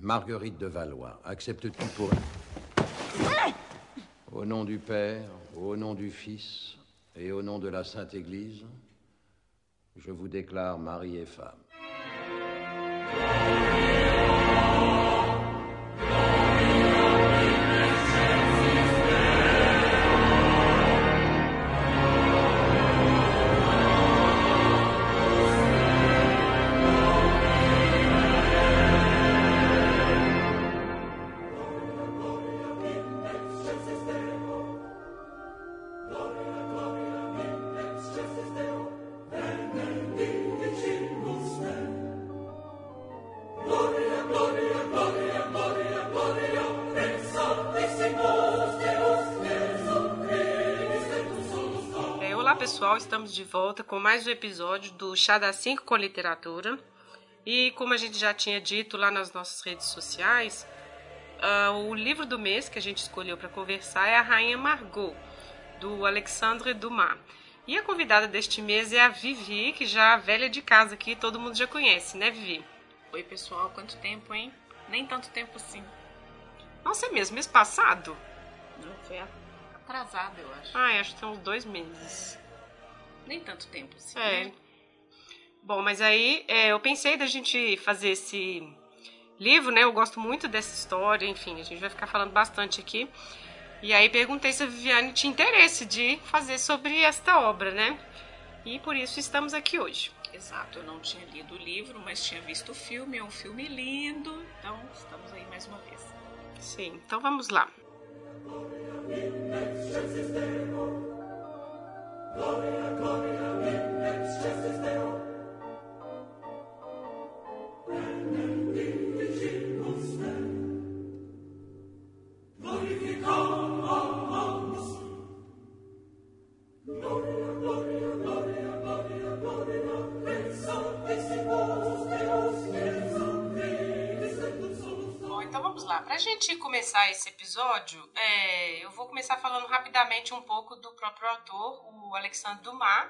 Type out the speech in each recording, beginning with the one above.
Marguerite de Valois, acceptes-tu pour... Au nom du Père, au nom du Fils et au nom de la Sainte Église, je vous déclare mari et femme. Estamos de volta com mais um episódio do Chá das 5 com Literatura. E como a gente já tinha dito lá nas nossas redes sociais, ah, o livro do mês que a gente escolheu para conversar é A Rainha Margot, do Alexandre Dumas. E a convidada deste mês é a Vivi, que já é velha de casa aqui, todo mundo já conhece, né Vivi? Oi, pessoal, quanto tempo, hein? Nem tanto tempo assim. Nossa, é mesmo, mês passado? Não foi atrasado, eu acho. Ah, acho que tem uns dois meses. Nem tanto tempo assim. É. né? Bom, mas aí é, eu pensei da gente fazer esse livro, né? Eu gosto muito dessa história, enfim, a gente vai ficar falando bastante aqui. E aí perguntei se a Viviane tinha interesse de fazer sobre esta obra, né? E por isso estamos aqui hoje. Exato, eu não tinha lido o livro, mas tinha visto o filme, é um filme lindo. Então, estamos aí mais uma vez. Sim, então vamos lá. Bom, Para a gente começar esse episódio, é, eu vou começar falando rapidamente um pouco do próprio autor, o Alexandre Dumas.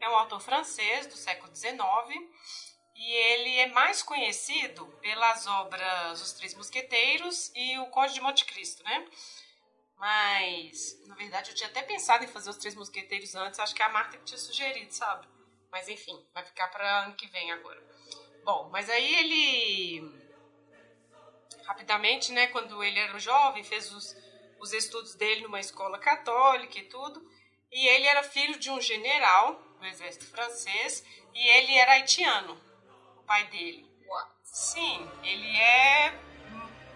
É um autor francês do século XIX e ele é mais conhecido pelas obras Os Três Mosqueteiros e O Conde de Monte Cristo, né? Mas, na verdade, eu tinha até pensado em fazer Os Três Mosqueteiros antes, acho que a Marta tinha sugerido, sabe? Mas enfim, vai ficar para ano que vem agora. Bom, mas aí ele rapidamente, né, quando ele era jovem, fez os, os estudos dele numa escola católica e tudo. E ele era filho de um general do exército francês e ele era haitiano, o pai dele. Sim, ele é.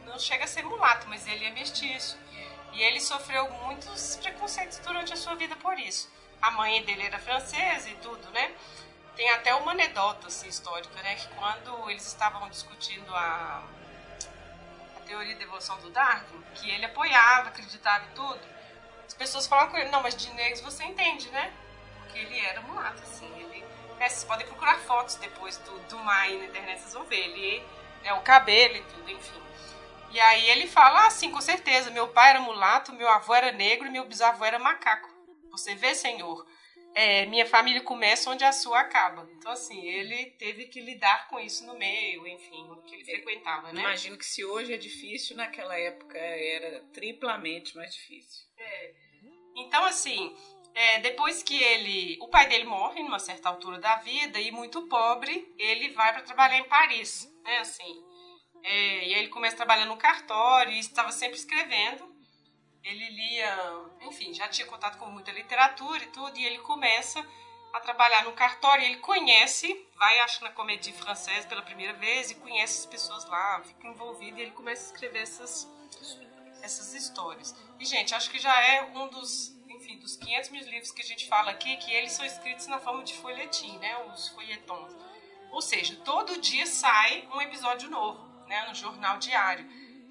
Não chega a ser mulato, mas ele é mestiço. E ele sofreu muitos preconceitos durante a sua vida por isso. A mãe dele era francesa e tudo, né? Tem até uma anedota assim, histórica, né? Que quando eles estavam discutindo a, a teoria da evolução do Darwin, que ele apoiava, acreditava em tudo, as pessoas falavam com ele, não, mas de negros você entende, né? Porque ele era mulato, assim. Ele, é, vocês podem procurar fotos depois do, do Mai na internet, vocês vão ver. Ele, é, o cabelo e tudo, enfim. E aí ele fala, ah, sim, com certeza, meu pai era mulato, meu avô era negro e meu bisavô era macaco. Você vê, senhor, é, minha família começa onde a sua acaba. Então, assim, ele teve que lidar com isso no meio, enfim, que ele frequentava, né? Imagino que se hoje é difícil, naquela época era triplamente mais difícil. Então, assim, é, depois que ele. O pai dele morre numa certa altura da vida e muito pobre, ele vai para trabalhar em Paris, né? Assim. É, e aí ele começa a trabalhar no cartório e estava sempre escrevendo. Ele lia, enfim, já tinha contato com muita literatura e tudo, e ele começa a trabalhar no cartório. Ele conhece, vai, acho, na comédia francesa pela primeira vez e conhece as pessoas lá, fica envolvido e ele começa a escrever essas, essas histórias. E, gente, acho que já é um dos, enfim, dos 500 mil livros que a gente fala aqui, que eles são escritos na forma de folhetim, né? Os folhetons. Ou seja, todo dia sai um episódio novo, né? No jornal diário.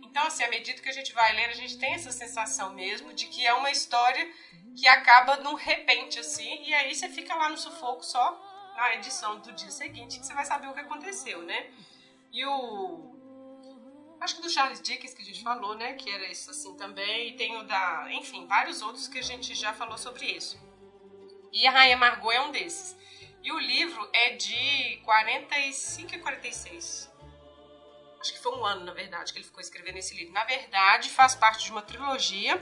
Então, assim, à medida que a gente vai lendo, a gente tem essa sensação mesmo de que é uma história que acaba num repente, assim, e aí você fica lá no sufoco só na edição do dia seguinte, que você vai saber o que aconteceu, né? E o Acho que do Charles Dickens que a gente falou, né? Que era isso assim também. E tem o da. Enfim, vários outros que a gente já falou sobre isso. E a Rainha Margot é um desses. E o livro é de 45 e 46. Acho que foi um ano, na verdade, que ele ficou escrevendo esse livro. Na verdade, faz parte de uma trilogia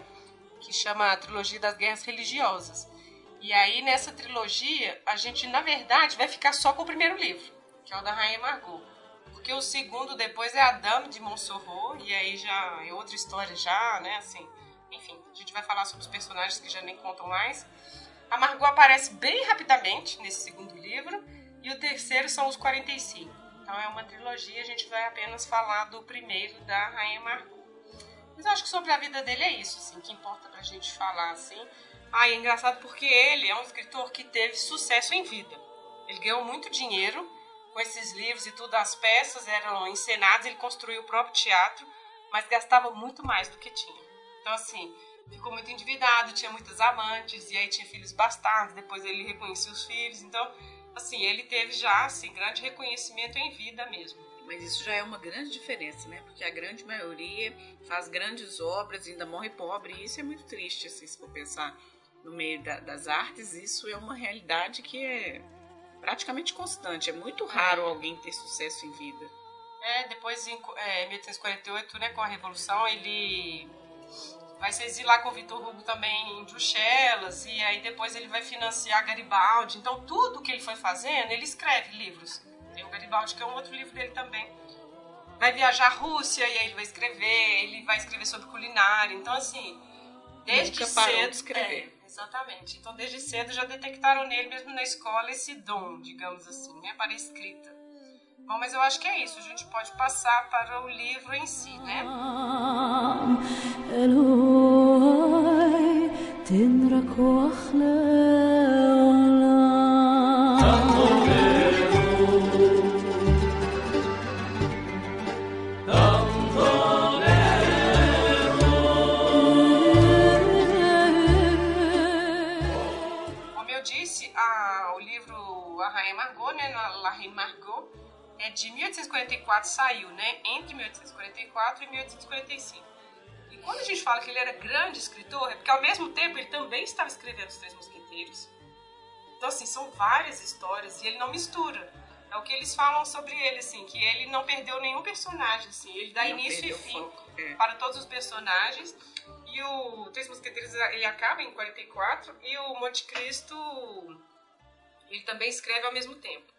que chama a Trilogia das Guerras Religiosas. E aí, nessa trilogia, a gente, na verdade, vai ficar só com o primeiro livro, que é o da Rainha Margot. Porque o segundo depois é a Dame de Montsoreau, e aí já é outra história já, né, assim... Enfim, a gente vai falar sobre os personagens que já nem contam mais. A Margot aparece bem rapidamente nesse segundo livro, e o terceiro são os 45. Então é uma trilogia, a gente vai apenas falar do primeiro da Rainha Margot. Mas eu acho que sobre a vida dele é isso, assim, que importa pra gente falar, assim. Ah, é engraçado porque ele é um escritor que teve sucesso em vida. Ele ganhou muito dinheiro com esses livros e tudo, as peças eram encenadas, ele construiu o próprio teatro, mas gastava muito mais do que tinha. Então, assim, ficou muito endividado, tinha muitas amantes, e aí tinha filhos bastardos, depois ele reconhecia os filhos. Então, assim, ele teve já, assim, grande reconhecimento em vida mesmo. Mas isso já é uma grande diferença, né? Porque a grande maioria faz grandes obras e ainda morre pobre, e isso é muito triste, assim, se for pensar no meio da, das artes, isso é uma realidade que é praticamente constante. É muito raro alguém ter sucesso em vida. É, depois, em é, 1848, né, com a Revolução, ele vai se exilar com o Vitor Hugo também em Bruxelas, e aí depois ele vai financiar Garibaldi. Então, tudo que ele foi fazendo, ele escreve livros. Tem o Garibaldi, que é um outro livro dele também. Vai viajar à Rússia, e aí ele vai escrever, ele vai escrever sobre culinária. Então, assim, desde Nunca cedo... de escrever. É, exatamente. Então, desde cedo já detectaram nele, mesmo na escola, esse dom, digamos assim, né, para a escrita. Bom, mas eu acho que é isso. A gente pode passar para o livro em si, né? Como eu disse, a, o livro A Rainha Margot, né, La Reine Margot, é de 1844, saiu, né, entre 1844 e 1845. E quando a gente fala que ele era grande escritor, é porque ao mesmo tempo ele também estava escrevendo Os Três Mosqueteiros. Então, assim, são várias histórias e ele não mistura. É o que eles falam sobre ele, assim, que ele não perdeu nenhum personagem, assim, ele dá Não início e fim é. para todos os personagens. E o Três Mosqueteiros ele acaba em 44 e o Monte Cristo ele também escreve ao mesmo tempo.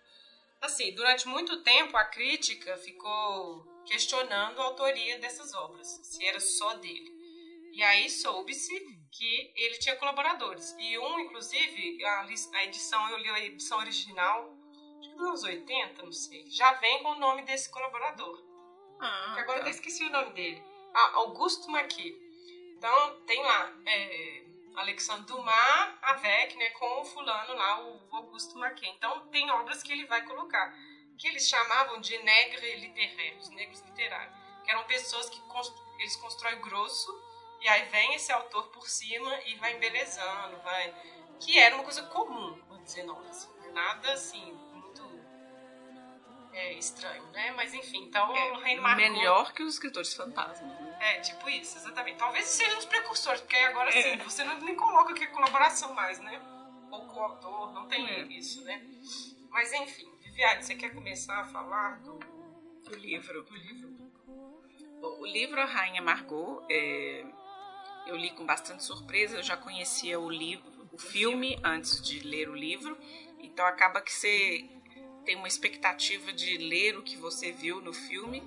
Assim, durante muito tempo a crítica ficou questionando a autoria dessas obras, se era só dele. E aí soube-se que ele tinha colaboradores. E um, inclusive, a, edição, eu li a edição original, acho que dos anos 80, não sei, já vem com o nome desse colaborador. Ah, Que agora eu tá. até esqueci o nome dele. Ah, Augusto Maqui. Então, tem lá é, Alexandre Dumas, avec, né, com o fulano lá, o Augusto Maqui. Então, tem obras que ele vai colocar, que eles chamavam de negres littéraires, negros literários. Que eram pessoas que eles constroem grosso, e aí vem esse autor por cima e vai embelezando, vai... Que era uma coisa comum no 19, assim, né? nada assim, muito é, estranho, né? Mas enfim, então É, o Reino Margot... melhor que os escritores fantasmas. Né? É, tipo isso, exatamente. Talvez sejam os precursores, porque agora sim, É. você não nem coloca aqui colaboração mais, né? Ou coautor, não tem É. isso, né? Mas enfim, Viviane, você quer começar a falar do, Do livro. do livro? Bom, o livro A Rainha Margot, é, eu li com bastante surpresa, eu já conhecia o livro, o filme antes de ler o livro, então acaba que você tem uma expectativa de ler o que você viu no filme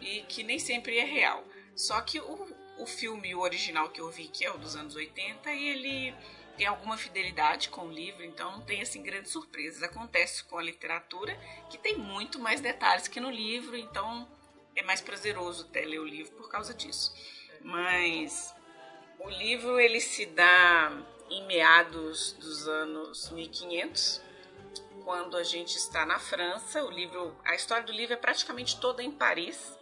e que nem sempre é real. Só que o, o filme original que eu vi, que é o dos anos 80, ele tem alguma fidelidade com o livro, então não tem assim grandes surpresas. Acontece com a literatura, que tem muito mais detalhes que no livro, então é mais prazeroso até ler o livro por causa disso. Mas o livro ele se dá em meados dos anos 1500, quando a gente está na França. O livro, a história do livro é praticamente toda em Paris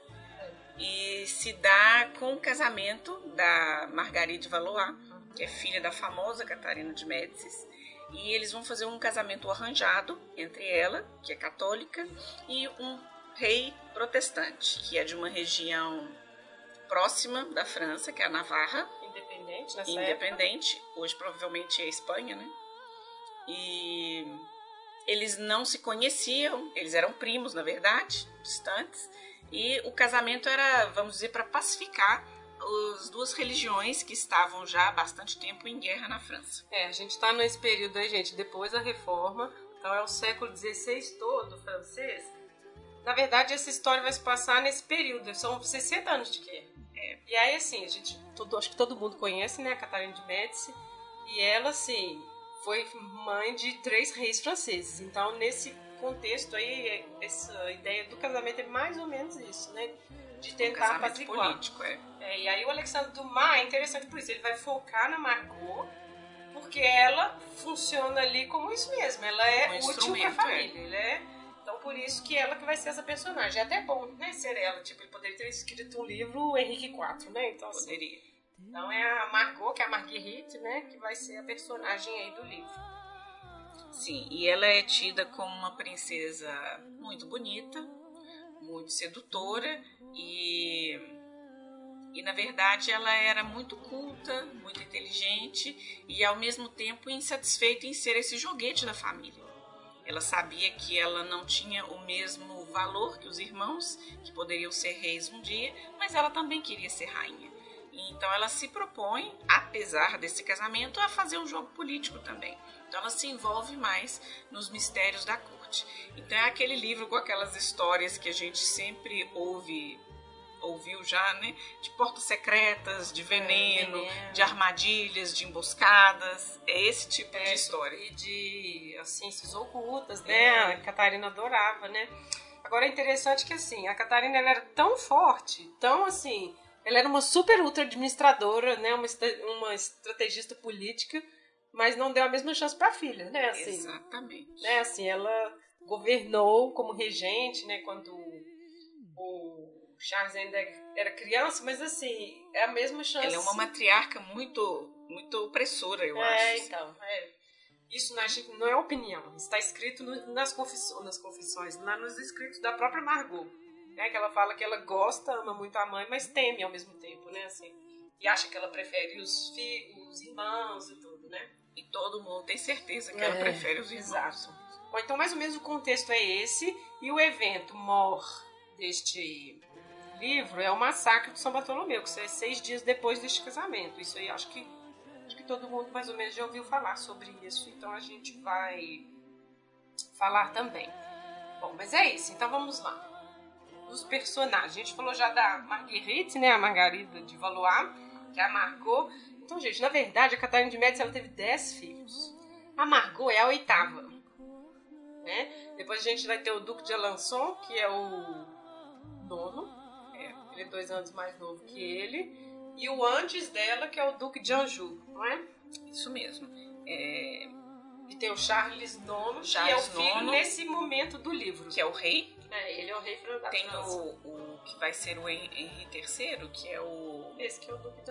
e se dá com o casamento da Marguerite de Valois, que é filha da famosa Catarina de Médicis. E eles vão fazer um casamento arranjado entre ela, que é católica, e um rei protestante, que é de uma região próxima da França, que é a Navarra, Independente nessa independente. Hoje provavelmente é a Espanha, né? E eles não se conheciam, eles eram primos, na verdade, distantes. E o casamento era, vamos dizer, para pacificar as duas religiões que estavam já há bastante tempo em guerra na França. É, a gente está nesse período aí, gente, depois da reforma, então é o século XVI todo francês. Na verdade, essa história vai se passar nesse período, são 60 anos de guerra. É, e aí, assim, a gente, todo, acho que todo mundo conhece, né, a Catarina de Médici, e ela, assim, foi mãe de três reis franceses. Então, nesse contexto aí, essa ideia do casamento é mais ou menos isso, né? De tentar apaziguar. político, é. é. E aí o Alexandre Dumas é interessante por isso, ele vai focar na Margot, porque ela funciona ali como isso mesmo, ela é um útil pra é. família, é. é. Então por isso que ela que vai ser essa personagem. É até bom, né, ser ela, tipo, ele poderia ter escrito um livro Henrique IV, né? Então, assim, poderia. Então é a Margot, que é a Marguerite, né, que vai ser a personagem aí do livro. Sim, e ela é tida como uma princesa muito bonita, muito sedutora e e na verdade ela era muito culta, muito inteligente e ao mesmo tempo insatisfeita em ser esse joguete da família. Ela sabia que ela não tinha o mesmo valor que os irmãos, que poderiam ser reis um dia, mas ela também queria ser rainha. Então ela se propõe, apesar desse casamento, a fazer um jogo político também. Então ela se envolve mais nos mistérios da corte. Então é aquele livro com aquelas histórias que a gente sempre ouve ouviu já, né? De portas secretas, de veneno, é, veneno, de armadilhas, de emboscadas. É esse tipo é, de história. E de as ciências ocultas, né? É. A Catarina adorava, né? Agora é interessante que assim, a Catarina ela era tão forte, tão assim, ela era uma super ultra administradora, né? Uma, uma estrategista política, mas não deu a mesma chance para a filha, né? Assim, Exatamente. Né? Assim, ela governou como regente, né? Quando o Charles ainda era criança, mas assim, é a mesma chance. Ela é uma matriarca muito, muito opressora, eu é, acho. É, então. É. Isso não é opinião, está escrito nas, confissões, nas confissões, nos escritos da própria Margot né? Que ela fala que ela gosta, ama muito a mãe, mas teme ao mesmo tempo, né? Assim, e acha que ela prefere os filhos, os irmãos e tudo, né? E todo mundo tem certeza que é, ela prefere os irmãos. Exato. Bom, então mais ou menos o contexto é esse e o evento mor deste livro é o massacre de São Bartolomeu, que é seis dias depois deste casamento. Isso aí acho que acho que todo mundo mais ou menos já ouviu falar sobre isso, então a gente vai falar também. Bom, mas é isso. Então vamos lá dos personagens. A gente falou já da Marguerite, né? A Margarida de Valois, que é a Margot. Então, gente, na verdade, a Catarina de Médici ela teve 10 filhos. A Margot é a oitava. Né? Depois a gente vai ter o Duque de Alençon, que é o nono. É, ele é dois anos mais novo que ele. E o antes dela, que é o Duque de Anjou, não é? Isso mesmo. É... E tem o Charles IX, Charles que é o filho nono, nesse momento do livro. Que é o rei. É, ele é o rei da Tem o, o que vai ser o Henri III, que é o... Esse que é o Duque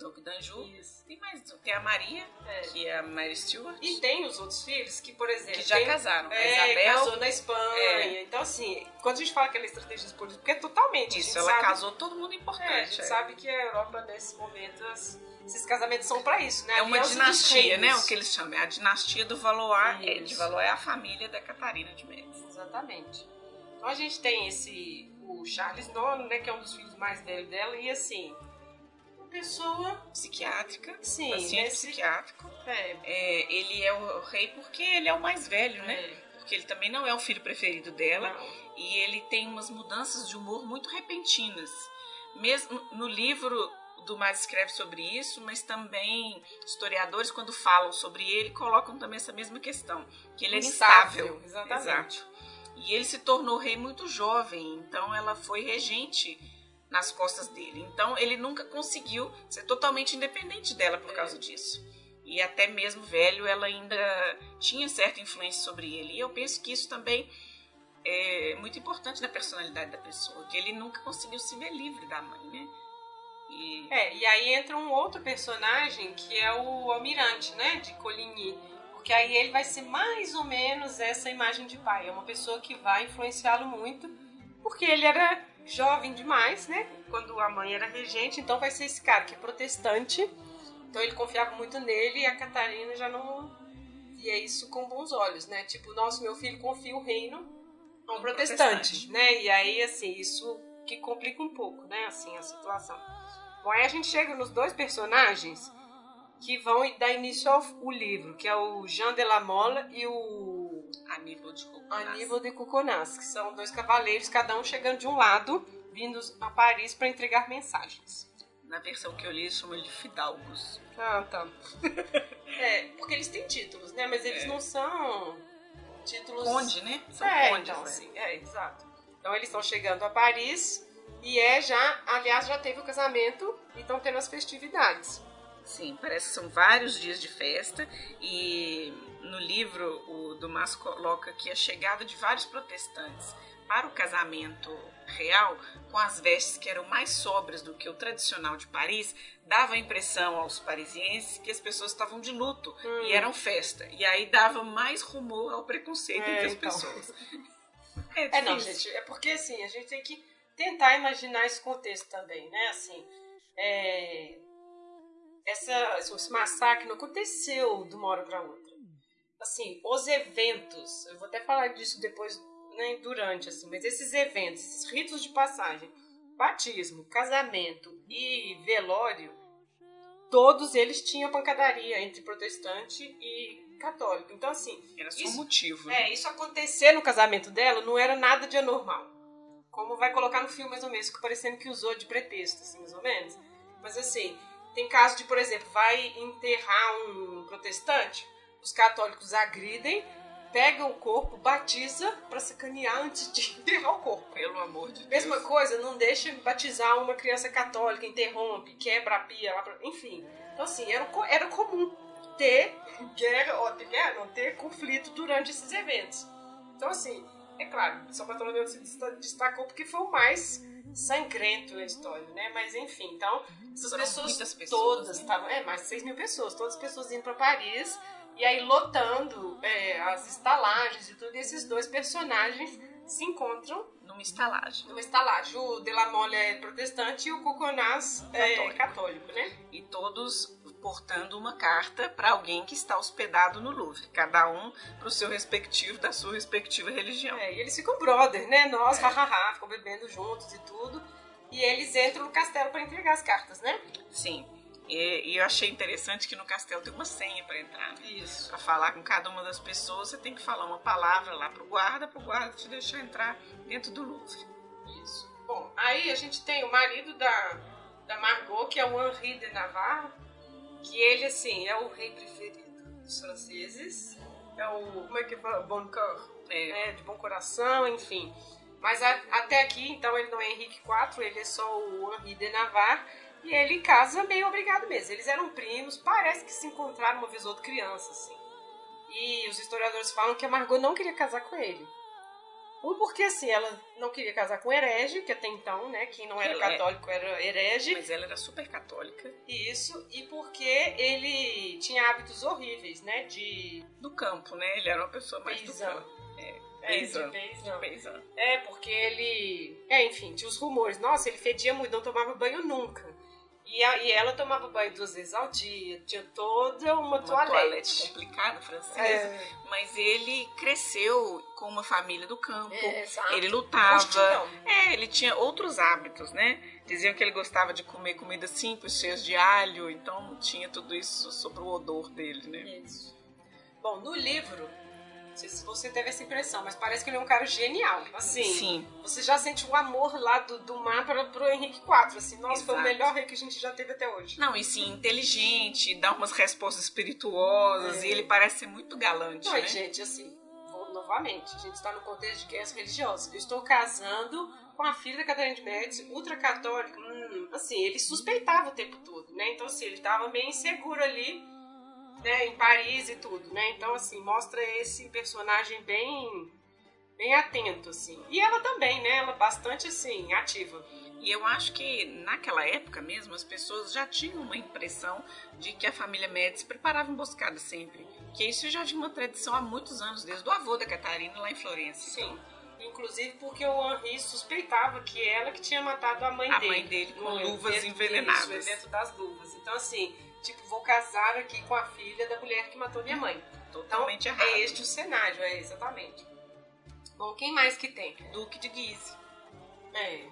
Duque d'Anjou. Tem mais, tem a Maria, é. que é a Mary Stuart. E tem os outros filhos que, por exemplo, que já tem, casaram. É, Isabel casou na Espanha. É. Então assim, quando a gente fala que ela é estratégia política, porque é totalmente. Isso, ela sabe, casou todo mundo importante. É, a gente é. sabe que a Europa nesse momento as, esses casamentos são para isso, né? É uma dinastia, né? O que eles chamam, é a dinastia do Valois. É, de Valois é a família da Catarina de Médici. Exatamente. Então a gente tem esse o Charles IX, né, que é um dos filhos mais velhos dela e assim, pessoa psiquiátrica, sim, paciente nesse... psiquiátrico. É. é. ele é o rei porque ele é o mais velho, né? É. Porque ele também não é o filho preferido dela não. e ele tem umas mudanças de humor muito repentinas. Mesmo no livro do mais escreve sobre isso, mas também historiadores, quando falam sobre ele, colocam também essa mesma questão, que ele é instável. Exatamente. Exato. E ele se tornou rei muito jovem, então ela foi regente nas costas dele. Então ele nunca conseguiu ser totalmente independente dela por causa disso. E até mesmo velho, ela ainda tinha certa influência sobre ele. E eu penso que isso também é muito importante na personalidade da pessoa, que ele nunca conseguiu se ver livre da mãe, né? E... É, e aí entra um outro personagem que é o Almirante, né, de Coligny porque aí ele vai ser mais ou menos essa imagem de pai. É uma pessoa que vai influenciá-lo muito, porque ele era jovem demais, né? Quando a mãe era regente, então vai ser esse cara que é protestante. Então ele confiava muito nele e a Catarina já não via isso com bons olhos, né? Tipo, nosso meu filho confia o reino a um protestante, protestante, né? E aí, assim, isso que complica um pouco, né, assim, a situação. Bom, aí a gente chega nos dois personagens que vão dar início ao livro, que é o Jean de la Mole e o Aníbal de Coconas. Aníbal de Coconas, que são dois cavaleiros, cada um chegando de um lado, vindos a Paris para entregar mensagens. Na versão que eu li, chamam ele de fidalgos. Ah, tá. é, porque eles têm títulos, né? Mas eles É. não são títulos... Conde, né? São é, condes, então, né? assim, é, exato. Então eles estão chegando a Paris e é já, aliás, já teve o casamento e estão tendo as festividades. Sim, parece que são vários dias de festa e no livro o Dumas coloca que a chegada de vários protestantes para o casamento real, com as vestes que eram mais sóbrias do que o tradicional de Paris, dava a impressão aos parisienses que as pessoas estavam de luto Hum. e eram festa. E aí dava mais rumor ao preconceito É, entre as então. pessoas. É, É, não, difícil. gente, é porque assim, a gente tem que tentar imaginar esse contexto também, né? Assim, é, essa, esse massacre não aconteceu de uma hora para outra. Assim, os eventos, eu vou até falar disso depois, né, durante, assim, mas esses eventos, esses ritos de passagem, batismo, casamento e velório, todos eles tinham pancadaria entre protestante e católico. Então, assim, Era só isso- um motivo. né? é, isso acontecer no casamento dela não era nada de anormal. Como vai colocar no filme mais ou menos, parecendo que usou de pretexto, assim, mais ou menos. Mas assim, tem caso de, por exemplo, vai enterrar um protestante, os católicos agridem, pegam o corpo, batiza pra sacanear antes de enterrar o corpo. Pelo amor de Deus. Mesma coisa, não deixa batizar uma criança católica, interrompe, quebra a pia, enfim. Então, assim, era, era comum ter guerra, ter guerra, não, ter conflito durante esses eventos. Então, assim, é claro, São Bartolomeu se desta- destacou porque foi o mais sangrento na história, né? Mas, enfim, então, essas Foram pessoas, pessoas, todas né? estavam, é, mais de 6 mil pessoas, todas as pessoas indo pra Paris e aí lotando é, as estalagens e tudo, e esses dois personagens se encontram Numa estalagem. numa estalagem. O Delamole é protestante e o Coconás é Católico. católico, né? e todos portando uma carta para alguém que está hospedado no Louvre, cada um para o seu respectivo, da sua respectiva religião. É, e eles ficam brother, né? Nós, É. hahaha, ficam bebendo juntos e tudo. E eles entram no castelo para entregar as cartas, né? Sim. E, e eu achei interessante que no castelo tem uma senha para entrar. né? Isso. Para falar com cada uma das pessoas, você tem que falar uma palavra lá pro guarda, pro guarda te deixar entrar dentro do Louvre. Isso. Bom, aí a gente tem o marido da, da Margot, que é o Henri de Navarre, que ele, assim, é o rei preferido dos franceses. É o, como é que? Bon cœur. É, né, de bom coração, enfim. Mas a- até aqui, então, ele não é Henrique IV, ele é só o Henri de Navarre. E ele casa meio obrigado mesmo. Eles eram primos, parece que se encontraram uma vez ou outra criança, assim. E os historiadores falam que a Margot não queria casar com ele. Um porque, assim, ela não queria casar com herege, que até então, né, quem não era Ela é- católico era herege. mas ela era super católica. Isso, e porque ele tinha hábitos horríveis, né, de Do campo, né? Ele era uma pessoa mais do Paysan. campo. É, É. Paysan. É, porque ele. É, enfim, tinha os rumores. Nossa, ele fedia muito, não tomava banho nunca. E, a- e ela tomava banho duas vezes ao dia, tinha toda uma, Uma toalete. toalete complicada francesa. É, Mas ele cresceu com uma família do campo. é. Ele lutava. É, ele tinha outros hábitos, né? Diziam que ele gostava de comer comida simples, cheias de alho, então tinha tudo isso sobre o odor dele, né? Isso. Bom, no livro, não sei se você teve essa impressão, mas parece que ele é um cara genial. Assim, Sim, você já sente o amor lá do, do mar para pro Henrique IV. Assim, nossa, foi o Exato. melhor rei que a gente já teve até hoje. não, e sim, inteligente, dá umas respostas espirituosas, É. e ele parece ser muito galante, Não, né? gente, assim, vou novamente, a gente está no contexto de guerras religiosas. Eu estou casando com a filha da Catarina de Médici, ultracatólica. Hum, assim, ele suspeitava o tempo todo, né? Então, assim, ele estava meio inseguro ali, né, em Paris e tudo, né? Então, assim, mostra esse personagem bem bem atento, assim. E ela também, né? Ela bastante, assim, ativa. E eu acho que naquela época mesmo as pessoas já tinham uma impressão de que a família Médici preparava emboscada sempre. Que isso já vinha uma tradição há muitos anos, desde o avô da Catarina lá em Florença. Sim. Inclusive porque o Henri suspeitava que ela que tinha matado a mãe A dele. mãe dele com luvas envenenadas. Isso, o evento das luvas. Então, assim, tipo, vou casar aqui com a filha da mulher que matou minha mãe. Então, Totalmente errado. é este o cenário, é exatamente. Bom, quem mais que tem? Duque de Guise. É.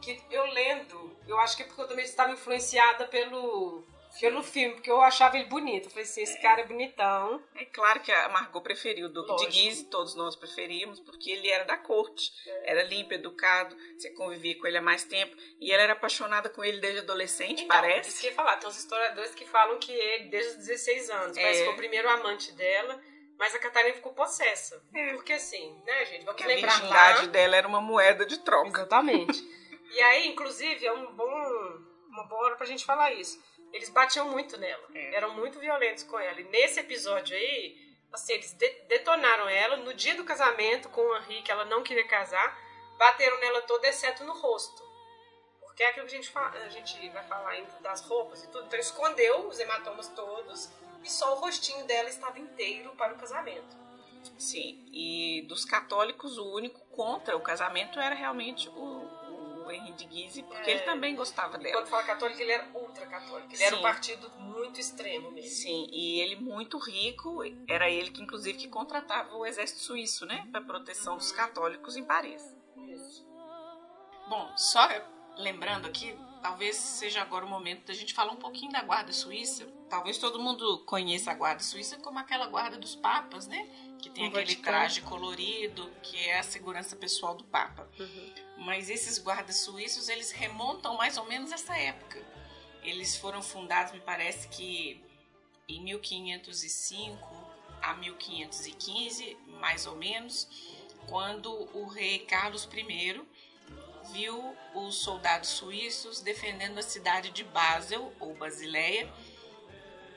que eu lendo, eu acho que é porque eu também estava influenciada pelo pelo filme, porque eu achava ele bonito. Eu falei assim, esse cara é bonitão. É claro que a Margot preferiu o Duque Lógico. de Guise, todos nós preferíamos, porque ele era da corte. É. Era limpo, educado, você convivia com ele há mais tempo. E ela era apaixonada com ele desde adolescente, então, parece. Isso que ia falar, tem uns historiadores que falam que ele, desde os 16 anos, é. parece que foi o primeiro amante dela. Mas a Catarina ficou possessa. É. Porque assim, né, gente? Vamos lembrar. A virgindade dela era uma moeda de troca. Exatamente. e aí, inclusive, é um bom, uma boa hora pra gente falar isso eles batiam muito nela. É. Eram muito violentos com ela. E nesse episódio aí, assim, eles de detonaram ela. No dia do casamento com o Henri, que ela não queria casar, bateram nela toda, exceto no rosto. Porque é aquilo que a gente, fala, a gente vai falar ainda das roupas e tudo. Então escondeu os hematomas todos e só o rostinho dela estava inteiro para o casamento. Sim, e dos católicos, o único contra o casamento era realmente o, Henri de Guise, porque é. ele também gostava dela. Quando fala católico, ele era ultra católico. Ele Sim. era um partido muito extremo mesmo. Sim, e ele muito rico, era ele que inclusive que contratava o exército suíço, né, para proteção dos católicos em Paris. Isso. Bom, só lembrando aqui, talvez seja agora o momento da gente falar um pouquinho da guarda suíça. Talvez todo mundo conheça a guarda suíça como aquela guarda dos papas, né? Que tem aquele Vaticano. traje colorido, que é a segurança pessoal do papa. Uhum. Mas esses guardas suíços, eles remontam mais ou menos essa época. Eles foram fundados, me parece que em 1505 a 1515, mais ou menos, quando o rei Carlos I viu os soldados suíços defendendo a cidade de Basel ou Basileia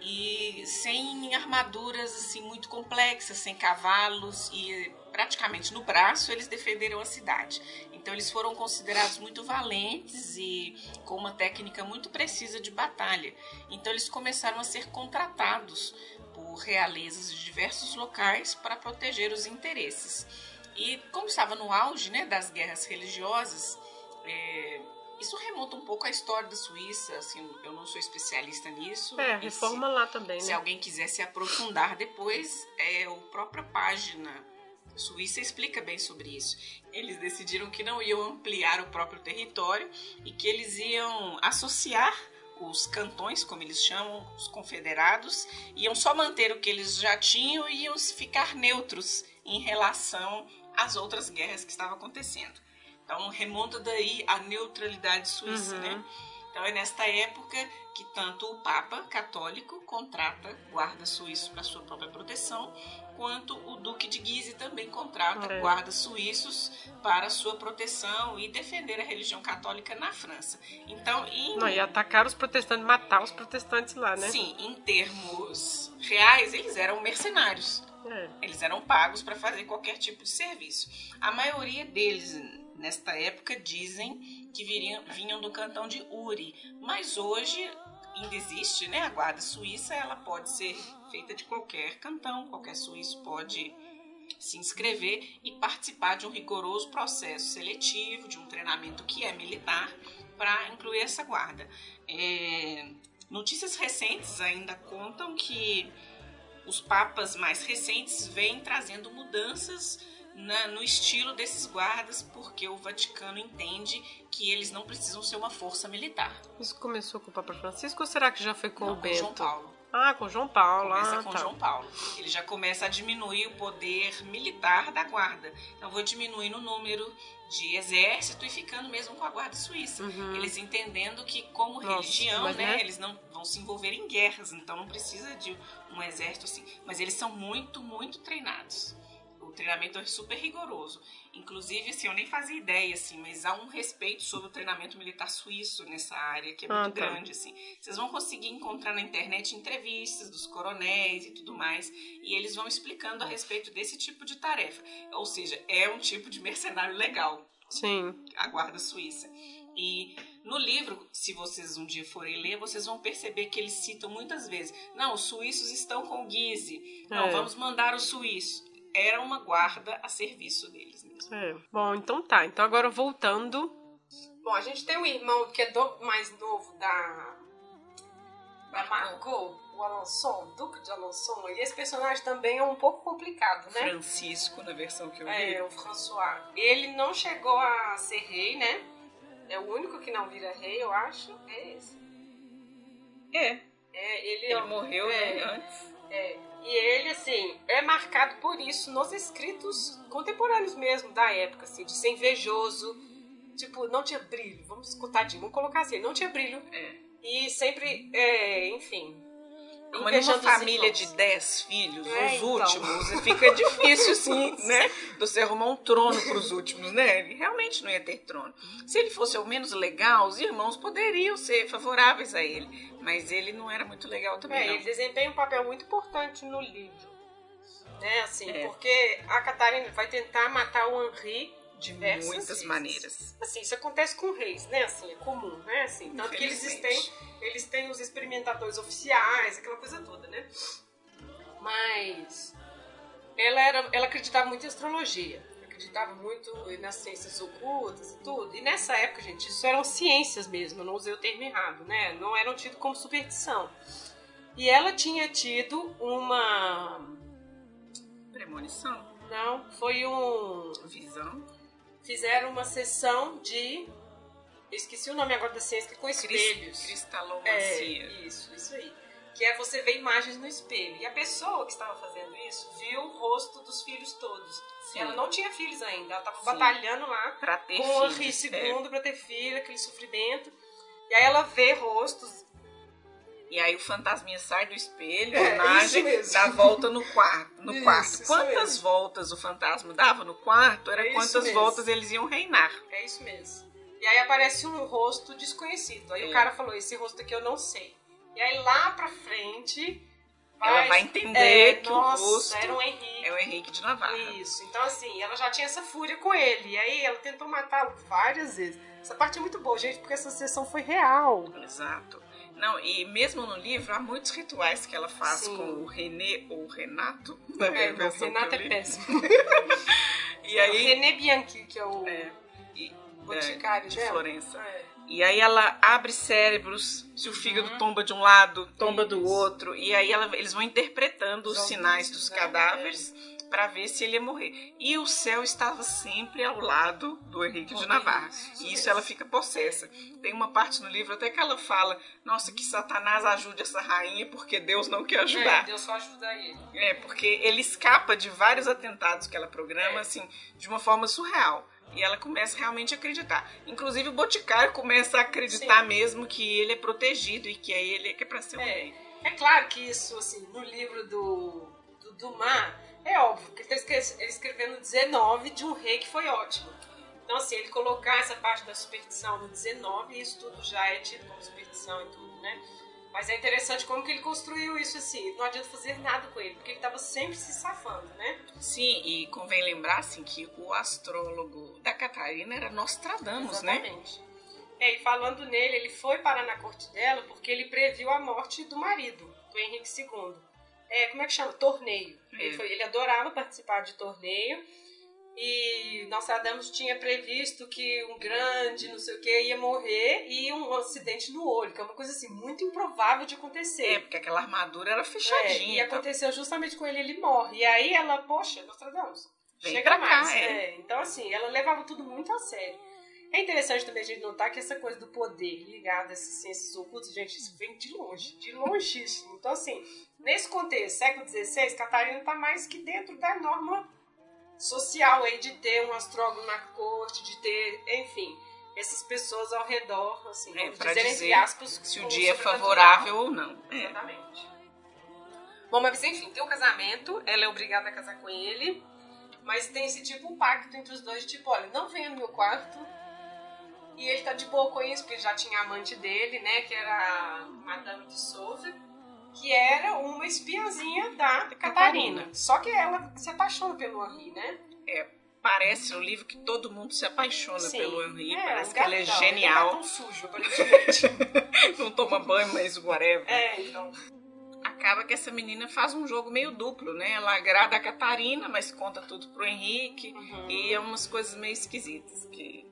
e sem armaduras assim muito complexas, sem cavalos e praticamente no braço eles defenderam a cidade. Então eles foram considerados muito valentes e com uma técnica muito precisa de batalha. Então eles começaram a ser contratados por realezas de diversos locais para proteger os interesses. E como estava no auge né, das guerras religiosas, é, isso remonta um pouco à história da Suíça, assim, eu não sou especialista nisso. É, reforma se, lá também, Se né? alguém quiser se aprofundar depois, é a própria página Suíça explica bem sobre isso. Eles decidiram que não iam ampliar o próprio território e que eles iam associar os cantões, como eles chamam, os confederados, iam só manter o que eles já tinham e iam ficar neutros em relação às outras guerras que estavam acontecendo. Então remonta daí a neutralidade suíça, uhum. né? Então é nesta época que tanto o Papa católico contrata guardas suíços para sua própria proteção, quanto o Duque de Guise também contrata é. guardas suíços para sua proteção e defender a religião católica na França. Então, em... Não, e atacar os protestantes, matar os protestantes lá, né? Sim, em termos reais, eles eram mercenários. É. Eles eram pagos para fazer qualquer tipo de serviço. A maioria deles nesta época dizem que viriam, vinham do cantão de Uri, mas hoje ainda existe, né? A guarda suíça ela pode ser feita de qualquer cantão, qualquer suíço pode se inscrever e participar de um rigoroso processo seletivo, de um treinamento que é militar, para incluir essa guarda. É, notícias recentes ainda contam que os papas mais recentes vêm trazendo mudanças na, no estilo desses guardas, porque o Vaticano entende que eles não precisam ser uma força militar. Isso começou com o Papa Francisco ou será que já foi com não, o Bento? Com João Paulo. Ah, com João Paulo. Começa ah, com tá. João Paulo. Ele já começa a diminuir o poder militar da guarda. Então, vou diminuir o número de exército e ficando mesmo com a guarda suíça. Uhum. Eles entendendo que, como Nossa, religião, né, é? eles não vão se envolver em guerras, então não precisa de um exército assim. Mas eles são muito, muito treinados treinamento é super rigoroso. Inclusive, assim, eu nem fazia ideia, assim, mas há um respeito sobre o treinamento militar suíço nessa área, que é muito ah, tá. grande, assim. Vocês vão conseguir encontrar na internet entrevistas dos coronéis e tudo mais, e eles vão explicando a respeito desse tipo de tarefa. Ou seja, é um tipo de mercenário legal. Sim. A guarda suíça. E no livro, se vocês um dia forem ler, vocês vão perceber que eles citam muitas vezes: não, os suíços estão com Guise, não, é. vamos mandar os suíços era uma guarda a serviço deles mesmo. É. Bom, então tá. Então agora voltando. Bom, a gente tem um irmão que é do, mais novo da. da Margot, o Alençon, Duque de Alençon. E esse personagem também é um pouco complicado, né? Francisco, na versão que eu vi. É, o François. Ele não chegou a ser rei, né? É o único que não vira rei, eu acho, é esse. É. É, ele, Ele morreu é, né, antes. É, e ele, assim, é marcado por isso nos escritos contemporâneos mesmo da época, assim, de ser invejoso. Tipo, não tinha brilho, vamos escutar de, vamos colocar assim, não tinha brilho. É. E sempre, é, enfim. Mas numa os família irmãos. de 10 filhos, É, os então. últimos, fica difícil, sim, né? Você arrumar um trono para os últimos, né? Ele realmente não ia ter trono. Se ele fosse ao menos legal, os irmãos poderiam ser favoráveis a ele. Mas ele não era muito legal também, É, não. ele desempenha um papel muito importante no livro. Né, assim, É. porque a Catarina vai tentar matar o Henri diversas muitas vezes. maneiras. Assim, isso acontece com reis, né? Assim, é comum, né? Assim, tanto que eles têm, eles têm os experimentadores oficiais, aquela coisa toda, né? Mas ela era, ela acreditava muito em astrologia, acreditava muito nas ciências ocultas e tudo. E nessa época, gente, isso eram ciências mesmo, não usei o termo errado, né? Não eram tido como superstição. E ela tinha tido uma Premonição, não, foi um visão, fizeram uma sessão de. Eu esqueci o nome agora da ciência, que é com espelhos. cris- cristalomancia. É, isso, isso aí. Que é você ver imagens no espelho. E a pessoa que estava fazendo isso viu o rosto dos filhos todos. Sim. Ela não tinha filhos ainda, ela estava batalhando lá Pra ter com o filhos, Henri é. Para ter filho, aquele sofrimento. E aí ela vê rostos. E aí o fantasminha sai do espelho, É, a imagem, dá volta no quarto. No Isso, quarto. isso Quantas mesmo. voltas o fantasma dava no quarto, era É quantas mesmo. voltas eles iam reinar. É isso mesmo. E aí aparece um rosto desconhecido. Aí É. o cara falou: esse rosto aqui eu não sei. E aí lá pra frente. Ela vai entender é, que nossa, o rosto era um Henrique. é o Henrique de Navarra. Isso. Então, assim, ela já tinha essa fúria com ele. E aí ela tentou matá-lo várias vezes. Essa parte é muito boa, gente, porque essa sessão foi real. Exato. Não, e mesmo no livro há muitos rituais que ela faz Sim. com o René ou o Renato. na É, não, Renato é péssimo. E aí. René Bianchi, que é o É, e- boticário é, de. Florença. É. E aí ela abre cérebros, se o fígado tomba de um lado, tomba do Uhum. Isso. outro, e aí ela- eles vão interpretando os Os sinais dos cadáveres para ver se ele ia morrer. E o céu estava sempre ao lado do Henrique de Navarra. E isso ela fica possessa. Tem uma parte no livro até que ela fala: Nossa, que Satanás ajude essa rainha porque Deus não quer É, ajudar. Deus só ajuda ele. É, porque ele escapa de vários atentados que ela programa, É. assim, de uma forma surreal. E ela começa realmente a acreditar. Inclusive o Boticário começa a acreditar Sim. mesmo que ele é protegido e que é ele que é pra ser o É. rei. É claro que isso, assim, no livro do, do Dumas, é óbvio que ele está escrevendo 19 de um rei que foi ótimo. Então, assim, ele colocar essa parte da superstição no 19, isso tudo já é tido como superstição e tudo, né? Mas é interessante como que ele construiu isso assim. Não adianta fazer nada com ele, porque ele estava sempre se safando, né? Sim, e convém lembrar assim, que o astrólogo da Catarina era Nostradamus, né? Exatamente. É, e falando nele, ele foi parar na corte dela porque ele previu a morte do marido, do Henrique II. É, como é que chama? Torneio. Ele, É. foi- ele adorava participar de torneio. E Nostradamus tinha previsto que um grande, não sei o que, ia morrer e um acidente no olho, que é uma coisa assim muito improvável de acontecer. É, porque aquela armadura era É, fechadinha. e então- aconteceu justamente com ele, ele morre. E aí ela, poxa, Nostradamus, Vem chega pra cá, mais. é. Então, assim, ela levava tudo muito a sério. É interessante também a gente notar que essa coisa do poder ligado a essas ciências ocultas, gente, isso vem de longe, de longíssimo. Então, assim, nesse contexto, século XVI, Catarina está mais que dentro da norma social aí de ter um astrólogo na corte, de ter, enfim, essas pessoas ao redor, assim, É, pra dizer, dizer entre aspas, Se o dia é favorável ou não. É. Exatamente. Bom, mas enfim, tem o casamento, ela é obrigada a casar com ele, mas tem esse tipo um pacto entre os dois, tipo, olha, não venha no meu quarto. E ele tá de boa com isso, porque já tinha a amante dele, né, que era a Madame de Souza, que era uma espiãzinha da Catarina. Só que ela se apaixona pelo Henri, né? Parece no livro que todo mundo se apaixona Sim. pelo Henri. É, parece que ele é gatão, genial. Ele é sujo, aparentemente. não toma banho, mas whatever. é, então. Acaba que essa menina faz um jogo meio duplo, né? Ela agrada a Catarina, mas conta tudo pro Henrique. Uhum. E é umas coisas meio esquisitas. Que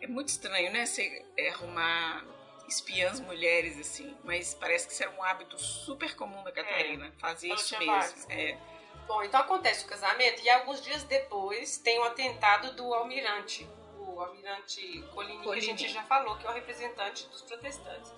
é muito estranho, né? Você arrumar espiãs mulheres, assim. Mas parece que isso era um hábito super comum da Catarina. Fazia É. Ela isso mesmo. vários. É. Bom, então acontece o casamento e alguns dias depois tem o atentado do almirante, o almirante Coligny, que a gente já falou, que é o representante dos protestantes.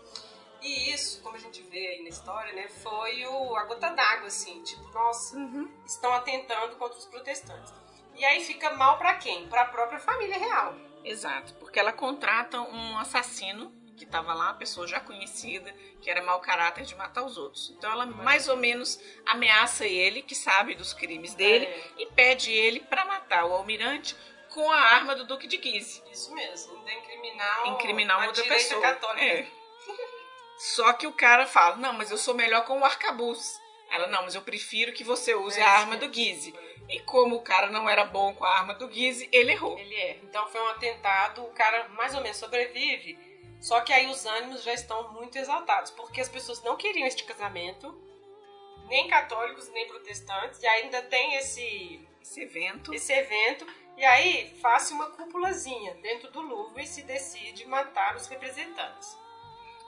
E isso, como a gente vê aí na história, né, foi o, a gota d'água, assim, tipo, nossa, uhum. estão atentando contra os protestantes. E aí fica mal para quem? Para a própria família real. Exato, porque ela contrata um assassino que estava lá, uma pessoa já conhecida, que era mau caráter de matar os outros. Então ela mais ou menos ameaça ele, que sabe dos crimes dele, é. e pede ele para matar o almirante com a arma do Duque de Guise. Isso mesmo, ainda incriminar, incriminar uma outra pessoa. Católica. É. Só que o cara fala: Não, mas eu sou melhor com o arcabuz. Ela: Não, mas eu prefiro que você use é, a arma do Guise. E como o cara não era bom com a arma do Guise, ele errou. Ele é. Então foi um atentado, o cara mais ou menos sobrevive. Só que aí os ânimos já estão muito exaltados, porque as pessoas não queriam este casamento, nem católicos, nem protestantes, e ainda tem esse, esse evento. Esse evento. E aí faz uma cúpulazinha dentro do Louvre e se decide matar os representantes.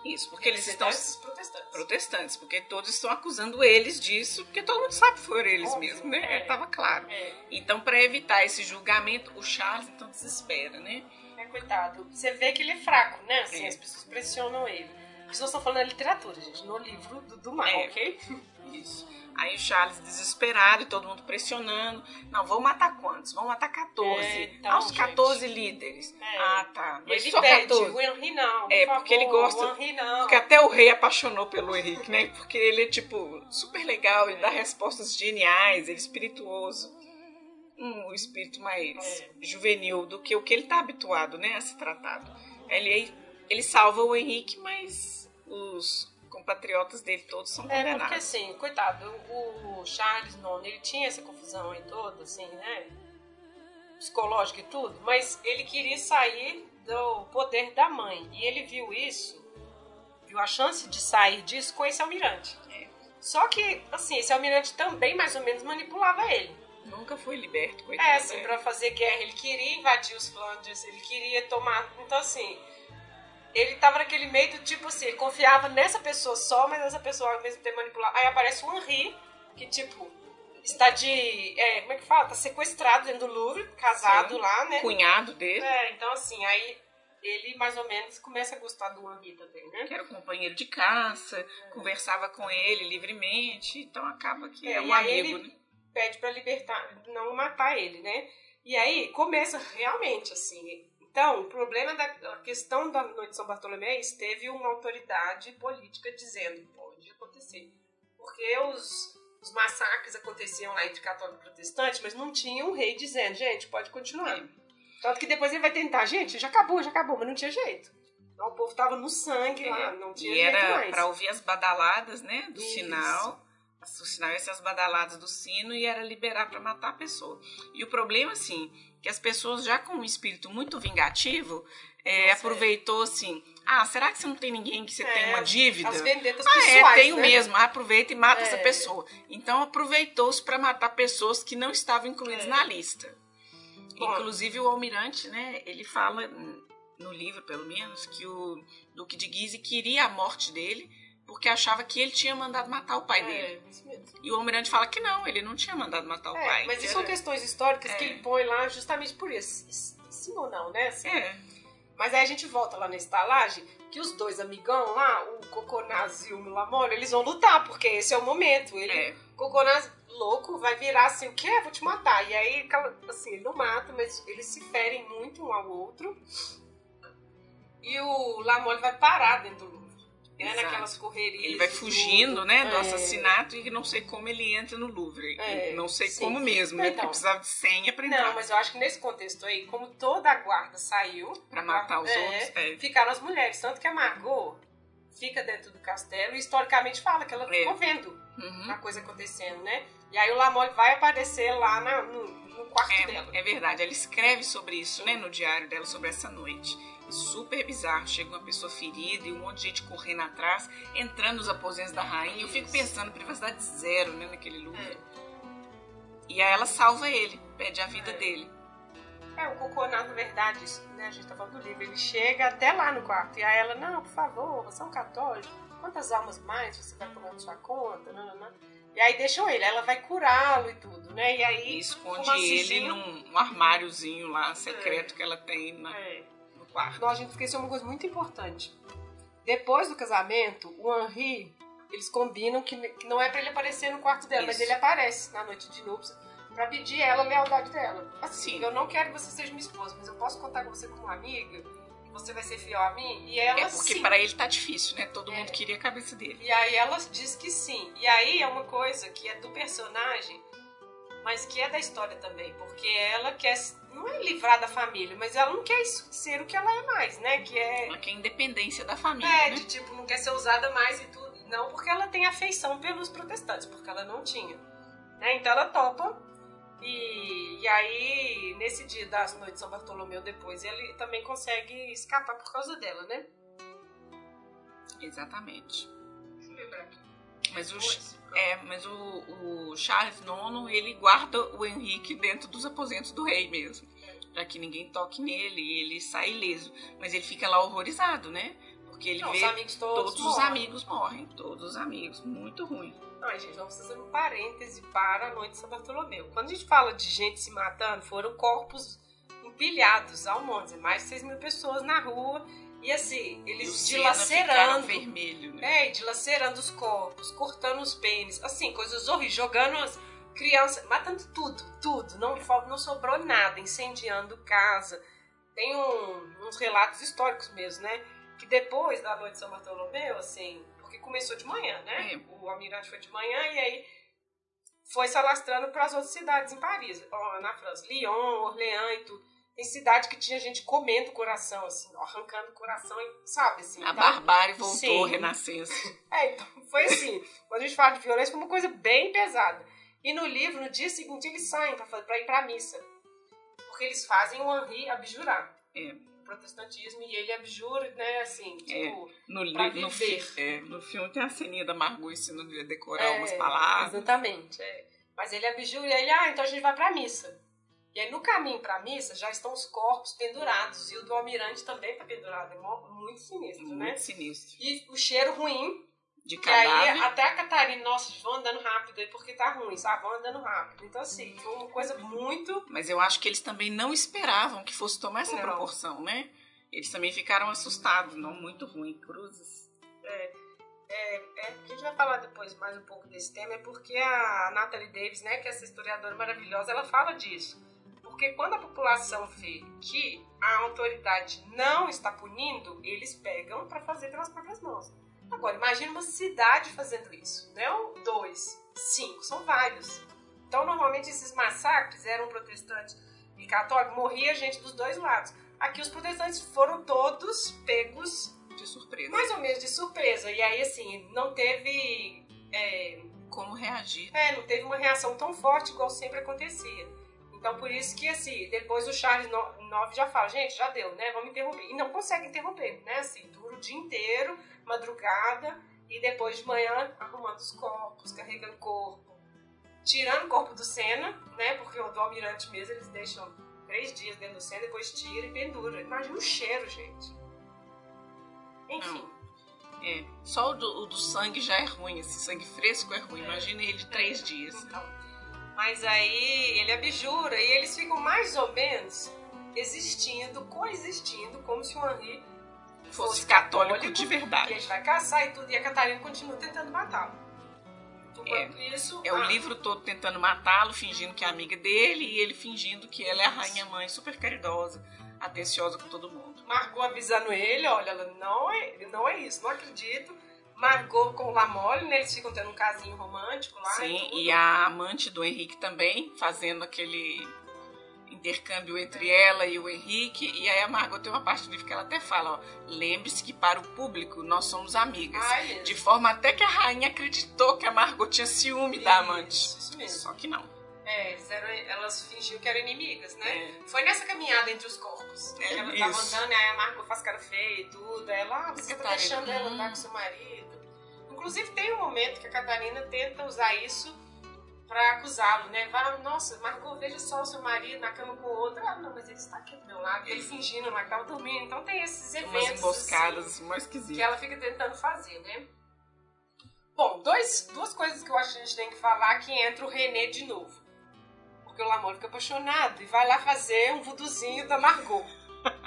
Isso, porque eles estão protestantes. protestantes, porque todos estão acusando eles disso, porque todo mundo sabe que foram eles Óbvio, mesmo, né? É, Tava claro. É. Então, para evitar esse julgamento, o Charles então desespera, né? É, coitado. Você vê que ele é fraco, né? Assim, é. as pessoas pressionam ele. As pessoas estão falando da literatura, gente, no livro do, do Mal, é. ok? Aí o Charles desesperado e todo mundo pressionando. Não, vão matar quantos? Vão matar 14. É, então, ah, os 14 gente. líderes. É. Ah, tá. Mas ele só pede, 14. o Henry não. É, por porque favor, ele gosta. Porque até o rei apaixonou pelo Henrique, né? Porque ele é, tipo, super legal, ele dá respostas geniais, ele é espirituoso. Um espírito mais é. juvenil do que o que ele tá habituado, né, a ser tratado. Ele, ele salva o Henrique, mas os compatriotas dele todos são condenados. É, porque assim, coitado, o Charles Nono, ele tinha essa confusão aí toda, assim, né? Psicológica e tudo, mas ele queria sair do poder da mãe. E ele viu isso, viu a chance de sair disso com esse almirante. É. Só que, assim, esse almirante também mais ou menos manipulava ele. Nunca foi liberto, coitado. É, assim, pra fazer guerra. Ele queria invadir os Flandres, ele queria tomar. Então, assim, ele tava naquele meio do tipo assim, ele confiava nessa pessoa só, mas essa pessoa ao mesmo tempo manipulava. Aí aparece o Henri, que tipo, está de. É, como é que fala? Tá sequestrado dentro do Louvre, casado Sim, lá, né? Cunhado dele. É, então assim, aí ele mais ou menos começa a gostar do Henri também, né? Que era o companheiro de caça, é. conversava com ele livremente, então acaba que é, é um amigo, né? Pede para libertar, não matar ele, né? E aí começa realmente assim, então, o problema da questão da noite de São Bartolomé teve uma autoridade política dizendo pode acontecer. Porque os, os massacres aconteciam lá entre católico e protestante, mas não tinha um rei dizendo, gente, pode continuar. É. Tanto que depois ele vai tentar, gente, já acabou, já acabou, mas não tinha jeito. Então, o povo tava no sangue é. lá, não tinha e jeito era mais. para ouvir as badaladas, né, do Isso. sinal o sinal ia ser as badaladas do sino e era liberar para matar a pessoa. E o problema, assim, que as pessoas já com um espírito muito vingativo é, aproveitou assim. Ah, será que você não tem ninguém que você é, tem uma dívida? As vendetas ah, pessoais, é, tenho né? mesmo. Aproveita e mata é. essa pessoa. Então aproveitou-se para matar pessoas que não estavam incluídas é. na lista. Bom, Inclusive o almirante, né? Ele fala no livro, pelo menos, que o Duque de Guise queria a morte dele porque achava que ele tinha mandado matar o pai é, dele. Isso mesmo. E o almirante fala que não, ele não tinha mandado matar o é, pai. Mas isso são questões históricas é. que ele põe lá justamente por isso. Sim ou não, né? Assim, é. Mas aí a gente volta lá na estalagem, que os dois amigão lá, o Coconaz e o Mulamoro, eles vão lutar, porque esse é o momento. Ele, é. Coconaz louco vai virar assim, o quê? Vou te matar. E aí, assim, ele não mata, mas eles se ferem muito um ao outro. E o Lamole vai parar dentro do né, naquelas correrias. Ele vai fugindo, né, do é. assassinato e não sei como ele entra no Louvre. É, não sei sim. como mesmo, né? Então, porque precisava de senha pra entrar. Não, mas eu acho que nesse contexto aí, como toda a guarda saiu para matar os é, outros, é. ficaram as mulheres. Tanto que a Margot fica dentro do castelo e historicamente fala que ela ficou é. vendo uhum. a coisa acontecendo, né? E aí o Lamole vai aparecer lá na, no, no quarto é, dela. É verdade, ela escreve sobre isso, né, no diário dela, sobre essa noite super bizarro. Chega uma pessoa ferida e um monte de gente correndo atrás, entrando nos aposentos da rainha. Eu fico pensando, privacidade zero, né, naquele lugar. É. E aí ela salva ele, pede a vida é. dele. É, o Cocô, na verdade, né, a gente tá falando do livro, ele chega até lá no quarto. E aí ela, não, por favor, você é um católico, quantas almas mais você vai tomar na sua conta? Não, não, não. E aí deixam ele, ela vai curá-lo e tudo, né? E aí e esconde ele num um armáriozinho lá secreto é. que ela tem na, é. Quarto. Então a gente esqueceu uma coisa muito importante. Depois do casamento, o Henri, eles combinam que, que não é para ele aparecer no quarto dela, Isso. mas ele aparece na noite de núpcias para pedir ela a lealdade dela. Assim, Sim. eu não quero que você seja minha esposa, mas eu posso contar com você como amiga você vai ser fiel a mim? E ela É porque para ele tá difícil, né? Todo é. mundo queria a cabeça dele. E aí ela diz que sim. E aí é uma coisa que é do personagem, mas que é da história também, porque ela quer não é livrar da família, mas ela não quer ser o que ela é mais, né? Que é ela quer independência da família, É, né? de tipo não quer ser usada mais e tudo. Não porque ela tem afeição pelos protestantes, porque ela não tinha. Né? Então ela topa e, e aí, nesse dia das noites de São Bartolomeu, depois, ele também consegue escapar por causa dela, né? Exatamente. Mas o, é, mas o, o Charles IX, ele guarda o Henrique dentro dos aposentos do rei mesmo. Pra que ninguém toque nele e ele sai ileso. Mas ele fica lá horrorizado, né? Porque ele Não, vê os amigos todos, todos os amigos morrem. Todos os amigos. Muito ruim. Não, gente, vamos fazer um parêntese para a noite de São Bartolomeu. Quando a gente fala de gente se matando, foram corpos empilhados ao monte, mais de 6 mil pessoas na rua. E assim, eles dilacerando. vermelho, né? É, dilacerando os corpos, cortando os pênis, assim, coisas horríveis, jogando as crianças, matando tudo, tudo. Não, não sobrou nada, incendiando casa. Tem um, uns relatos históricos mesmo, né? Que depois da noite de São Bartolomeu, assim, porque começou de manhã, né? É. O almirante foi de manhã e aí foi se alastrando para as outras cidades em Paris, na França, Lyon, Orléans e tudo. Tem cidade que tinha gente comendo o coração, assim, arrancando o coração, sabe? Assim, a então, barbárie voltou, sim. renascença. É, então foi assim. Quando a gente fala de violência, foi uma coisa bem pesada. E no livro, no dia seguinte, eles saem para ir para a missa. Porque eles fazem o Henri abjurar. É protestantismo e ele abjura, né, assim, tipo, é, no, no, fi, é, no filme tem a ceninha da Margot ensinando a decorar é, umas palavras. Exatamente, é. Mas ele abjura e ele, ah, então a gente vai pra missa. E aí no caminho pra missa já estão os corpos pendurados e o do almirante também tá pendurado. É muito sinistro, muito né? Muito sinistro. E o cheiro ruim. De cadáver. E aí até a Catarina, nossa, vão andando rápido aí porque tá ruim, sabe? Vão andando rápido. Então assim, foi uma coisa muito... Mas eu acho que eles também não esperavam que fosse tomar essa não. proporção, né? Eles também ficaram assustados, não muito ruim, cruzes. É, é, é, a gente vai falar depois mais um pouco desse tema, é porque a Natalie Davis, né, que é essa historiadora maravilhosa, ela fala disso. Porque quando a população vê que a autoridade não está punindo, eles pegam para fazer pelas próprias mãos. Agora, imagine uma cidade fazendo isso. Não dois, cinco, são vários. Então, normalmente, esses massacres eram protestantes e católicos, morria gente dos dois lados. Aqui, os protestantes foram todos pegos de surpresa. Mais ou menos de surpresa. E aí, assim, não teve. É, Como reagir. É, não teve uma reação tão forte igual sempre acontecia. Então, por isso que, assim, depois o Charles IX já fala, gente, já deu, né? Vamos interromper. E não consegue interromper, né? Assim, dura o dia inteiro, madrugada, e depois de manhã arrumando os corpos, carregando corpo, tirando o corpo do Senna, né? Porque o do almirante mesmo eles deixam três dias dentro do Senna, depois tira e pendura. Imagina o cheiro, gente. Enfim. É, só o do, o do, sangue já é ruim, esse sangue fresco é ruim. É. Imagina ele três dias. Então. Mas aí ele abjura e eles ficam mais ou menos existindo, coexistindo, como se o Henri fosse, fosse católico, católico, de verdade. E a gente vai caçar e tudo, e a Catarina continua tentando matá-lo. É, isso, é ah, o livro todo tentando matá-lo, fingindo que é amiga dele, e ele fingindo que ela é a rainha-mãe, super caridosa, atenciosa com todo mundo. Margot avisando ele, olha, ela não é, não é isso, não acredito. Margot com o Lamole, né? Eles ficam tendo um casinho romântico lá. Sim, e, e a amante do Henrique também, fazendo aquele intercâmbio entre ela e o Henrique. E aí a Margot tem uma parte do livro que ela até fala, ó, lembre-se que para o público nós somos amigas. Ai, de forma até que a rainha acreditou que a Margot tinha ciúme isso, da amante. Isso mesmo. Só que não. É, eram, elas fingiam que eram inimigas, né? É. Foi nessa caminhada entre os corpos. É, ela tava andando aí a Margot faz cara feia e tudo. Ela, ah, você tá deixando ela andar com seu marido. Inclusive tem um momento que a Catarina tenta usar isso pra acusá-lo, né? Vai, nossa, Margot, veja só o seu marido na cama com o outro. Ah, não, mas ele está aqui do meu lado. Ele fingindo lá que tava dormindo. Então tem esses eventos. Umas emboscadas assim, mais esquisitas. Que ela fica tentando fazer, né? Bom, dois, duas coisas que eu acho que a gente tem que falar que entra o René de novo. Porque o Lamor fica apaixonado e vai lá fazer um vuduzinho da Margot.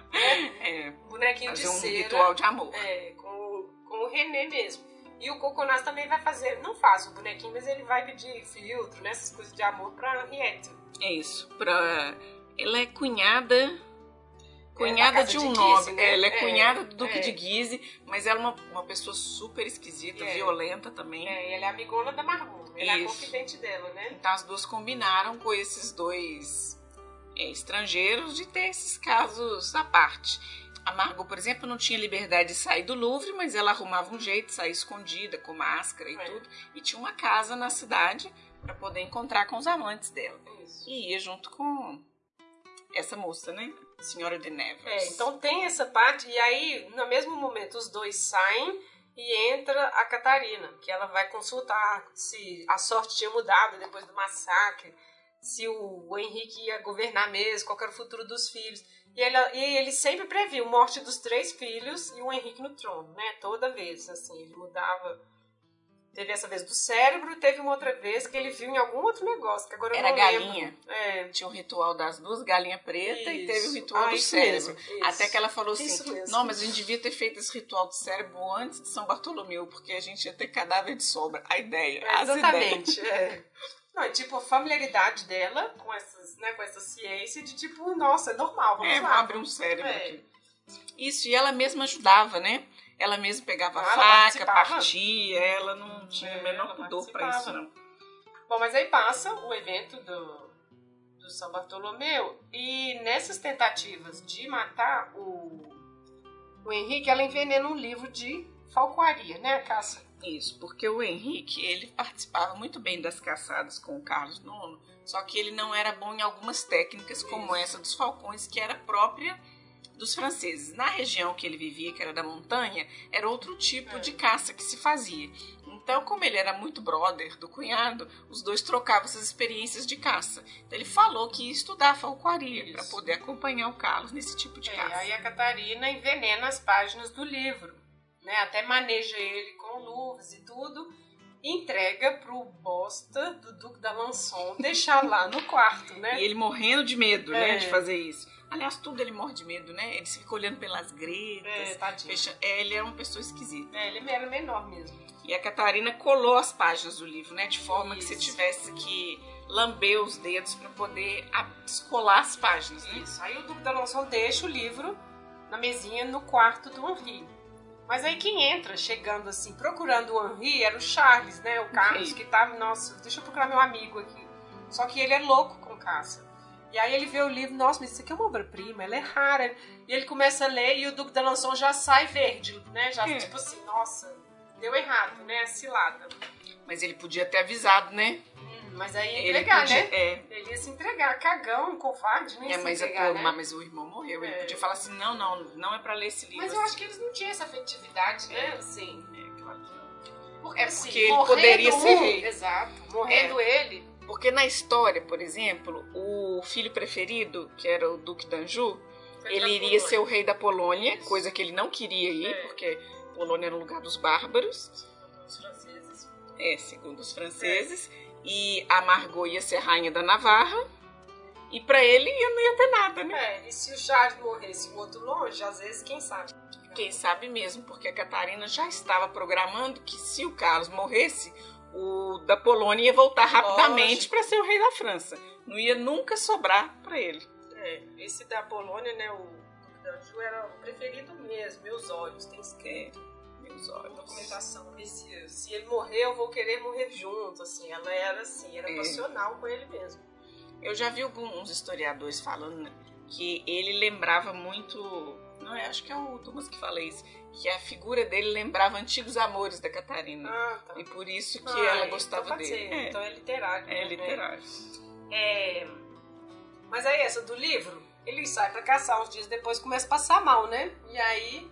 É, Bonequinho de um cera. ritual de amor. É, com, com o René mesmo. E o Coconás também vai fazer, não faz o bonequinho, mas ele vai pedir filtro, né, essas coisas de amor pra Henriette. É isso. Pra... Ela é cunhada. Cunhada da casa de um de nobre. Né? Ela é, É, cunhada do Duque é. de Guise, mas ela é uma, uma pessoa super esquisita, É. violenta também. É, e ela é amigona da Margot. Ele é a Isso. confidente dela, né? Então as duas combinaram com esses dois é, estrangeiros de ter esses casos à parte. A Margot, por exemplo, não tinha liberdade de sair do Louvre, mas ela arrumava um jeito de sair escondida, com máscara e É. tudo. E tinha uma casa na cidade para poder encontrar com os amantes dela. Isso. E ia junto com essa moça, né? Senhora de Nevers. É, então tem essa parte, e aí, no mesmo momento, os dois saem e entra a Catarina, que ela vai consultar se a sorte tinha mudado depois do massacre, se o, Henrique ia governar mesmo, qual era o futuro dos filhos. E, e ele sempre previu morte dos três filhos e o Henrique no trono, né? Toda vez, assim, ele mudava. Teve essa vez do cérebro, teve uma outra vez que ele viu em algum outro negócio, que agora eu Era não galinha. É, Tinha o ritual das duas galinhas pretas e teve o ritual Ah, do cérebro. mesmo. Até que ela falou assim: não, mas a gente devia ter feito esse ritual do cérebro antes de São Bartolomeu, porque a gente ia ter cadáver de sobra. A ideia, É, as ideias. exatamente. É. Não, é tipo a familiaridade dela com essas, né, com essa ciência de tipo, nossa, é normal, vamos É, lá. abre um cérebro É. aqui. Isso, e ela mesma ajudava, né? Ela mesma pegava a ela faca, partia, ela não tinha É, o menor ela pudor participava. isso, não. Bom, mas aí passa o evento do, do São Bartolomeu e nessas tentativas de matar o, o Henrique, ela envenena um livro de falcoaria, né, Caça? Isso, porque o Henrique, ele participava muito bem das caçadas com o Carlos IX, só que ele não era bom em algumas técnicas, como essa dos falcões, que era própria dos franceses. Na região que ele vivia, que era da montanha, era outro tipo É. de caça que se fazia. Então, como ele era muito brother do cunhado, os dois trocavam essas experiências de caça. Então, ele falou que ia estudar falcoaria para poder acompanhar o Carlos nesse tipo de É, caça. aí a Catarina envenena as páginas do livro, né? Até maneja ele com luvas e tudo. e Entrega pro bosta do Duque da Lançon deixar lá no quarto, né? E ele morrendo de medo, É. né, de fazer isso. Aliás, tudo ele morre de medo, né? Ele se fica olhando pelas gretas. É, tadinho. fecha- é, ele era uma pessoa esquisita. É, ele era menor mesmo. E a Catarina colou as páginas do livro, né? De forma que Isso. você tivesse que lamber os dedos para poder descolar as páginas, né? Isso. Aí o Duque da Lançon deixa o livro na mesinha no quarto do Henri. Mas aí quem entra, chegando assim, procurando o Henri, era o Charles, né? O Carlos, Ok. que tava, nossa, deixa eu procurar meu amigo aqui. Só que ele é louco com caça. E aí ele vê o livro, nossa, mas isso aqui é uma obra-prima, ela é rara. E ele começa a ler e o Duque da Lançon já sai verde, né? Já, É. tipo assim, nossa, deu errado, né? Cilada. Mas ele podia ter avisado, né? Hum, mas aí ia Ele entregar, podia, né? É, Ele ia se entregar. Cagão, covarde, é se mas, é, entregar, pô, né? mas o irmão morreu. Ele É. podia falar assim: não, não, não é pra ler esse livro. Mas eu acho que eles não tinham essa afetividade, né? Assim. É, claro que não. Porque, É assim, porque ele morrendo poderia ser rei. Exato. Morrendo ele. Porque na história, por exemplo, o filho preferido, que era o Duque d'Anjou, ele iria ser o rei da Polônia, Isso. coisa que ele não queria ir, É. porque Polônia era o lugar dos bárbaros, Os franceses. é, segundo os franceses, e a Margot ia ser rainha da Navarra, e pra ele ia- não ia ter nada, né? É, e se o Charles morresse o outro longe, às vezes, quem sabe? Quem sabe mesmo, porque a Catarina já estava programando que se o Carlos morresse, o da Polônia ia voltar rapidamente para ser o rei da França. Não ia nunca sobrar para ele. É, esse da Polônia, né, o Duque d'Anjou era o preferido mesmo, meus olhos, tem escrito. Meus A olhos. documentação, se, se ele morrer, eu vou querer morrer junto, assim, ela era assim, era É. passional com ele mesmo. Eu já vi alguns historiadores falando que ele lembrava muito. Não é, acho que é o Thomas que fala isso. Que a figura dele lembrava antigos amores da Catarina. Ah, tá. E por isso que Ah, ela então gostava pode dele. É, Então é literário. é né? literário. É, Mas aí essa do livro, ele sai pra caçar uns dias depois começa a passar mal, né? E aí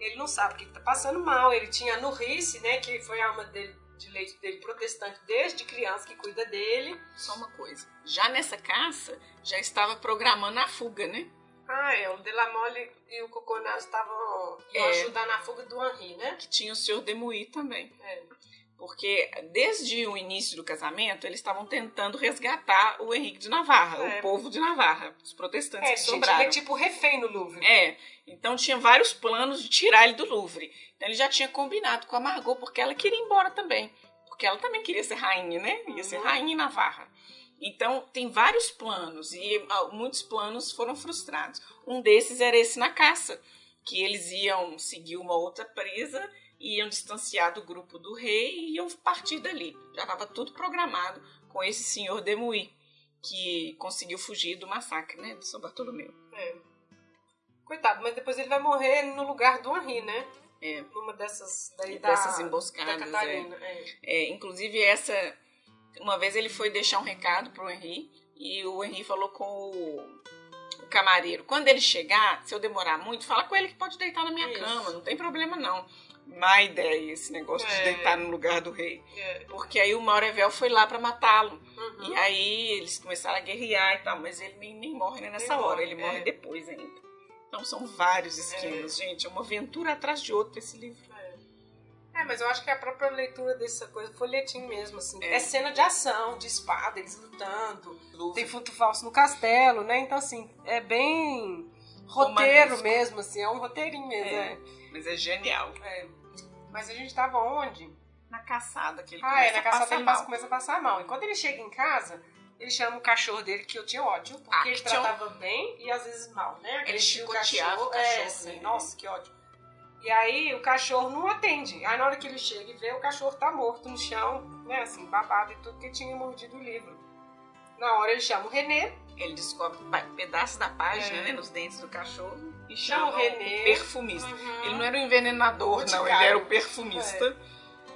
ele não sabe o que tá passando mal. Ele tinha a Nurrice, né? Que foi a alma dele, de leite dele protestante desde criança que cuida dele. Só uma coisa. Já nessa caça, já estava programando a fuga, né? Ah, é, o Delamole e o Coconaz estavam É. ajudar na fuga do Henri, né? Que tinha o senhor Demouy também. É. Porque desde o início do casamento, eles estavam tentando resgatar o Henrique de Navarra, É. o povo de Navarra, os protestantes É, que gente, sobraram. ele é tipo refém no Louvre. É, então tinha vários planos de tirar ele do Louvre. Então ele já tinha combinado com a Margot, porque ela queria ir embora também. Porque ela também queria ser rainha, né? Ia ser Uhum. rainha em Navarra. Então tem vários planos, e ah, muitos planos foram frustrados. Um desses era esse na caça, que eles iam seguir uma outra presa, iam distanciar do grupo do rei e iam partir dali. Já estava tudo programado com esse senhor Demouy, que conseguiu fugir do massacre né, de São Bartolomeu. É. Coitado, mas depois ele vai morrer no lugar do Henri, né? É. Numa dessas daí Dessas da, emboscadas, da Catarina. É. É, inclusive, essa. Uma vez ele foi deixar um recado pro Henri e o Henri falou com o, o camareiro: quando ele chegar, se eu demorar muito, fala com ele que pode deitar na minha Isso. cama, não tem problema não. Má ideia esse negócio de É. deitar no lugar do rei. É. Porque aí o Maurevel foi lá pra matá-lo. Uhum. E aí eles começaram a guerrear e tal, mas ele nem, nem morre né, nessa hora, morre, ele morre é. depois ainda. Então são vários esquemas, gente. É uma aventura atrás de outra esse livro. É, mas eu acho que a própria leitura dessa coisa, folhetim mesmo, assim. É. É, cena de ação, de espada, eles lutando. Tem futo falso no castelo, né? Então, assim, é bem roteiro Romanesco. mesmo, assim. É um roteirinho mesmo, É. é. Mas é genial. É. Mas a gente tava onde? Na caçada que ele Ah, é, começa na a caçada passar ele mal. começa a passar mal. E quando ele chega em casa, ele chama o cachorro dele, que eu tinha ódio, porque Ah, ele tratava bem e às vezes mal, né? Agredia chicoteava o É, cachorro, sim, né? nossa, que ódio. E aí o cachorro não atende. Aí na hora que ele chega e vê, o cachorro tá morto no chão, né? Assim, babado e tudo, que tinha mordido o livro. Na hora ele chama o René, Ele descobre pa- pedaços da página, É. né, nos dentes do cachorro e Chama chama o René. o perfumista. Uhum. Ele não era o envenenador, não, ele era o perfumista.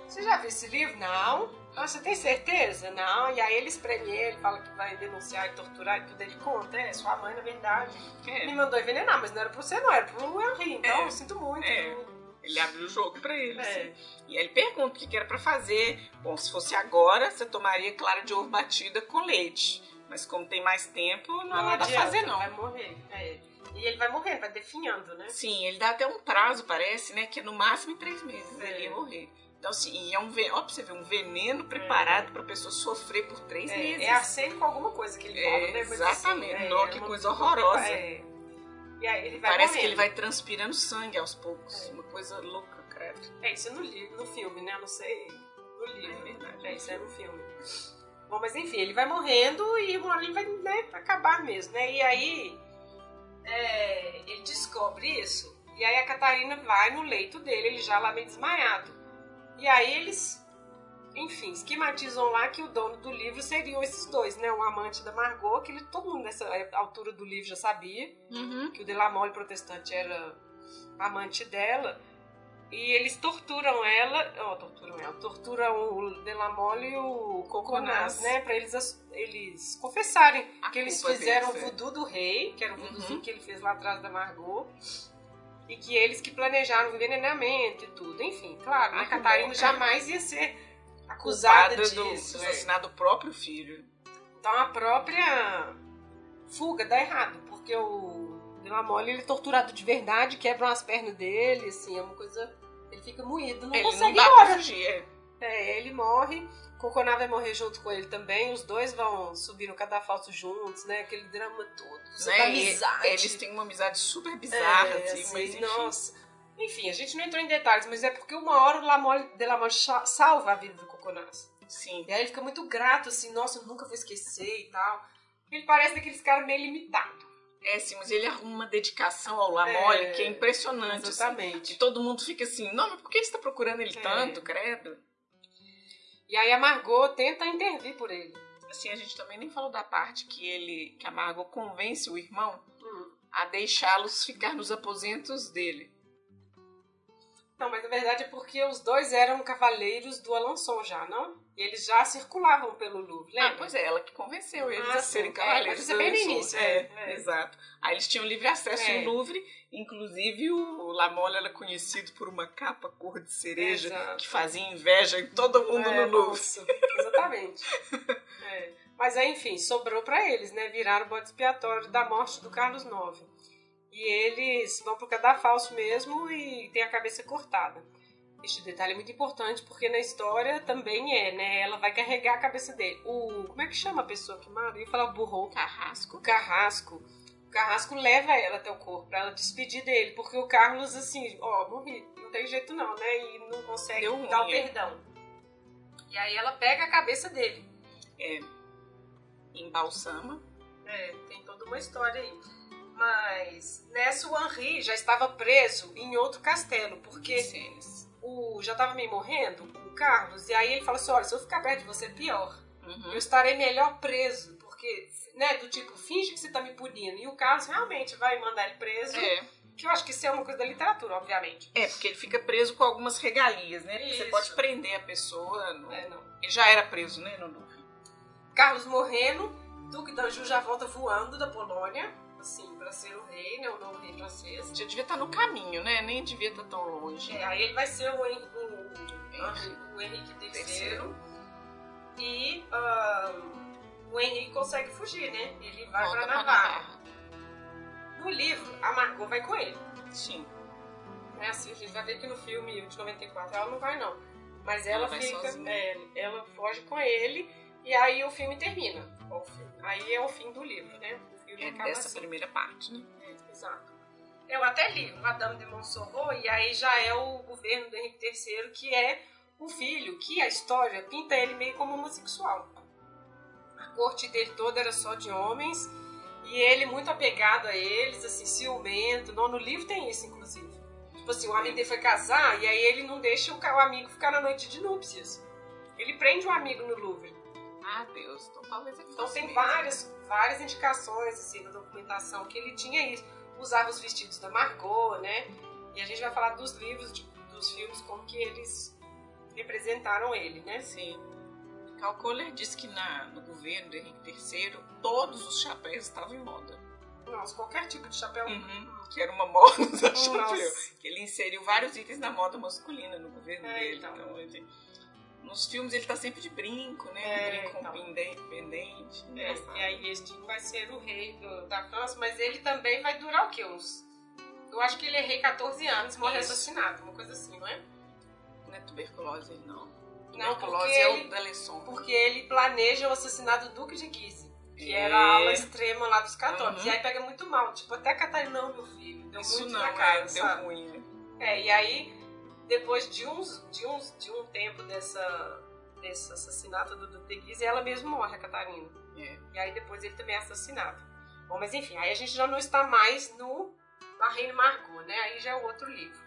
Você já viu esse livro? Não. Ah, você tem certeza? Não. E aí ele espreme ele, fala que vai denunciar e torturar e tudo. Ele conta, é, sua mãe, na verdade, É, me mandou envenenar, mas não era pra você, não, era pro Henry. Então, É. eu sinto muito. É. Ele abre o jogo pra ele. É. assim. E aí ele pergunta o que que era pra fazer. Bom, se fosse agora, você tomaria clara de ovo batida com leite. Mas como tem mais tempo, não, há nada a adianta, fazer, não. Vai morrer. É. E ele vai morrer, vai definhando, né? Sim, ele dá até um prazo, parece, né? Que é no máximo em três meses É. ele ia morrer. Então, assim, e é um veneno, ó, pra você ver, um veneno preparado pra pessoa sofrer por três meses. É, é arsênico com alguma coisa que ele É, fala, né? Mas, exatamente. assim, Nossa, que coisa horrorosa. É. Ele Parece que ele vai transpirando sangue aos poucos. Uma coisa louca, credo. É isso no, livro, no filme, né? Eu não sei no livro. É verdade. É, isso é no filme. Bom, mas enfim, ele vai morrendo e uma hora ele vai né, acabar mesmo, né? E aí é, ele descobre isso. E aí a Catarina vai no leito dele, ele já lá meio desmaiado. E aí eles, enfim, esquematizam lá que o dono do livro seriam esses dois, né? O amante da Margot, que ele, todo mundo nessa altura do livro já sabia Uhum. que o Delamole protestante era amante dela. E eles torturam ela, ó, torturam ela, torturam o Delamole e o Coconaz, né? Pra eles, eles confessarem A que eles fizeram o é. voodoo do rei, que era o voodoozinho Uhum. que ele fez lá atrás da Margot. E que eles que planejaram o envenenamento e tudo. Enfim, claro, Ah, a Catarina bom, jamais ia ser acusada Culpada do disso. é. assassinato do próprio filho. Então a própria fuga dá errado, porque o Delamole ele é torturado de verdade, quebram as pernas dele, assim, é uma coisa. Ele fica moído, não ele consegue não dá embora. pra fugir. é. É, ele morre, Coconá vai morrer junto com ele também, os dois vão subir no cadafalso juntos, né? Aquele drama todo, Né? amizade. Eles têm uma amizade super bizarra, É, assim, mas enfim. nossa. Enfim, a gente não entrou em detalhes, mas é porque uma hora o Lamole, Delamole cha- salva a vida do Coconás. Sim. E aí ele fica muito grato, assim, nossa, eu nunca vou esquecer e tal. Ele parece daqueles caras meio limitados. É, sim, mas ele arruma uma dedicação ao Lamole É, que é impressionante. assim. Exatamente. E todo mundo fica assim, não, mas por que você tá procurando ele É. tanto, credo? E aí a Margot tenta intervir por ele. Assim, a gente também nem falou da parte que ele, que a Margot convence o irmão Hum. a deixá-los ficar nos aposentos dele. Não, mas na verdade é porque os dois eram cavaleiros do Alençon já, não? E eles já circulavam pelo Louvre, lembra? Ah, pois é, ela que convenceu eles Ah, a serem sim. cavaleiros. É, isso é bem do início, É, é, é. exato. Aí eles tinham livre acesso É. ao Louvre, inclusive o Lamole era conhecido por uma capa cor de cereja que fazia inveja em todo mundo É, no Louvre. nossa, exatamente. É. Mas aí, enfim, sobrou pra eles, né? Viraram o bode expiatório da morte do Carlos IX. E eles vão pro cadafalso mesmo e tem a cabeça cortada. Este detalhe é muito importante porque na história também é, né? Ela vai carregar a cabeça dele. O. Como é que chama a pessoa que mata? Eu ia falar burro. Carrasco. O Carrasco. O Carrasco leva ela até o corpo pra ela despedir dele. Porque o Carlos, assim, ó, morri. Não tem jeito não, né? E não consegue Deu dar o é. perdão. E aí ela pega a cabeça dele. É, embalsama. É, tem toda uma história aí. Mas nessa o Henri já estava preso em outro castelo, porque Cenas. o já estava meio morrendo, o Carlos, e aí ele fala assim: olha, se eu ficar perto de você, é pior. Uhum. Eu estarei melhor preso, porque, né, do tipo, finge que você tá me punindo. E o Carlos realmente vai mandar ele preso. É. Que eu acho que isso é uma coisa da literatura, obviamente. é, porque ele fica preso com algumas regalias, né? Você pode prender a pessoa. no- É, não. Ele já era preso, né? No Louvre. Carlos morrendo, Duque d'Anjou já volta voando da Polônia, assim, pra ser o rei, né, o novo rei francês. Já devia estar no caminho, né? Nem devia estar tão longe. É, aí ele vai ser o, Hen- o, o, Henrique III. Terceiro. E ah, o Henrique consegue fugir, né? Ele vai Volta pra pra Navarra. No livro, a Margot vai com ele. Sim. É assim, a gente vai ver que no filme de 94 ela não vai, não. Mas ela, Ela fica. é, ela foge com ele e aí o filme termina. Aí é o fim do livro, né? Filme É dessa assim. primeira parte, né? Exato. Eu até li Madame de Montsoreau e aí já é o governo do Henrique III, que é o filho, que a história pinta ele meio como homossexual. A corte dele toda era só de homens e ele muito apegado a eles, assim, ciumento. No, no livro tem isso, inclusive. Tipo assim, o amigo dele foi casar e aí ele não deixa o, amigo ficar na noite de núpcias. Ele prende o amigo no Louvre. Ah, Deus. Então talvez ele Então tem mesmo. várias, várias indicações assim na documentação que ele tinha isso. Usava os vestidos da Margot, né? E a gente vai falar dos livros, de- dos filmes, como que eles representaram ele, né? Sim. Cal Kohler disse que na, no governo do Henrique III todos os chapéus estavam em moda. Nossa, qualquer tipo de chapéu. Que era uma moda usar chapéu. Que ele inseriu vários itens na moda masculina no governo É, dele. então. Então, ele- nos filmes ele tá sempre de brinco, né? É, brinco então. com pendente. pendente É, engraçado. e aí este vai ser o rei do- da França, mas ele também vai durar o quê? Uns. Eu acho que ele é rei 14 anos, morre Isso. assassinado, uma coisa assim, não é? Não é tuberculose ele não. Não, Tuberculose é ele- o da Lesson. Porque ele planeja o assassinato do Duque de Guise, que É. era a ala extrema lá dos católicos. Uhum. E aí pega muito mal, tipo, até Catarina, meu filho, deu Isso muito não, na cara, é, deu ruim. né? É, e aí, depois de uns, de uns, de um tempo dessa, desse assassinato do Guise, ela mesma morre, a Catarina. É. E aí depois ele também é assassinado. Bom, mas enfim, aí a gente já não está mais no Reina Margot, né? Aí já é outro livro.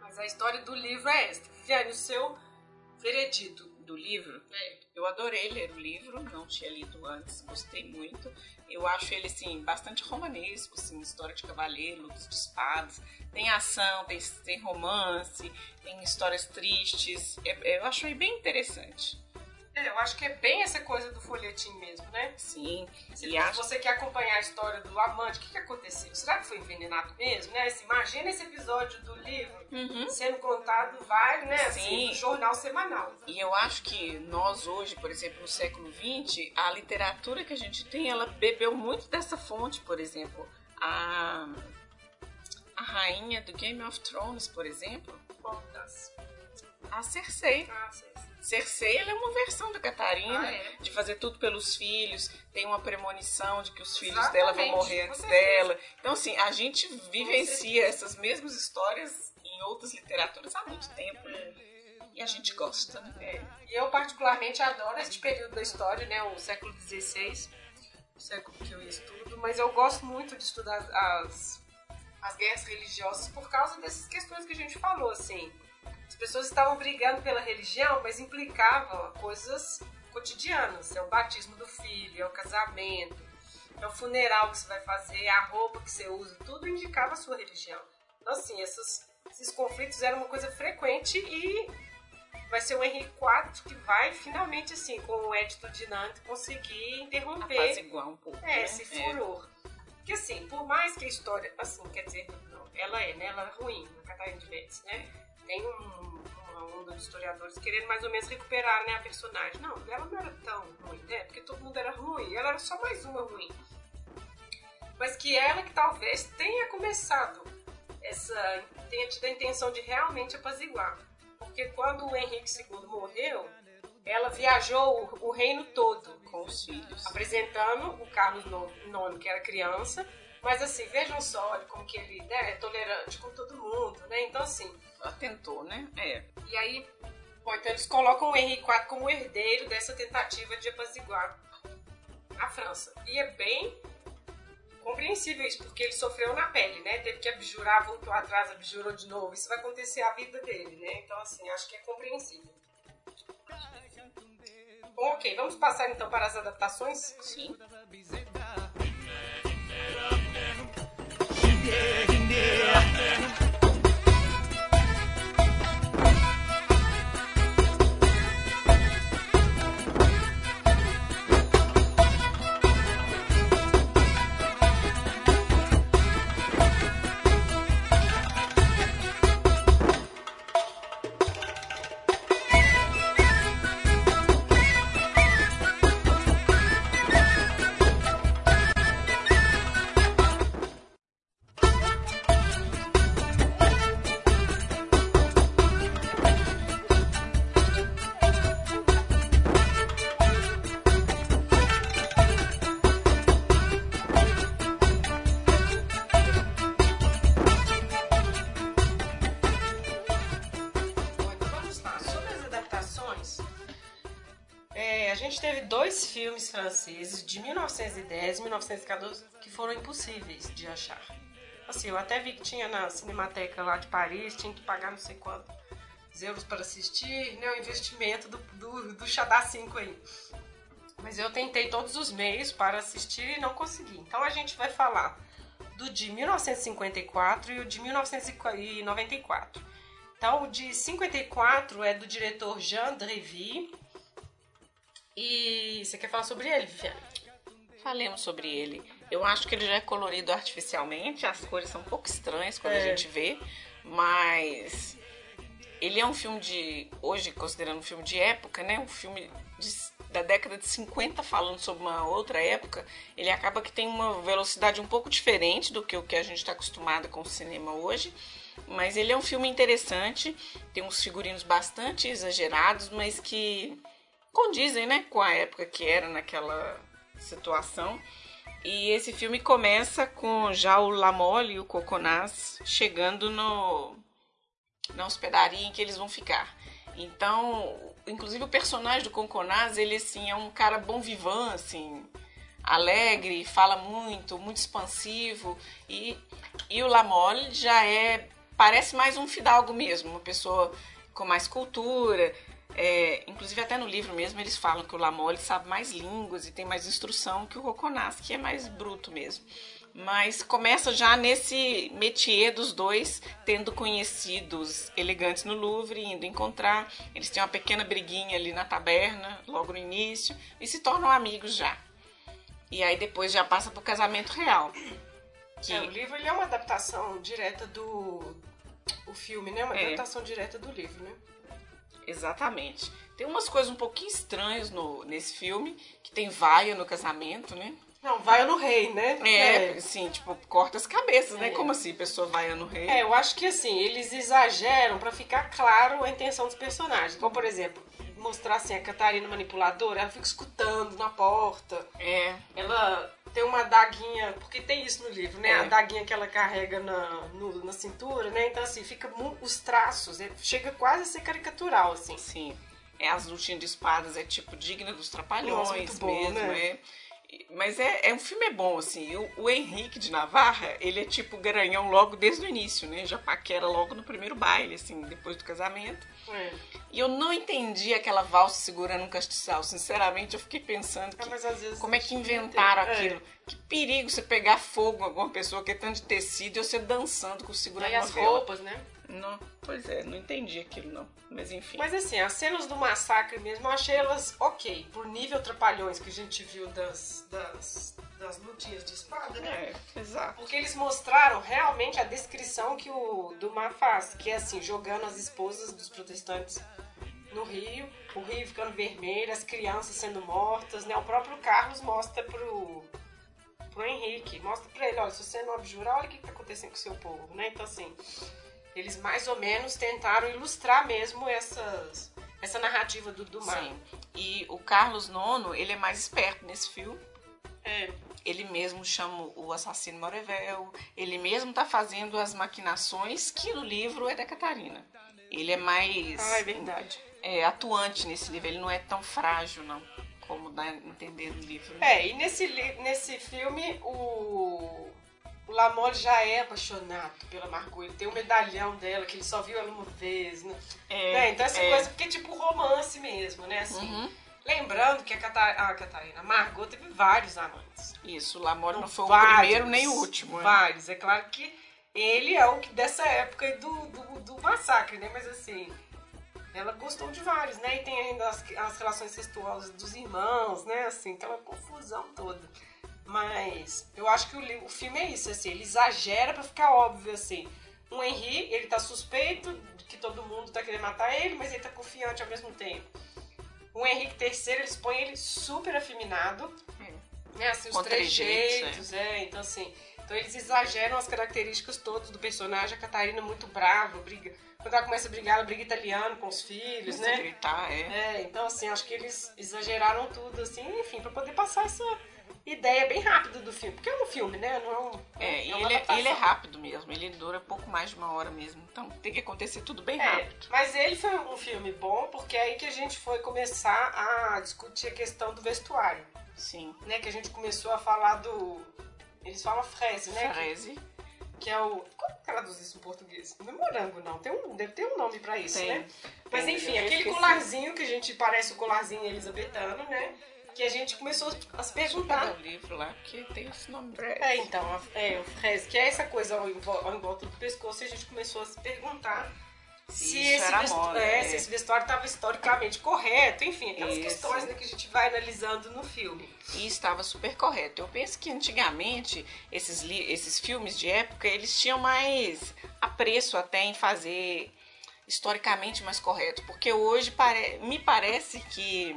Mas a história do livro é esta. Viviane, o seu veredito. Do livro, É. Eu adorei ler o livro, não tinha lido antes, gostei muito. Eu acho ele, assim, bastante romanesco, assim, história de cavaleiro, lutas de espadas. Tem ação, tem, tem romance, tem histórias tristes. É- eu acho ele bem interessante. É, eu acho que é bem essa coisa do folhetim mesmo, né? Sim, Se e acho você quer acompanhar a história do amante, o que, que aconteceu? Será que foi envenenado mesmo? Né? Assim, imagina esse episódio do livro Uhum. sendo contado, vai, né? Assim, Sim. no jornal semanal. E eu acho que nós hoje, por exemplo, no século XX, a literatura que a gente tem, ela bebeu muito dessa fonte, por exemplo. A, a rainha do Game of Thrones, por exemplo, Qual das? a Cersei. Ah, sei. Cersei ela é uma versão da Catarina, Ah, é? de fazer tudo pelos filhos, tem uma premonição de que os filhos Exatamente, dela vão morrer antes dela. Então, assim, a gente vivencia essas mesmas histórias em outras literaturas há muito tempo, né? E a gente gosta, né? E eu particularmente adoro este período da história, né? O século XVI, o século que eu estudo, mas eu gosto muito de estudar as, as guerras religiosas por causa dessas questões que a gente falou, assim. As pessoas estavam brigando pela religião, mas implicavam coisas cotidianas. É o batismo do filho, é o casamento, é o funeral que você vai fazer, é a roupa que você usa, tudo indicava a sua religião. Então, assim, essas- esses conflitos eram uma coisa frequente e vai ser o Henrique IV que vai finalmente, assim, com o Edito de Nantes, conseguir interromper Apaziguar um pouco. é, né? esse furor. Porque assim, por mais que a história, assim, quer dizer, não, ela é, né? Ela é ruim, a Catarina de Médici, né? Tem um- uma onda de historiadores querendo mais ou menos recuperar né, a personagem. Não, ela não era tão ruim, né? Porque todo mundo era ruim, ela era só mais uma ruim. Mas que ela que talvez tenha começado essa. tenha tido a intenção de realmente apaziguar. porque quando o Henrique II morreu, ela viajou o, reino todo Com os filhos. apresentando o Carlos IX, que era criança. Mas assim, vejam só como que ele né, é tolerante com todo mundo, né? Então assim, tentou, né? É. e aí, bom, então eles colocam o Henrique IV como herdeiro dessa tentativa de apaziguar a França. E é bem compreensível isso, porque ele sofreu na pele, né? Teve que abjurar, voltou atrás, abjurou de novo. Isso vai acontecer a vida dele, né? Então, assim, acho que é compreensível. Bom, ok, vamos passar então para as adaptações? Sim. Franceses de 1910 e 1914 que foram impossíveis de achar. Assim, eu até vi que tinha na Cinemateca lá de Paris, tinha que pagar não sei quantos euros para assistir, né? O investimento do, do, do Xadá 5 aí. Mas eu tentei todos os meios para assistir e não consegui. Então a gente vai falar do de 1954 e o de 1994. Então, o de 54 é do diretor Jean Drevy. E você quer falar sobre ele, Viviane? Falemos sobre ele. Eu acho que ele já é colorido artificialmente, as cores são um pouco estranhas quando a É. gente vê, mas ele é um filme de. Hoje, considerando um filme de época, né? Um filme de- da década de 50 falando sobre uma outra época, ele acaba que tem uma velocidade um pouco diferente do que o que a gente está acostumado com o cinema hoje. Mas ele é um filme interessante, tem uns figurinos bastante exagerados, mas que condizem, né, com a época que era naquela situação. E esse filme começa com já o Lamole e o Coconaz chegando no na hospedaria em que eles vão ficar. Então, inclusive o personagem do Conconaz, ele assim é um cara bom vivant, assim, alegre, fala muito, muito expansivo e e o Lamole já é parece mais um fidalgo mesmo, uma pessoa com mais cultura. É, inclusive até no livro mesmo eles falam que o Lamole sabe mais línguas e tem mais instrução que o Roconaz, que é mais bruto mesmo. Mas começa já nesse métier dos dois, tendo conhecidos elegantes no Louvre, indo encontrar. Eles têm uma pequena briguinha ali na taberna, logo no início, e se tornam amigos já. E aí depois já passa pro casamento real. Que, É, o livro ele é uma adaptação direta do. O filme, né? Uma É. adaptação direta do livro, né? Exatamente. Tem umas coisas um pouquinho estranhas no, nesse filme, que tem vaia no casamento, né? Não, vai no rei, né? É, assim, tipo, corta as cabeças, né? É. Como assim, pessoa vaia no rei? É, eu acho que assim, eles exageram pra ficar claro a intenção dos personagens. Como, por exemplo, mostrar assim a Catarina manipuladora, ela fica escutando na porta. É, Ela tem uma adaguinha, porque tem isso no livro, né? É. A adaguinha que ela carrega na, no- na cintura, né? Então, assim, fica os traços, chega quase a ser caricatural, assim. sim. É, as lutinhas de espadas é tipo digna dos trapalhões Nossa, bom, mesmo, né? é. E- Mas é, é um filme é bom, assim. E O, o Henrique de Navarra, ele é tipo garanhão logo desde o início, né? Já paquera logo no primeiro baile, assim, depois do casamento. É. E eu não entendi aquela valsa segurando um castiçal. Sinceramente, eu fiquei pensando Ah, que. Como é que inventaram É. aquilo? Que perigo você pegar fogo em alguma pessoa que é tanto de tecido e você dançando com segurando uma as vela. roupas, né? Não, pois é, não entendi aquilo não. Mas enfim. Mas assim, as cenas do massacre mesmo, eu achei elas ok. Por nível trapalhões que a gente viu das, das, das lutinhas de espada, né? É, exato. Porque eles mostraram realmente a descrição que o Dumas faz, que é assim, jogando as esposas dos protestantes no rio, o rio ficando vermelho, as crianças sendo mortas, né? O próprio Carlos mostra pro, pro Henrique, mostra pra ele, olha, se você não abjurar, olha o que, que tá acontecendo com o seu povo, né? Então assim, eles mais ou menos tentaram ilustrar mesmo essas, essa narrativa do Dumas. Sim. E o Carlos Nono, ele é mais esperto nesse filme. É. Ele mesmo chama o assassino Morevel, ele mesmo tá fazendo as maquinações que no livro é da Catarina. Ele é mais Ah, é verdade. é, atuante nesse livro, ele não é tão frágil, não, como dá a entender no livro. É, e nesse, nesse filme o, o Lamole já é apaixonado pela Margot. Ele tem um medalhão dela que ele só viu ela uma vez. Né? É, Né? Então essa é. coisa, porque é tipo romance mesmo, né? Assim, Uhum. Lembrando que a, Cata a Catarina a Margot teve vários amantes. Isso, o Lamore não foi Vários, o primeiro nem o último. né? Vários. É claro que ele é o que dessa época do, do, do massacre, né? Mas assim, ela gostou de vários, né? E tem ainda as, as relações sexuais dos irmãos, né? Assim, aquela confusão toda. Mas eu acho que o, o filme é isso, assim, ele exagera pra ficar óbvio, assim. O Henry, ele tá suspeito de que todo mundo tá querendo matar ele, mas ele tá confiante ao mesmo tempo. O Henrique III, eles põem ele super afeminado, É. né, assim, os trejeitos, trejeitos, é, então assim, então eles exageram as características todas do personagem, a Catarina é muito brava, briga, quando ela começa a brigar, ela briga italiano com os filhos, Começa a né, gritar, é. é, então assim, acho que eles exageraram tudo, assim, enfim, pra poder passar essa ideia bem rápida do filme, porque é um filme, né, não é um... É, e uma ele, é- ele é rápido mesmo, ele dura pouco mais de uma hora mesmo. Então tem que acontecer tudo bem É, rápido. mas ele foi um filme bom, porque é aí que a gente foi começar a discutir a questão do vestuário, Sim. né, que a gente começou a falar do... Eles falam frese, né? que- Freze. Que é o. Como traduz isso em português? Não é morango, não. Tem um, deve ter um nome pra isso, Tem. né? Mas Tem, enfim, aquele esqueci. colarzinho que a gente parece o colarzinho elisabetano, né? Que a gente começou a se perguntar. o livro lá, porque tem esse nome. É, então, é, o frese, que é essa coisa ao em volta do pescoço, e a gente começou a se perguntar se, esse, era vestu- moda, é, é. se esse vestuário estava historicamente correto, enfim, aquelas Isso. questões né, que a gente vai analisando no filme. E estava super correto. Eu penso que antigamente esses, esses filmes de época eles tinham mais apreço até em fazer historicamente mais correto, porque hoje pare- me parece que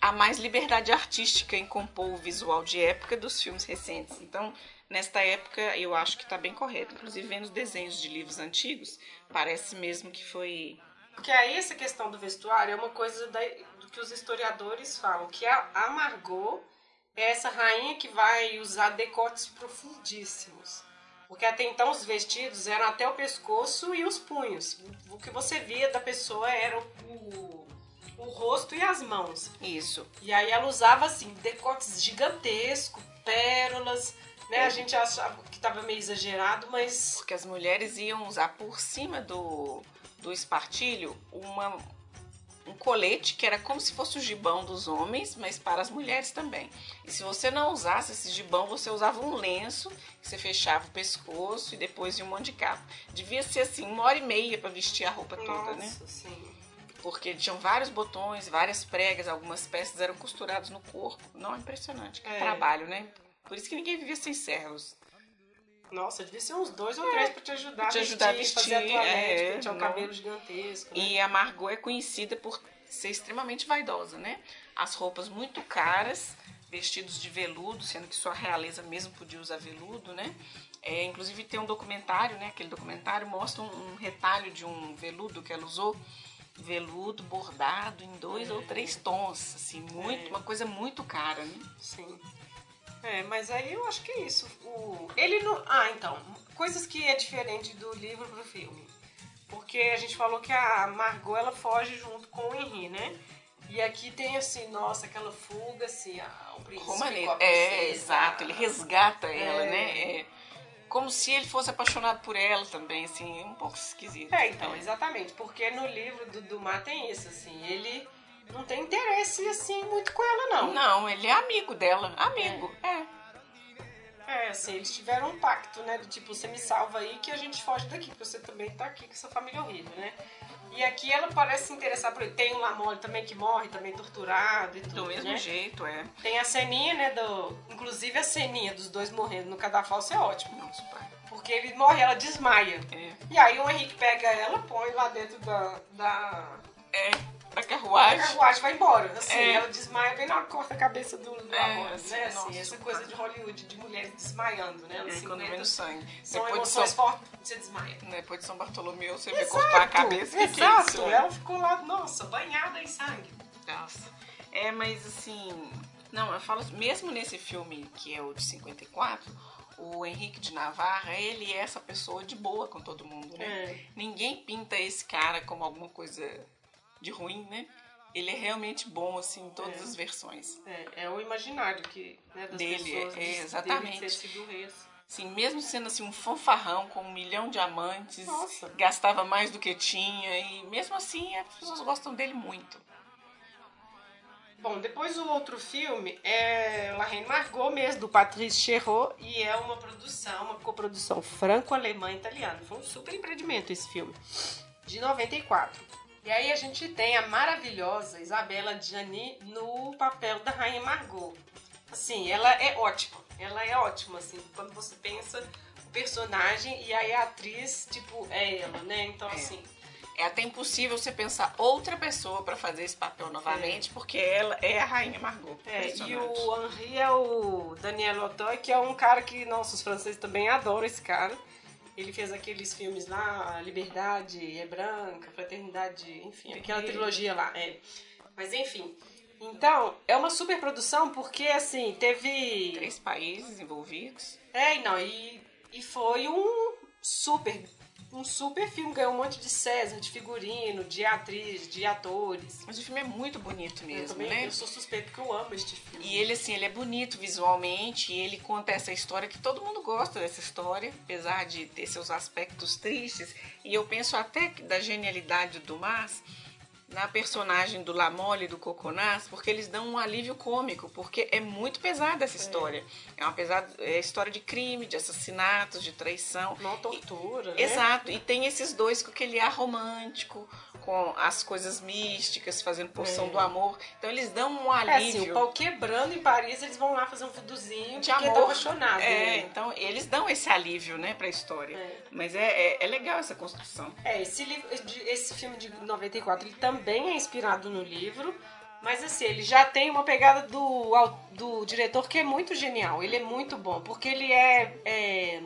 há mais liberdade artística em compor o visual de época dos filmes recentes. Então, nesta época eu acho que está bem correto. Inclusive vendo os desenhos de livros antigos, parece mesmo que foi Porque aí essa questão do vestuário é uma coisa da- do que os historiadores falam, que a, a Margot é essa rainha que vai usar decotes profundíssimos. Porque até então os vestidos eram até o pescoço e os punhos. O que você via da pessoa era o, o rosto e as mãos. isso. E aí ela usava assim, decotes gigantescos, pérolas, né? A gente achava que tava meio exagerado, mas Porque as mulheres iam usar por cima do, do espartilho uma, um colete que era como se fosse o gibão dos homens, mas para as mulheres também. E se você não usasse esse gibão, você usava um lenço, que você fechava o pescoço e depois ia um monte de capa. Devia ser assim, uma hora e meia para vestir a roupa toda, né? nossa, sim. Porque tinham vários botões, várias pregas, algumas peças eram costuradas no corpo. Não, é impressionante. Que É. trabalho, né? Por isso que ninguém vivia sem servos. Nossa, devia ser uns dois ou três pra te ajudar, Pra te ajudar a fazer vestir, a toalete, é, pentear o não. cabelo gigantesco. Né? E a Margot é conhecida por ser extremamente vaidosa, né? As roupas muito caras, vestidos de veludo, sendo que só a realeza mesmo podia usar veludo, né? É, inclusive tem um documentário, né? Aquele documentário mostra um, um retalho de um veludo que ela usou, veludo bordado em dois ou três tons, assim, muito, É. uma coisa muito cara, né? Sim. É, mas aí eu acho que é isso. O... Ele não. Ah, então. Coisas que é diferente do livro pro filme. Porque a gente falou que a Margot ela foge junto com o Henry, né? E aqui tem assim, nossa, aquela fuga, assim, ah, o príncipe. Romaneiro. a É, exato, ele resgata ela, É. né? É como se ele fosse apaixonado por ela também, assim, um pouco esquisito. É, então, exatamente. Porque no livro do Dumas tem isso, assim. Ele não tem interesse, assim, muito com ela, não. Não, ele é amigo dela. Amigo, é. É, assim, eles tiveram um pacto, né? Do tipo, você me salva aí que a gente foge daqui, porque você também tá aqui com essa família horrível, né? E aqui ela parece se interessar por ele. Tem o Lamole também que morre, também torturado e tudo. Do mesmo né? jeito, é. Tem a ceninha, né? Do... Inclusive a ceninha dos dois morrendo no cadafalso é ótimo. Nossa, pai. Porque ele morre, ela desmaia. É. E aí o Henrique pega ela, põe lá dentro da. da... É, pra carruagem. A carruagem vai embora. Assim, É. ela desmaia bem na hora que corta a cabeça do, É, amor, assim, né? Assim, nossa, essa coisa de Hollywood, de mulheres desmaiando, né? Anos É, quando 50, vem no sangue. São Depois de emoções São, fortes, você desmaia. depois de São Bartolomeu, você vê cortar a cabeça. que que é Exato, isso? ela ficou lá, nossa, banhada em sangue. Nossa. É, mas assim. Não, eu falo, mesmo nesse filme que é o de 54, o Henrique de Navarra, ele é essa pessoa de boa com todo mundo, né? É. Ninguém pinta esse cara como alguma coisa de ruim, né? Ele é realmente bom, assim, em todas É. as versões. É, é o imaginário que, né, das Dele, pessoas é, de- exatamente. dele ter sido rei. Assim, mesmo sendo assim um fanfarrão com um milhão de amantes, Nossa. gastava mais do que tinha, e mesmo assim as pessoas gostam dele muito. Bom, depois o outro filme é La Reine Margot mesmo, do Patrice Chéreau, e é uma produção, uma coprodução franco-alemã italiana. Foi um super empreendimento esse filme, de 94. E aí a gente tem a maravilhosa Isabela Gianni no papel da Rainha Margot. Assim, ela é ótima, ela é ótima, assim, quando você pensa o personagem e aí a atriz, tipo, é ela, né? Então, É. assim, É até impossível você pensar outra pessoa pra fazer esse papel novamente, porque ela é a rainha Margot. É, e o Henri é o Daniel Auteuil, que é um cara que, nossa, os franceses também adoram esse cara. Ele fez aqueles filmes lá, Liberdade é Branca, Fraternidade, enfim, aquela trilogia lá. É. Mas enfim. Então, é uma super produção porque, assim, teve. Três países envolvidos. É, não, e, e foi um super. Um super filme, ganhou um monte de César, de figurino, de atriz, de atores. Mas o filme é muito bonito eu mesmo, também né? eu sou suspeito porque eu amo este filme. E ele, assim, ele é bonito visualmente, e ele conta essa história que todo mundo gosta dessa história, apesar de ter seus aspectos tristes. E eu penso até que da genialidade do Dumas na personagem do Lamole e do Coconás, porque eles dão um alívio cômico, porque é muito pesada essa história. É uma pesada é história de crime, de assassinatos, de traição. Não tortura, né? Exato, e tem esses dois com aquele ar romântico, com as coisas místicas, fazendo porção É. do amor. Então eles dão um É assim, alívio o pau quebrando em Paris, eles vão lá fazer um vuduzinho de porque amor. tá apaixonado. É, né? então eles dão esse alívio, né, pra história. É. Mas é, é, é legal essa construção. É, esse, livro, esse filme de 94, ele também é inspirado no livro, mas assim, ele já tem uma pegada do, do diretor que é muito genial, ele é muito bom, porque ele é, é-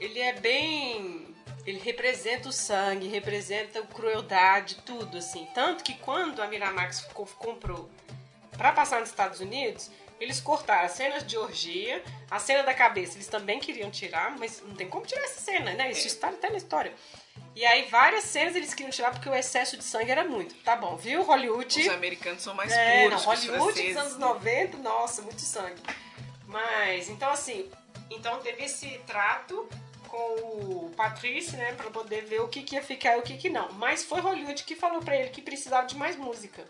ele é bem, ele representa o sangue, representa a crueldade, tudo assim, tanto que quando a Miramax co- comprou pra passar nos Estados Unidos, eles cortaram as cenas de orgia, a cena da cabeça eles também queriam tirar, mas não tem como tirar essa cena, né? Isso está até na história. E aí várias cenas eles queriam tirar porque o excesso de sangue era muito. Tá bom, viu? Hollywood. Os americanos são mais É, puros não, Hollywood dos anos 90, nossa, muito sangue. Mas, então assim, então teve esse trato com o Patrice, né, pra poder ver o que, que ia ficar e o que, que não. Mas foi Hollywood que falou pra ele que precisava de mais música.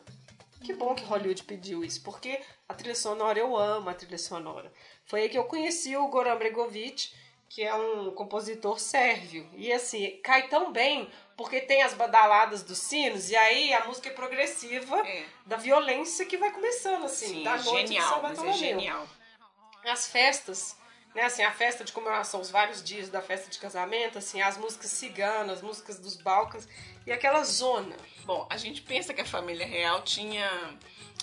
Que bom que Hollywood pediu isso, porque a trilha sonora, eu amo a trilha sonora. Foi aí que eu conheci o Goran Bregovic, que é um compositor sérvio. E assim, cai tão bem, porque tem as badaladas dos sinos, e aí a música é progressiva É. da violência que vai começando, assim, Sim, da noite de São genial, mas é Bartolomeu. genial. As festas, né, assim, a festa de comemoração, os vários dias da festa de casamento, assim, as músicas ciganas, as músicas dos Balcãs, e aquela zona. Bom, a gente pensa que a família real tinha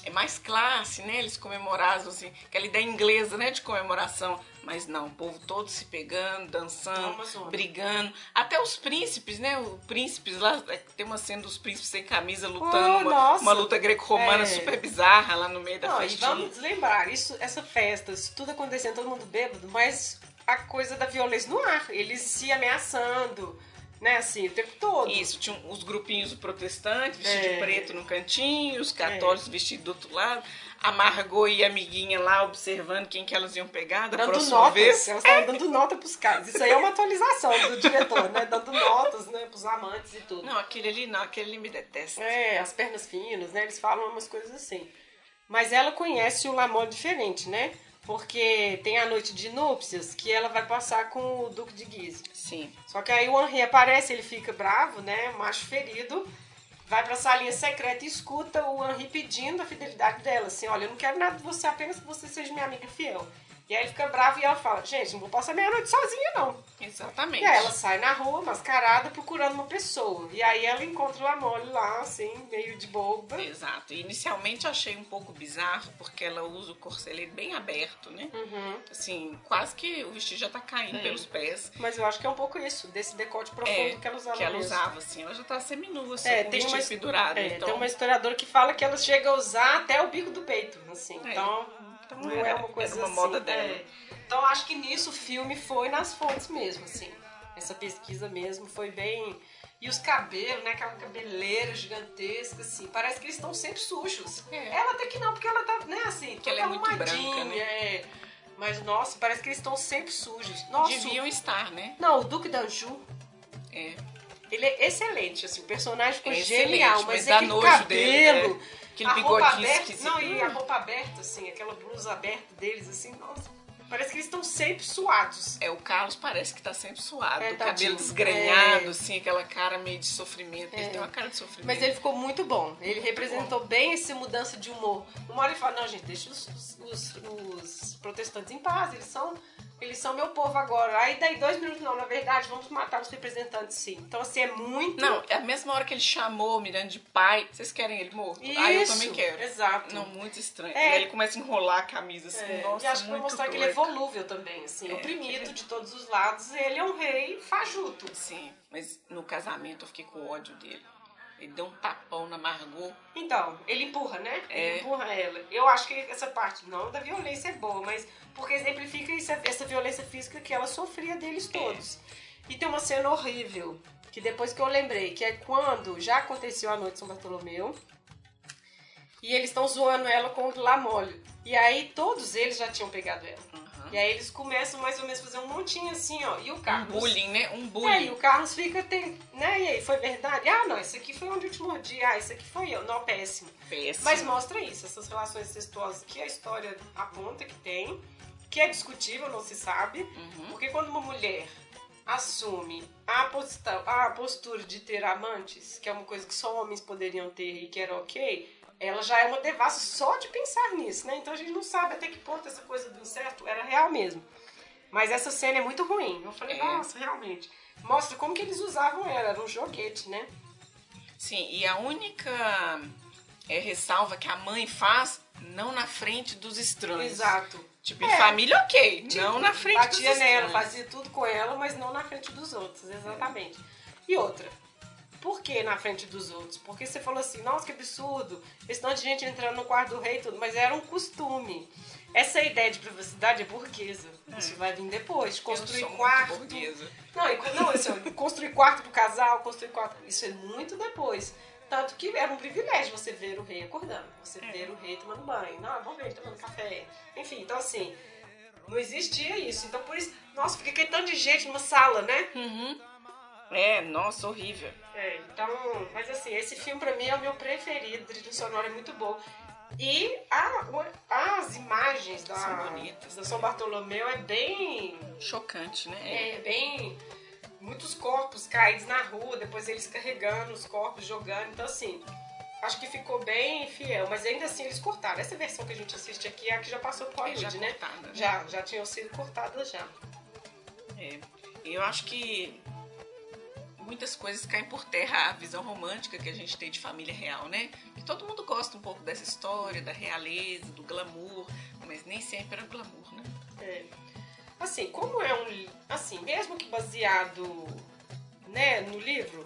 é mais classe, né? Eles comemoravam assim, aquela ideia inglesa, né, de comemoração, mas não, o povo todo se pegando, dançando, brigando, até os príncipes, né? Os príncipes lá, é, tem uma cena dos príncipes sem camisa lutando, Oh, uma, uma luta greco-romana É. super bizarra lá no meio da festinha. vamos lembrar, isso, essa festa, isso tudo acontecendo, todo mundo bêbado, mas a coisa da violência no ar, eles se ameaçando, né, assim, o tempo todo. Isso, tinha os grupinhos protestantes vestidos É. de preto no cantinho, os católicos vestidos do outro lado, a Margot e a amiguinha lá observando quem que elas iam pegar da Dando próxima notas, vez. elas estavam dando nota pros caras. Isso aí é uma atualização do diretor, né? Dando notas, né, pros amantes e tudo. Não, aquele ali não, aquele ali me detesta. É, as pernas finas, né? Eles falam umas coisas assim. Mas ela conhece o Lamont diferente, né? Porque tem a noite de núpcias que ela vai passar com o Duque de Guise. Sim. Só que aí o Henri aparece, ele fica bravo, né? Macho ferido. Vai pra salinha secreta e escuta o Henri pedindo a fidelidade dela. Assim, olha, eu não quero nada de você, apenas que você seja minha amiga fiel. E aí ele fica bravo e ela fala, gente, não vou passar meia-noite sozinha, não. Exatamente. E aí ela sai na rua, mascarada, procurando uma pessoa. E aí ela encontra o Lamole lá, assim, meio de boba. Exato. E inicialmente eu achei um pouco bizarro, porque ela usa o corcelete bem aberto, né? Uhum. Assim, quase que o vestido já tá caindo É. pelos pés. Mas eu acho que é um pouco isso, desse decote profundo É, que ela usava que ela mesmo. usava, assim. Ela já tá seminua, assim, É, com o tem vestido uma, pendurado. é, então, tem uma historiadora que fala que ela chega a usar até o bico do peito, assim. É. Então, então não era, é uma coisa era uma assim, moda dela. é. Então, acho que nisso o filme foi nas fontes mesmo, assim. Essa pesquisa mesmo foi bem... E os cabelos, né? Aquela cabeleira gigantesca, assim. Parece que eles estão sempre sujos. É. Ela até que não, porque ela tá, né, assim, Porque ela é muito branca, né? é. Mas, nossa, parece que eles estão sempre sujos. Nossa, Deviam estar, né? Não, o Duque d'Anjou, É. ele é excelente, assim, o personagem ficou É genial, mas, mas é aquele nojo cabelo, dele, né? Aquele a roupa aberta, esquisito. não, e a roupa aberta, assim, aquela blusa aberta deles, assim, nossa, parece que eles estão sempre suados. É, o Carlos parece que tá sempre suado, É, o cabelo desgrenhado, É. assim, aquela cara meio de sofrimento. Ele É. tem uma cara de sofrimento. Mas ele ficou muito bom, ele representou bem essa mudança de humor. Uma hora ele fala, não, gente, deixa os, os- os protestantes em paz, eles são... Eles são meu povo agora. Aí daí dois minutos, não, na verdade, vamos matar os representantes, sim. Então, assim, é muito... Não, é a mesma hora que ele chamou o Miranda de pai. Vocês querem ele morto? ah, eu Isso, também quero. exato. Não, muito estranho. É. E aí ele começa a enrolar a camisa assim, É, nossa, e acho que vai mostrar que ele é volúvel também, assim, É, oprimido ele- de todos os lados. Ele é um rei fajuto. Sim, mas no casamento eu fiquei com ódio dele. Ele deu um tapão na Margot. Então, ele empurra, né? É. Ele empurra ela. Eu acho que essa parte não da violência é boa, mas porque exemplifica isso, essa violência física que ela sofria deles todos. E tem uma cena horrível, que depois que eu lembrei, que é quando já aconteceu a noite de São Bartolomeu, e eles estão zoando ela com o Lamolho. E aí todos eles já tinham pegado ela. E aí eles começam mais ou menos a fazer um montinho assim, ó. E o Um Carlos. bullying, né? Um É, e bullying. o Carlos fica, tem, né? E aí, foi verdade? Ah, não, isso aqui foi onde eu te mordi. Ah, isso aqui foi eu. Não, péssimo. Péssimo. Mas mostra isso, essas relações incestuosas que a história aponta que tem, que é discutível, não se sabe. Uhum. Porque quando uma mulher assume a, posta, a postura de ter amantes, que é uma coisa que só homens poderiam ter e que era ok, ela já é uma devassa só de pensar nisso, né? Então a gente não sabe até que ponto essa coisa do incerto era real mesmo. Mas essa cena é muito ruim. Eu falei, É. nossa, realmente. Mostra como que eles usavam ela, era um joguete, né? Sim, e a única é, ressalva que a mãe faz, não na frente dos estranhos. Exato. Tipo, em É. família, ok. Tipo, não na frente dos Batia nela, estranhos. fazia tudo com ela, mas não na frente dos outros, exatamente. E outra, por que na frente dos outros? Porque você falou assim, nossa, que absurdo, esse tanto de gente entrando no quarto do rei e tudo, mas era um costume. Essa ideia de privacidade é burguesa. Isso vai vir depois. Construir quarto. Não, não assim, construir quarto pro casal, construir quarto. Isso é muito depois. Tanto que era um privilégio você ver o rei acordando, você É. ver o rei tomando banho. Não, vamos ver ele tomando café. Enfim, então assim, não existia isso. Então por isso, nossa, fica aquele tanto de gente numa sala, né? Uhum. É, nossa, horrível. É, então, mas assim, esse filme pra mim é o meu preferido, trilha sonora é muito boa. E a- as imagens da, São bonitas, da São Bartolomeu é bem Chocante, né? É bem. Muitos corpos caídos na rua, depois eles carregando os corpos, jogando. Então, assim, acho que ficou bem fiel. Mas ainda assim, eles cortaram. Essa versão que a gente assiste aqui é a que já passou por É, já Hollywood, né? cortada, né? Já, já tinham sido cortadas já. É, eu acho que muitas coisas caem por terra a visão romântica que a gente tem de família real, né? Que todo mundo gosta um pouco dessa história, da realeza, do glamour, mas nem sempre era glamour, né? É. Assim, como é um. Assim, mesmo que baseado né, no livro,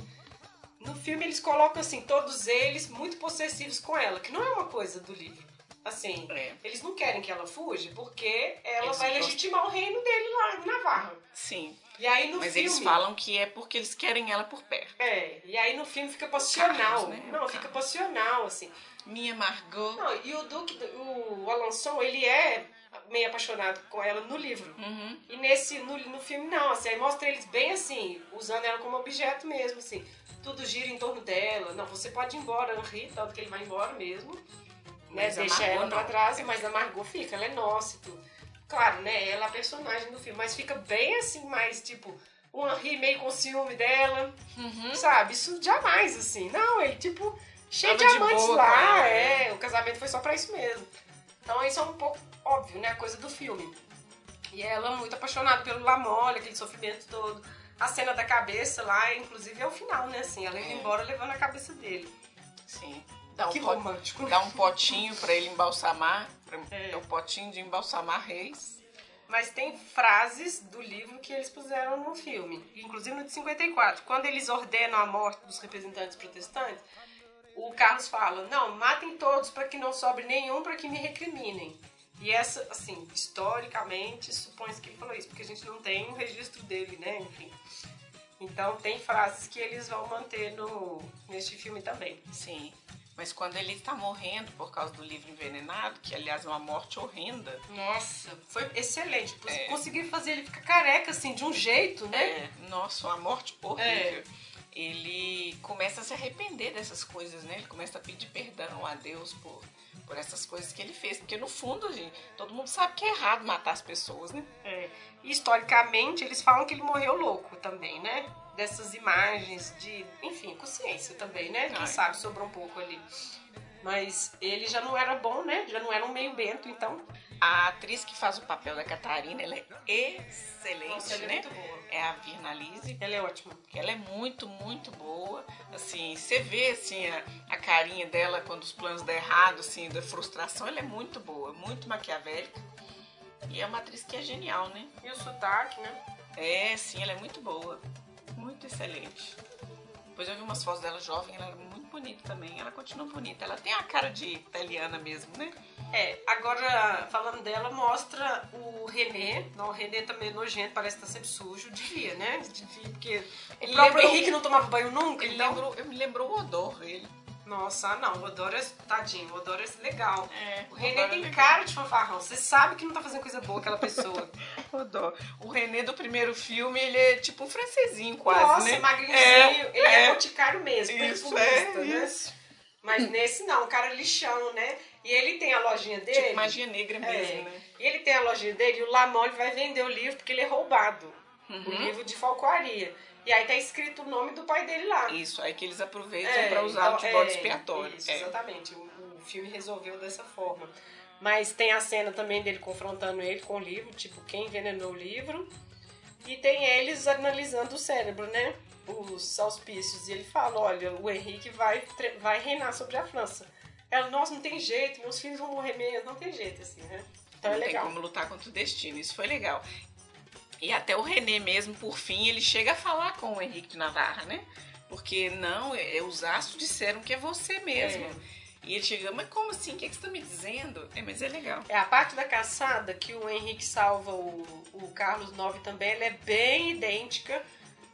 no filme eles colocam, assim, todos eles muito possessivos com ela, que não é uma coisa do livro. Assim, É. eles não querem que ela fuja porque ela Eles vai gostam- legitimar o reino dele lá em Navarra. Sim, E aí no mas filme. eles falam que é porque eles querem ela por perto. É, e aí no filme fica passional. Carlos, né? Não, fica passional, assim. Minha Margot. Não, e o Duque, o Alanson, ele é meio apaixonado com ela no livro. Uhum. E nesse, no, no filme não, assim, aí mostra eles bem assim, usando ela como objeto mesmo, assim. Tudo gira em torno dela. Não, você pode ir embora, Henri, tanto que ele vai embora mesmo. Né, deixa Margot ela pra trás, mas a Margot fica, ela é nossa e tudo. Claro, né, ela é a personagem do filme, mas fica bem assim, mais tipo, o Henri meio com ciúme dela, Uhum. sabe? Isso jamais, assim. Não, ele, tipo, cheio Tava de amantes boa lá, ela, é. O casamento foi só pra isso mesmo. Então isso é um pouco óbvio, né? A coisa do filme. E ela muito apaixonada pelo Lamole, aquele sofrimento todo. A cena da cabeça lá, inclusive, é o final, né? Assim, ela indo É. embora levando a cabeça dele. Sim. Dá um, que pot- romântico. dá um potinho pra ele embalsamar. pra- É. É o potinho de embalsamar reis. Mas tem frases do livro que eles puseram no filme. Inclusive no de 54. Quando eles ordenam a morte dos representantes protestantes, o Carlos fala: Não, matem todos para que não sobre nenhum para que me recriminem. E essa, assim, historicamente, supõe-se que ele falou isso, porque a gente não tem um registro dele, né? Enfim. Então tem frases que eles vão manter no, neste filme também. Sim. Mas quando ele tá morrendo por causa do livro envenenado, que aliás é uma morte horrenda, Nossa, foi excelente. É. Conseguiram fazer ele ficar careca, assim, de um jeito, né? É, nossa, uma morte horrível. Ele começa a se arrepender dessas coisas, né? Ele começa a pedir perdão a Deus por, por essas coisas que ele fez. Porque no fundo, gente, todo mundo sabe que é errado matar as pessoas, né? É, e historicamente, eles falam que ele morreu louco também, né? Dessas imagens de, enfim, consciência também, né? Quem Ai. sabe sobrou um pouco ali. Mas ele já não era bom, né? Já não era um meio bento, então. A atriz que faz o papel da Catarina, ela é excelente, Nossa, ela é né? muito boa. É a Virna Lise. Ela é ótima. ela é muito, muito boa. Assim, você vê assim a, a carinha dela quando os planos dão errado, assim, da frustração, ela é muito boa, muito maquiavélica. E é uma atriz que é genial, né? E o sotaque, né? É, sim, ela é muito boa. Muito excelente. Depois eu vi umas fotos dela jovem, ela é muito bonita também. Ela continua bonita. Ela tem a cara de italiana mesmo, né? É, agora, falando dela, mostra o René. Não, o René também é nojento, parece que tá sempre sujo. Devia, né? Devia, porque Ele o próprio lembrou- Henrique não tomava banho nunca, Ele então... lembrou, eu me lembrou o odor dele. Nossa, não, o é, tadinho, o é legal. É, O René é tem cara de fanfarrão, você sabe que não tá fazendo coisa boa aquela pessoa. Odor. O René do primeiro filme, ele é tipo um francesinho quase, Nossa, né? magrinho, É, ele é, é. boticário mesmo, Isso, é, né? isso. Mas nesse não, o cara é lixão, né? E ele tem a lojinha dele. Tipo magia negra é, mesmo, né? E ele tem a lojinha dele e o Lamole vai vender o livro porque ele é roubado. Uhum. O livro de falcoaria. E aí tá escrito o nome do pai dele lá. Isso, aí que eles aproveitam É, pra usar então, de bode é, expiatório. Isso, É. exatamente. O, o filme resolveu dessa forma. Mas tem a cena também dele confrontando ele com o livro, tipo, quem envenenou o livro. E tem eles analisando o cérebro, né? Os auspícios. E ele fala, olha, o Henrique vai, vai reinar sobre a França. Ela, nossa, não tem jeito, meus filhos vão morrer mesmo. Não tem jeito, assim, né? Então Não é tem legal. como lutar contra o destino. Isso foi legal. E até o René mesmo, por fim, ele chega a falar com o Henrique de Navarra, né? Porque não, é, os astros disseram que é você mesmo. É. E ele chega, mas como assim? O que, que você tá me dizendo? É, mas é legal. É, a parte da caçada que o Henrique salva o, o Carlos IX também, ela é bem idêntica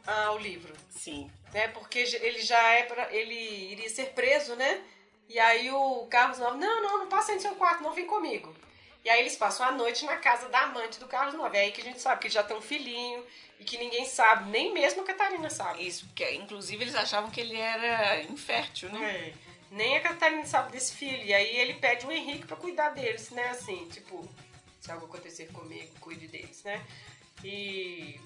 ao livro. Sim. né? Porque ele já é pra, ele iria ser preso, né? E aí o Carlos IX, não, não, não passa aí no seu quarto, não vem comigo. E aí eles passam a noite na casa da amante do Carlos IX. É aí que a gente sabe que ele já tem um filhinho e que ninguém sabe, nem mesmo a Catarina sabe. Isso, porque inclusive eles achavam que ele era infértil, né? É. Nem a Catarina sabe desse filho. E aí ele pede o Henrique pra cuidar deles, né? Assim, tipo, se algo acontecer comigo, cuide deles, né? E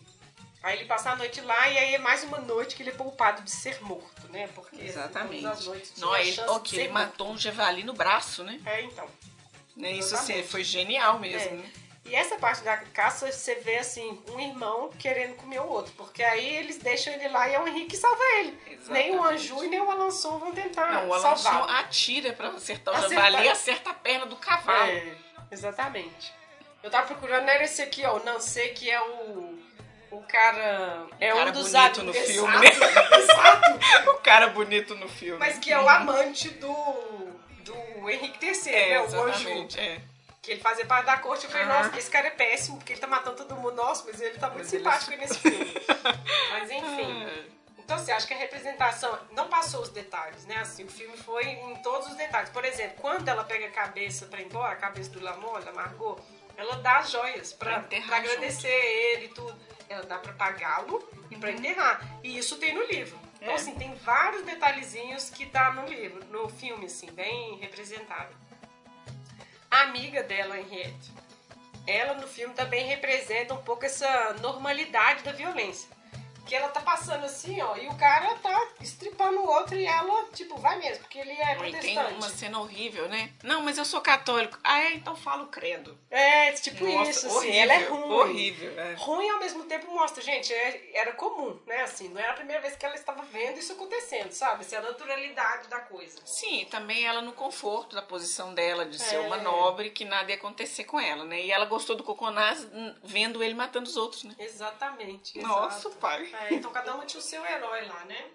aí ele passa a noite lá e aí é mais uma noite que ele é poupado de ser morto, né? Porque assim, Exatamente. todas as noites Não, ele, ok, ele matou um javali no braço, né? É, então. Né, Isso assim, Exatamente. foi genial mesmo, É. né? E essa parte da caça, você vê assim, um irmão querendo comer o outro. Porque aí eles deixam ele lá e é o Henrique que salva ele. Nem o Exatamente. Anju e nem o Alanson vão tentar Não, o Alanson atira pra acertar o Acertar. javali e acerta a perna do cavalo. É, exatamente. Eu tava procurando, era esse aqui, ó. O Nansei, que é o. O cara. É cara um dos bonito no filme? Exato. O cara bonito no filme. Mas que é o amante do. Do Henrique III, É, né? O exatamente. É. Que ele fazia parte da corte. Eu falei, Aham. nossa, esse cara é péssimo, porque ele tá matando todo mundo. Nossa, mas ele tá muito Mas ele simpático é- nesse filme. mas enfim. Então, assim, acho que a representação não passou os detalhes, né? Assim, o filme foi em todos os detalhes. Por exemplo, quando ela pega a cabeça pra ir embora, a cabeça do Lamont, da Margot, ela dá as joias pra, Pra enterrar pra agradecer ele e tudo. Ela dá pra pagá-lo e pra enterrar. E isso tem no livro. Então, assim, tem vários detalhezinhos que tá no livro, no filme, assim, bem representado. A amiga dela, Henriette, ela no filme também representa um pouco essa normalidade da violência. Que ela tá passando assim, ó, e o cara tá estripando o outro e ela, tipo, vai mesmo, porque ele é tem protestante. uma cena horrível, né? Não, mas eu sou católico. Ah, é? Então falo credo. É, tipo Nossa, isso, assim, horrível, ela é ruim. horrível, é. Ruim ao mesmo tempo mostra, gente, é- era comum, né, assim, não era a primeira vez que ela estava vendo isso acontecendo, sabe? Assim, a naturalidade da coisa. Sim, e também ela no conforto da posição dela de ser É. uma nobre, que nada ia acontecer com ela, né? E ela gostou do Coconás hum, vendo ele matando os outros, né? Exatamente. Nossa, exato. pai. É, então cada uma tinha o seu herói lá, né?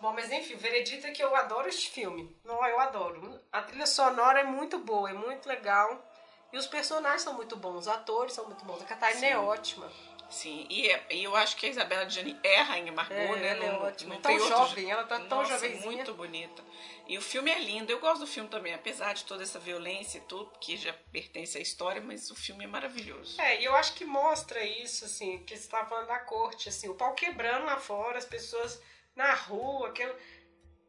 Bom, mas enfim, veredito é que eu adoro este filme. Não, eu adoro. A trilha sonora é muito boa, é muito legal. E os personagens são muito bons, os atores são muito bons. A Catarina é ótima. Sim, e, é- e eu acho que a Isabela Gianni é a Rainha Margot, É, né? ela é Não- ótima. não Tão outro jovem, ela tá tão jovenzinha. muito bonita. E o filme é lindo, eu gosto do filme também, apesar de toda essa violência e tudo, que já pertence à história, mas o filme é maravilhoso. É, e eu acho que mostra isso, assim, que você tava falando da corte, assim, o pau quebrando lá fora, as pessoas na rua, aquela,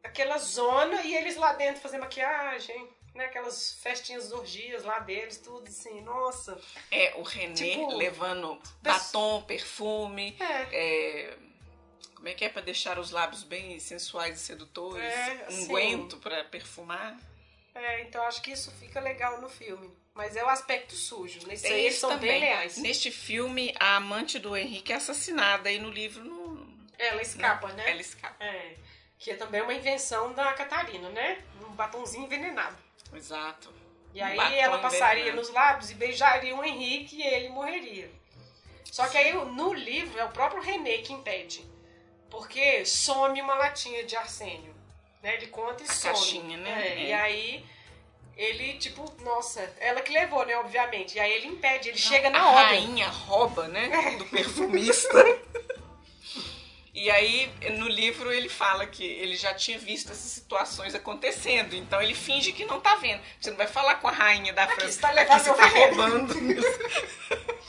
aquela zona, e eles lá dentro fazendo maquiagem, né? Aquelas festinhas orgias lá deles, tudo assim, nossa. É, o René Tipo, levando batom, perfume, É. é, como é que é para deixar os lábios bem sensuais e sedutores, É, assim. unguento para perfumar. É, então acho que isso fica legal no filme. Mas é o aspecto sujo, né? Isso aí eles são também. bem leais. Neste filme, a amante do Henrique é assassinada e no livro não. Ela escapa, não, né? Ela escapa. É. Que é também uma invenção da Catarina, né? Um batonzinho envenenado. Exato. E aí batom ela passaria envenenado. nos lábios e beijaria o Henrique e ele morreria. Só que aí no livro é o próprio René que impede. Porque some uma latinha de arsênio. Né? Ele conta e A some. caixinha, né? É, É. E aí ele, tipo, nossa, ela que levou, né? Obviamente. E aí ele impede, ele chega na a hora. rainha rouba, né? Do perfumista. E aí, no livro, ele fala que ele já tinha visto essas situações acontecendo. Então, ele finge que não tá vendo. Você não vai falar com a rainha da Aqui, França. você tá levando você tá veneno." roubando.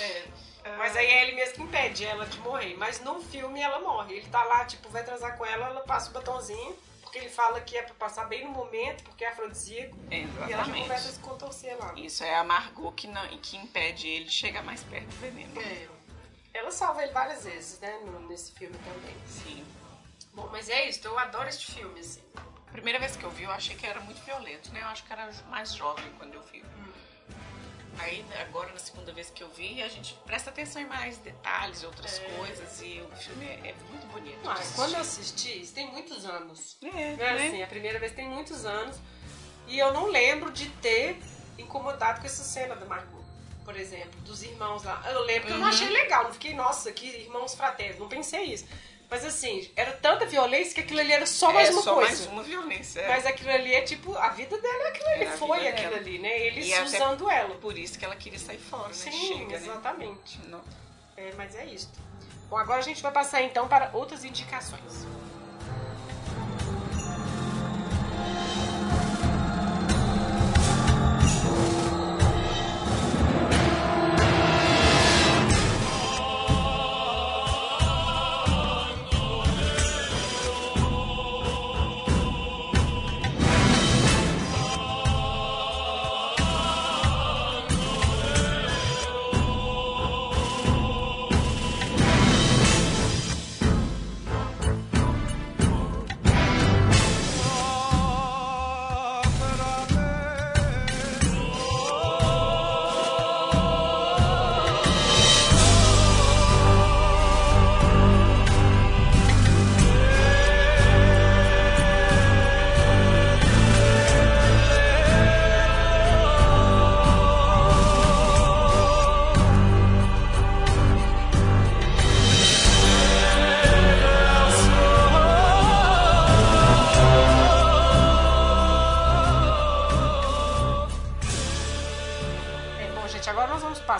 É. Mas aí é ele mesmo que impede ela de morrer. Mas no filme ela morre. Ele tá lá, tipo, vai transar com ela, ela passa o batonzinho, porque ele fala que é pra passar bem no momento, porque é afrodisíaco. E ela já Exatamente. começa a se contorcer lá. Isso é a Margot que, não, que impede ele de chegar mais perto do veneno. É. Ela salva ele várias vezes, né, nesse filme também. Sim. Bom, mas é isso, eu adoro este filme, assim. A primeira vez que eu vi, eu achei que era muito violento, né? Eu acho que era mais jovem quando eu vi. Aí, agora, na segunda vez que eu vi, a gente presta atenção em mais detalhes, outras coisas, e o filme é, é muito bonito. de Ah, quando eu assisti, isso tem muitos anos. É, Né? né? Assim, a primeira vez tem muitos anos. E eu não lembro de ter incomodado com essa cena da Margot, por exemplo, dos irmãos lá. Eu lembro que eu não Uhum. achei legal, não fiquei, nossa, que irmãos fraternos, não pensei isso. Mas assim, era tanta violência que aquilo ali era só mais é uma só coisa. mais uma violência. é. Mas aquilo ali é tipo, a vida dela é aquilo ali, Era a foi aquilo dela. ali, né? Eles E usando ela. Por isso que ela queria sair fora, né? Sim, Chega, né? exatamente. Não. É, mas é isso. Bom, agora a gente vai passar então para outras indicações.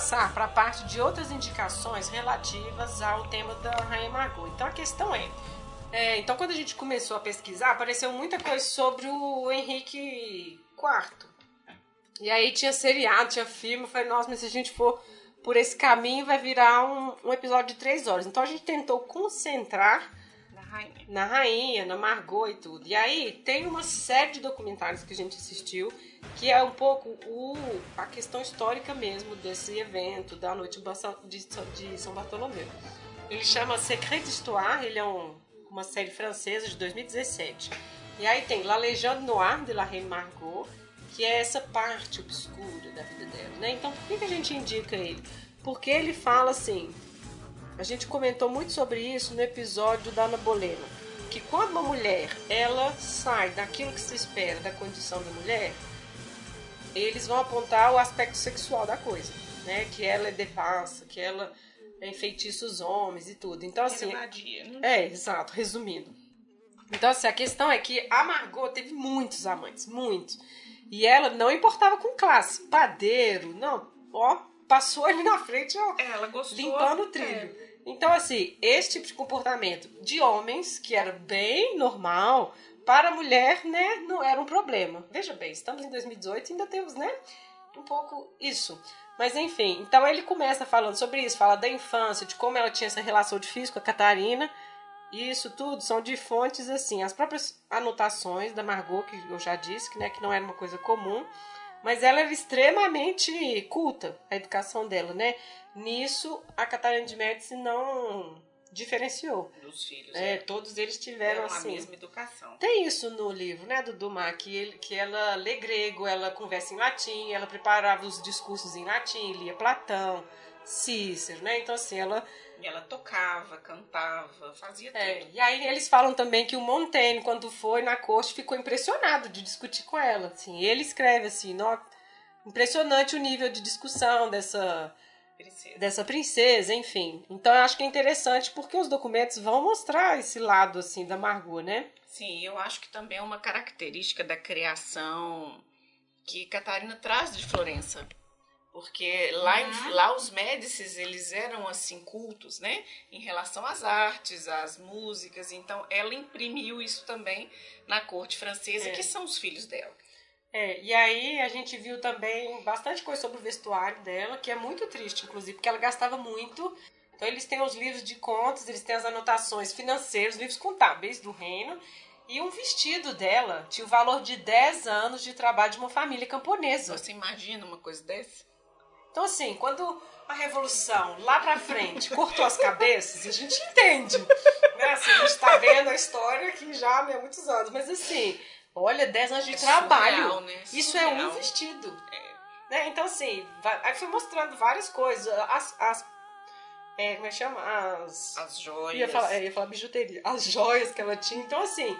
Passar para a parte de outras indicações relativas ao tema da Rainha Margot. Então a questão é, é, então quando a gente começou a pesquisar, apareceu muita coisa sobre o Henrique IV. E aí tinha seriado, tinha filme, eu falei, nossa, mas se a gente for por esse caminho vai virar um, um episódio de três horas. Então a gente tentou concentrar rainha. na rainha, na Margot e tudo. E aí tem uma série de documentários que a gente assistiu que é um pouco o, a questão histórica mesmo desse evento da noite de São Bartolomeu. Ele chama Secret d'Histoire, ele é um, uma série francesa de 2017. E aí tem La Légende Noire de la Reine Margot, que é essa parte obscura da vida dela, né? Então, por que, que a gente indica ele? Porque ele fala assim, a gente comentou muito sobre isso no episódio da Ana Bolena, que quando uma mulher, ela sai daquilo que se espera da condição da mulher, eles vão apontar o aspecto sexual da coisa, né? Que ela é devassa, que ela enfeitiça os homens e tudo. Então, assim. Vadia, né? É, exato, resumindo. Então, assim, a questão é que a Margot teve muitos amantes, muitos. E ela não importava com classe, padeiro, não, ó, passou ali na frente, ó, Ela gostou. limpando o trilho. É. Então, assim, esse tipo de comportamento de homens, que era bem normal, para a mulher, né, não era um problema. Veja bem, estamos em 2018 e ainda temos, né, um pouco isso. Mas enfim, então ele começa falando sobre isso, fala da infância, de como ela tinha essa relação difícil com a Catarina. Isso tudo são de fontes assim, as próprias anotações da Margot, que eu já disse, que, né, que não era uma coisa comum, mas ela era extremamente culta, a educação dela, né? Nisso, a Catarina de Médici não diferenciou. Dos filhos. É, É, todos eles tiveram a assim. mesma educação. Tem isso no livro, né, do Dumas, que, ele, que ela lê grego, ela conversa em latim, ela preparava os discursos em latim, lia Platão, Cícero, né? Então, assim, ela. E ela tocava, cantava, fazia é, tudo. e aí eles falam também que o Montaigne, quando foi na corte, ficou impressionado de discutir com ela. Assim, ele escreve assim, "Nó- impressionante o nível de discussão dessa, Princesa. dessa princesa, enfim. Então eu acho que é interessante porque os documentos vão mostrar esse lado assim da Margot, né? Sim, eu acho que também é uma característica da criação que Catarina traz de Florença. Porque lá, em- lá os Médicis, eles eram assim cultos, né? Em relação às artes, às músicas. Então ela imprimiu isso também na corte francesa, É. que são os filhos dela. É, e aí a gente viu também bastante coisa sobre o vestuário dela, que é muito triste, inclusive, porque ela gastava muito. Então eles têm os livros de contos, eles têm as anotações financeiras, livros contábeis do reino. E um vestido dela tinha o valor de 10 anos de trabalho de uma família camponesa. Você imagina uma coisa dessa? Então, assim, quando a revolução lá pra frente cortou as cabeças, a gente entende. Né? Assim, a gente tá vendo a história aqui já né, há muitos anos. Mas assim, olha, 10 anos de É trabalho. surreal, né? Isso é um vestido. Né? Então, assim, vai- aí foi mostrando várias coisas. As. as é, como é que chama? As. As joias. Ia falar, é, ia falar bijuteria. As joias que ela tinha. Então, assim,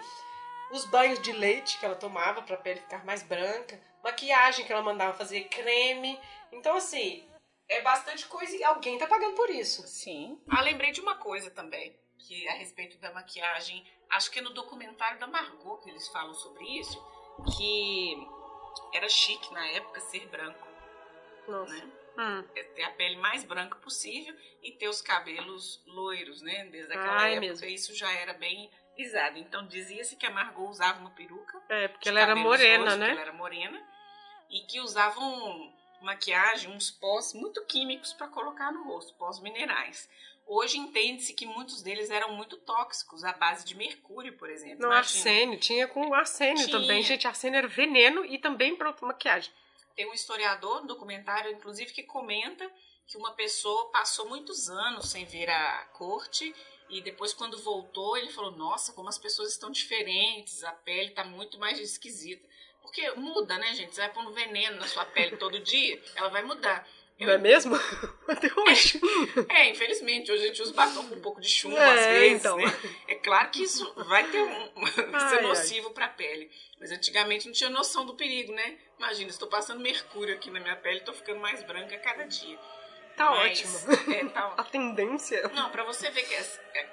os banhos de leite que ela tomava pra pele ficar mais branca, maquiagem que ela mandava fazer, creme. Então, assim, é bastante coisa e alguém tá pagando por isso. Sim. Ah, lembrei de uma coisa também, que a respeito da maquiagem, acho que é no documentário da Margot que eles falam sobre isso, que era chique na época ser branco, Nossa. né? Hum. É Ter a pele mais branca possível e ter os cabelos loiros, né? Desde aquela Ah, é época mesmo. isso já era bem pisado. Então dizia-se que a Margot usava uma peruca, É, porque ela era morena, né? Ela era morena e que usavam maquiagem, uns pós muito químicos para colocar no rosto, pós minerais. Hoje entende-se que muitos deles eram muito tóxicos, à base de mercúrio, por exemplo. Não, Imagina, arsênio. Tinha com arsênio Tinha. também. Gente, arsênio era veneno e também pra maquiagem. Tem um historiador no documentário, inclusive, que comenta que uma pessoa passou muitos anos sem ver a corte e depois, quando voltou, ele falou: Nossa, como as pessoas estão diferentes, a pele está muito mais esquisita. Porque muda, né, gente? Você vai pondo veneno na sua pele todo dia, ela vai mudar. Eu- Não é mesmo? Até hoje. É, infelizmente, hoje a gente usa batom com um pouco de chumbo, É, às vezes, então. né? É claro que isso vai ter um, Ai, ser nocivo para a pele. Mas antigamente não tinha noção do perigo, né? Imagina, estou passando mercúrio aqui na minha pele, estou ficando mais branca a cada dia. Tá Mas, ótimo. É, tá A tendência. Não, para você ver que é, é-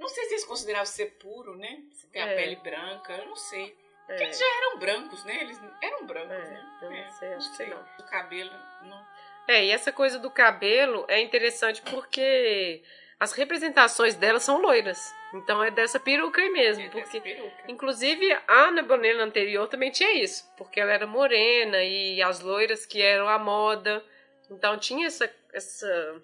Não sei se eles consideravam ser puro, né? Se ter a É. pele branca, eu não sei. Porque É, eles já eram brancos, né? Eles eram brancos, É, né? eu não sei, acho que não. O cabelo, não. É, e essa coisa do cabelo é interessante porque as representações dela são loiras. Então é dessa peruca aí mesmo. É porque, peruca. inclusive, a Ana Bonella anterior também tinha isso. Porque ela era morena e as loiras que eram a moda. Então tinha essa. Essa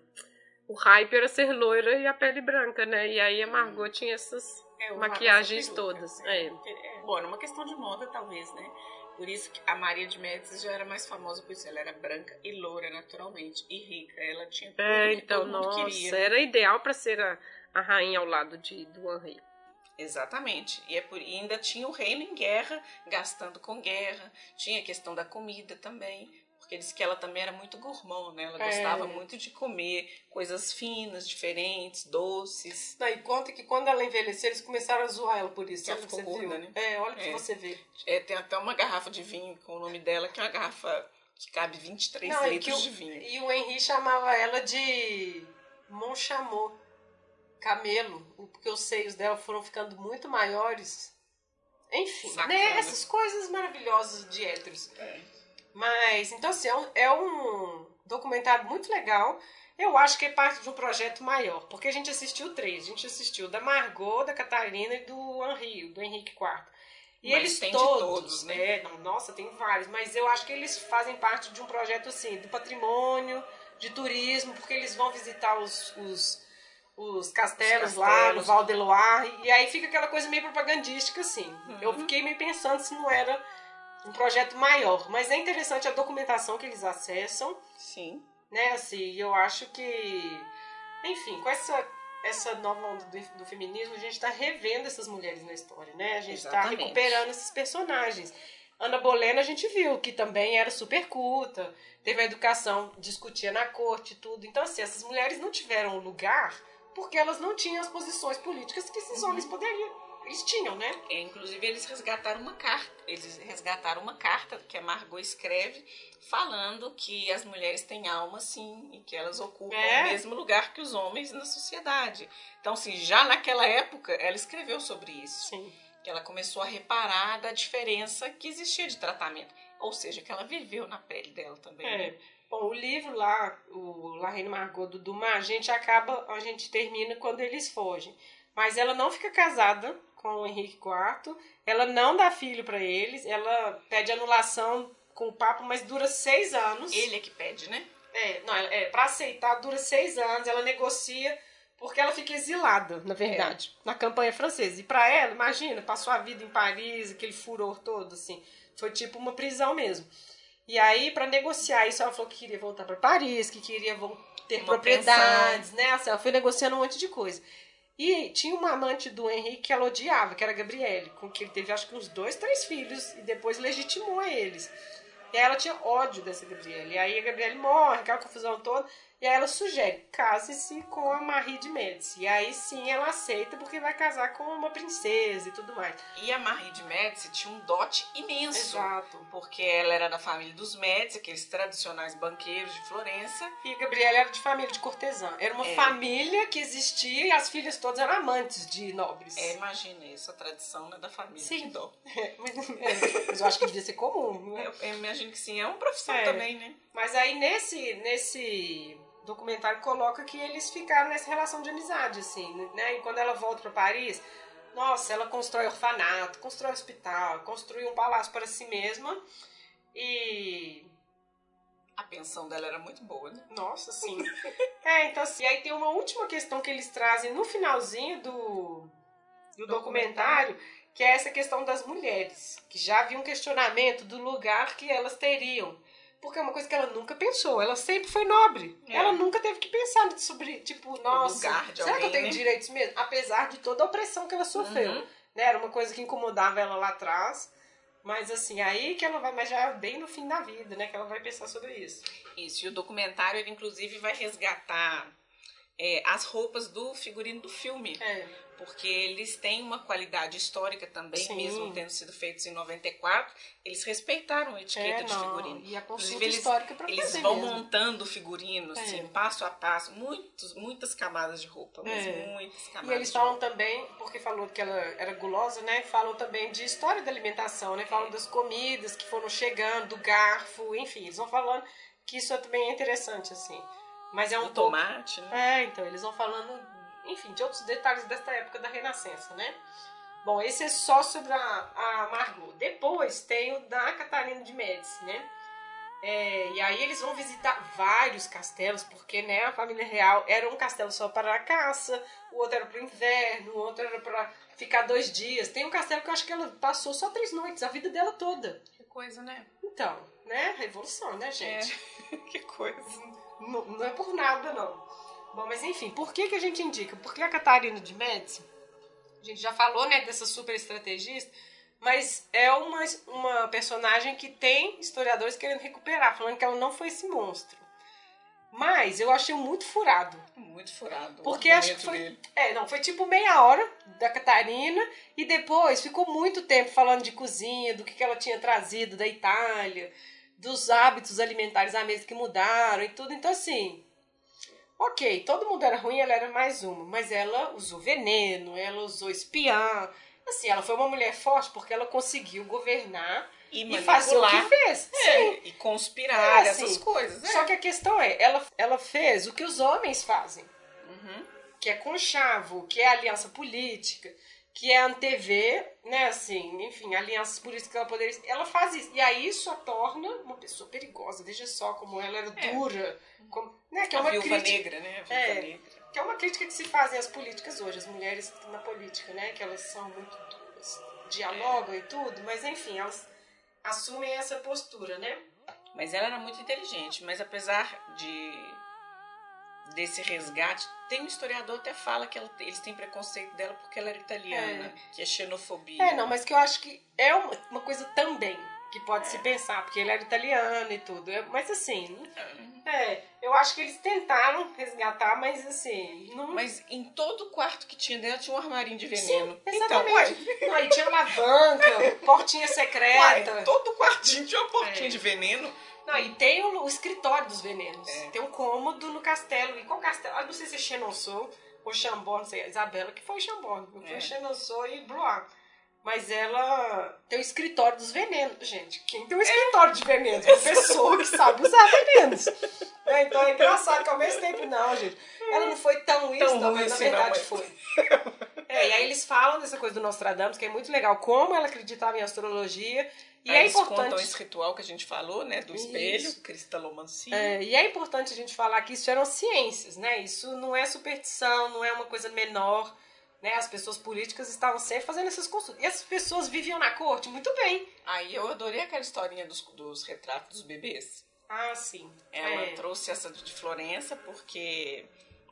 o hype era ser loira e a pele branca, né? E aí a Margot tinha essas É, maquiagens peruca. todas. É. É, bom, era uma questão de moda, talvez, né? Por isso que a Maria de Médici já era mais famosa por isso. Ela era branca e loura, naturalmente, e rica. Ela tinha tudo É, que então, todo mundo nossa, queria. era ideal pra ser a, a rainha ao lado de, do Henri. Exatamente. E, é por, e ainda tinha o reino em guerra, gastando com guerra. Tinha a questão da comida também. Porque diz que ela também era muito gourmand, né? Ela É. gostava muito de comer coisas finas, diferentes, doces. Não, e conta que quando ela envelheceu, eles começaram a zoar ela por isso. Que ela ficou gorda, viu? né? É, olha pra É. você ver. É, tem até uma garrafa de vinho com o nome dela, que é uma garrafa que cabe 23 Não, e, que litros o, de vinho. e o Henri chamava ela de Monchamot, camelo, porque os seios dela foram ficando muito maiores. Enfim, Sacana. né? Essas coisas maravilhosas de héteros. É. Mas, então, assim, é um, é um documentário muito legal. Eu acho que é parte de um projeto maior, porque a gente assistiu três. A gente assistiu da Margot, da Catarina e do Henri, do Henrique IV. E Mas eles todos, todos, né? é, não, nossa, tem vários, mas eu acho que eles fazem parte de um projeto assim, do patrimônio, de turismo, porque eles vão visitar os, os, os castelos, Os lá no castelos. Val de Loire, e aí fica aquela coisa meio propagandística, assim. Uhum. Eu fiquei meio pensando se não era um projeto maior, mas é interessante a documentação que eles acessam, Sim. né, assim, eu acho que, enfim, com essa, essa nova onda do, do feminismo, a gente está revendo essas mulheres na história, né, a gente está recuperando esses personagens. Ana Bolena a gente viu que também era super culta, teve a educação, discutia na corte tudo. Então, assim, essas mulheres não tiveram lugar porque elas não tinham as posições políticas que esses homens poderiam. Eles tinham, né? É, inclusive, eles resgataram uma carta. Eles resgataram uma carta que a Margot escreve falando que as mulheres têm alma, sim, e que elas ocupam É. o mesmo lugar que os homens na sociedade. Então, assim, já naquela época, ela escreveu sobre isso. Sim. Que ela começou a reparar da diferença que existia de tratamento. Ou seja, que ela viveu na pele dela também. É. né? Bom, o livro lá, o La Reine Margot do Dumas, a gente acaba, a gente termina quando eles fogem. Mas ela não fica casada com o Henrique IV, ela não dá filho para eles, ela pede anulação com o Papa, mas dura seis anos. Ele é que pede, né? É, não, é, pra aceitar dura seis anos, ela negocia porque ela fica exilada, na verdade, na campanha francesa. E pra ela, imagina, passou a vida em Paris, aquele furor todo, assim, foi tipo uma prisão mesmo. E aí, pra negociar isso, ela falou que queria voltar pra Paris, que queria ter Uma propriedades, né? Assim, ela foi negociando um monte de coisa. E tinha uma amante do Henrique que ela odiava, que era a Gabriele, com que ele teve acho que uns dois, três filhos, e depois legitimou eles. E aí ela tinha ódio dessa Gabriele. E aí a Gabriele morre, aquela confusão toda. E aí ela sugere, case-se com a Marie de Médici. E aí sim ela aceita porque vai casar com uma princesa e tudo mais. E a Marie de Médici tinha um dote imenso. Exato. Porque ela era da família dos Médici, aqueles tradicionais banqueiros de Florença. E a Gabriele era de família de cortesã. Era uma É. família que existia e as filhas todas eram amantes de nobres. É, imagina isso, a tradição né, da família. Sim. Que dó. mas, é, mas eu acho que devia ser comum. Né? Eu, eu imagino que sim, é uma profissão É. também, né? Mas aí nesse, nesse documentário coloca que eles ficaram nessa relação de amizade, assim, né? E quando ela volta para Paris, nossa, ela constrói orfanato, constrói hospital, construi um palácio para si mesma e A pensão dela era muito boa, né? nossa, sim. é, então assim, e aí tem uma última questão que eles trazem no finalzinho do, do documentário, que é essa questão das mulheres, que já havia um questionamento do lugar que elas teriam. Porque é uma coisa que ela nunca pensou. Ela sempre foi nobre. É. Ela nunca teve que pensar sobre, tipo, nossa, será que eu alguém, tenho né? direitos mesmo? Apesar de toda a opressão que ela sofreu. Uhum. Né? Era uma coisa que incomodava ela lá atrás. Mas assim, aí que ela vai, mas já é bem no fim da vida, né? Que ela vai pensar sobre isso. Isso, e o documentário, ele inclusive vai resgatar é, as roupas do figurino do filme. É. Porque eles têm uma qualidade histórica também, Sim. mesmo tendo sido feitos em 94. Eles respeitaram a etiqueta É, de figurino. E a consulta eles, histórica pra eles fazer vão mesmo. montando figurino, É. assim, passo a passo, muitos, muitas camadas de roupa, mas É. muitas camadas E eles falam roupa. também, porque falou que ela era gulosa, né? Falam também de história da alimentação, né? Falam das comidas que foram chegando, do garfo, enfim, eles vão falando que isso também é interessante, assim. Mas é um pouco. tomate, né? É, então, eles vão falando, enfim, de outros detalhes desta época da Renascença, né? Bom, esse é só sobre a, a Margot. Depois tem o da Catarina de Médici, né? É, e aí eles vão visitar vários castelos, porque né, a família real era um castelo só para a caça, o outro era para o inverno, o outro era para ficar dois dias. Tem um castelo que eu acho que ela passou só três noites, a vida dela toda. Que coisa, né? Então, né? Revolução, né, gente? É. que coisa. Não, não é por nada, não. Bom, mas enfim, por que, que a gente indica? Porque a Catarina de Médici, a gente já falou, né, dessa super estrategista, mas é uma, uma personagem que tem historiadores querendo recuperar, falando que ela não foi esse monstro. Mas eu achei muito furado. Muito furado. Porque acho que foi. Dele. É, não, foi tipo meia hora da Catarina e depois ficou muito tempo falando de cozinha, do que, que ela tinha trazido da Itália, dos hábitos alimentares à mesa que mudaram e tudo. Então, assim. Ok, todo mundo era ruim, ela era mais uma, mas ela usou veneno, ela usou espiã. Assim, ela foi uma mulher forte porque ela conseguiu governar e, e fazer o que fez. É, Sim. E conspirar, é, assim, essas coisas. É. Só que a questão é, ela, ela fez o que os homens fazem. Uhum. Que é conchavo, que é aliança política, que é antever, né, assim, enfim, alianças políticas que ela poderia... Ela faz isso. E aí isso a torna uma pessoa perigosa. Veja só como ela era é. dura. Como, né, que é uma viúva crítica, negra, né? A é, negra. Que é uma crítica que se fazem às políticas hoje, as mulheres na política, né? Que elas são muito duras, dialogam e tudo, mas enfim, elas assumem essa postura, né? Mas ela era muito inteligente, mas apesar de desse resgate, tem um historiador até fala que ela, eles têm preconceito dela porque ela era italiana, é. que é xenofobia. É, não, mas que eu acho que é uma, uma coisa também que pode é. se pensar, porque ele era italiano e tudo. Mas assim, é, eu acho que eles tentaram resgatar, mas assim. Não... Mas em todo quarto que tinha dentro tinha um armarinho de veneno. Sim, exatamente. Então, ué. Não, tinha alavanca, portinha secreta. Ué, todo quartinho tinha uma portinha é. de veneno. Não, e tem o, o escritório dos venenos. É. Tem um cômodo no castelo. E qual castelo? Ah, não sei se é Chenonceau ou Chambord, não sei. Isabela que foi Chambord. Não foi é. Chenonceau e Blois. Mas ela tem o escritório dos venenos, gente. Quem tem um escritório de venenos? Uma pessoa que sabe usar venenos. É, então é engraçado que ao mesmo tempo, não, gente. Ela não foi tão isso, tão mas na verdade não, foi. É, e aí eles falam dessa coisa do Nostradamus, que é muito legal, como ela acreditava em astrologia. E aí é eles importante. contam esse ritual que a gente falou, né? Do espelho, isso. cristalomancia. É, e é importante a gente falar que isso eram ciências, né? Isso não é superstição, não é uma coisa menor né? As pessoas políticas estavam sempre fazendo essas consultas. E essas pessoas viviam na corte muito bem. Aí eu adorei aquela historinha dos, dos retratos dos bebês. Ah, sim. Ela é. trouxe essa de Florença porque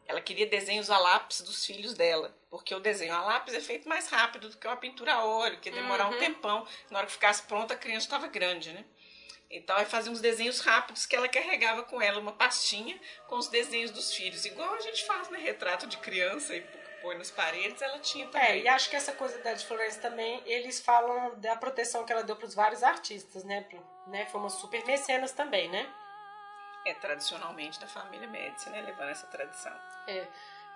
ela queria desenhos a lápis dos filhos dela. Porque o desenho a lápis é feito mais rápido do que uma pintura a óleo, que ia demorar uhum. um tempão. Na hora que ficasse pronta, a criança estava grande, né? Então, aí fazia uns desenhos rápidos que ela carregava com ela, uma pastinha com os desenhos dos filhos. Igual a gente faz, né? Retrato de criança e põe nas paredes, ela tinha também. É, e acho que essa coisa da de Florence também, eles falam da proteção que ela deu para os vários artistas, né? né? Foi uma super mecenas também, né? É, tradicionalmente da família Médici, né? Levando essa tradição. É.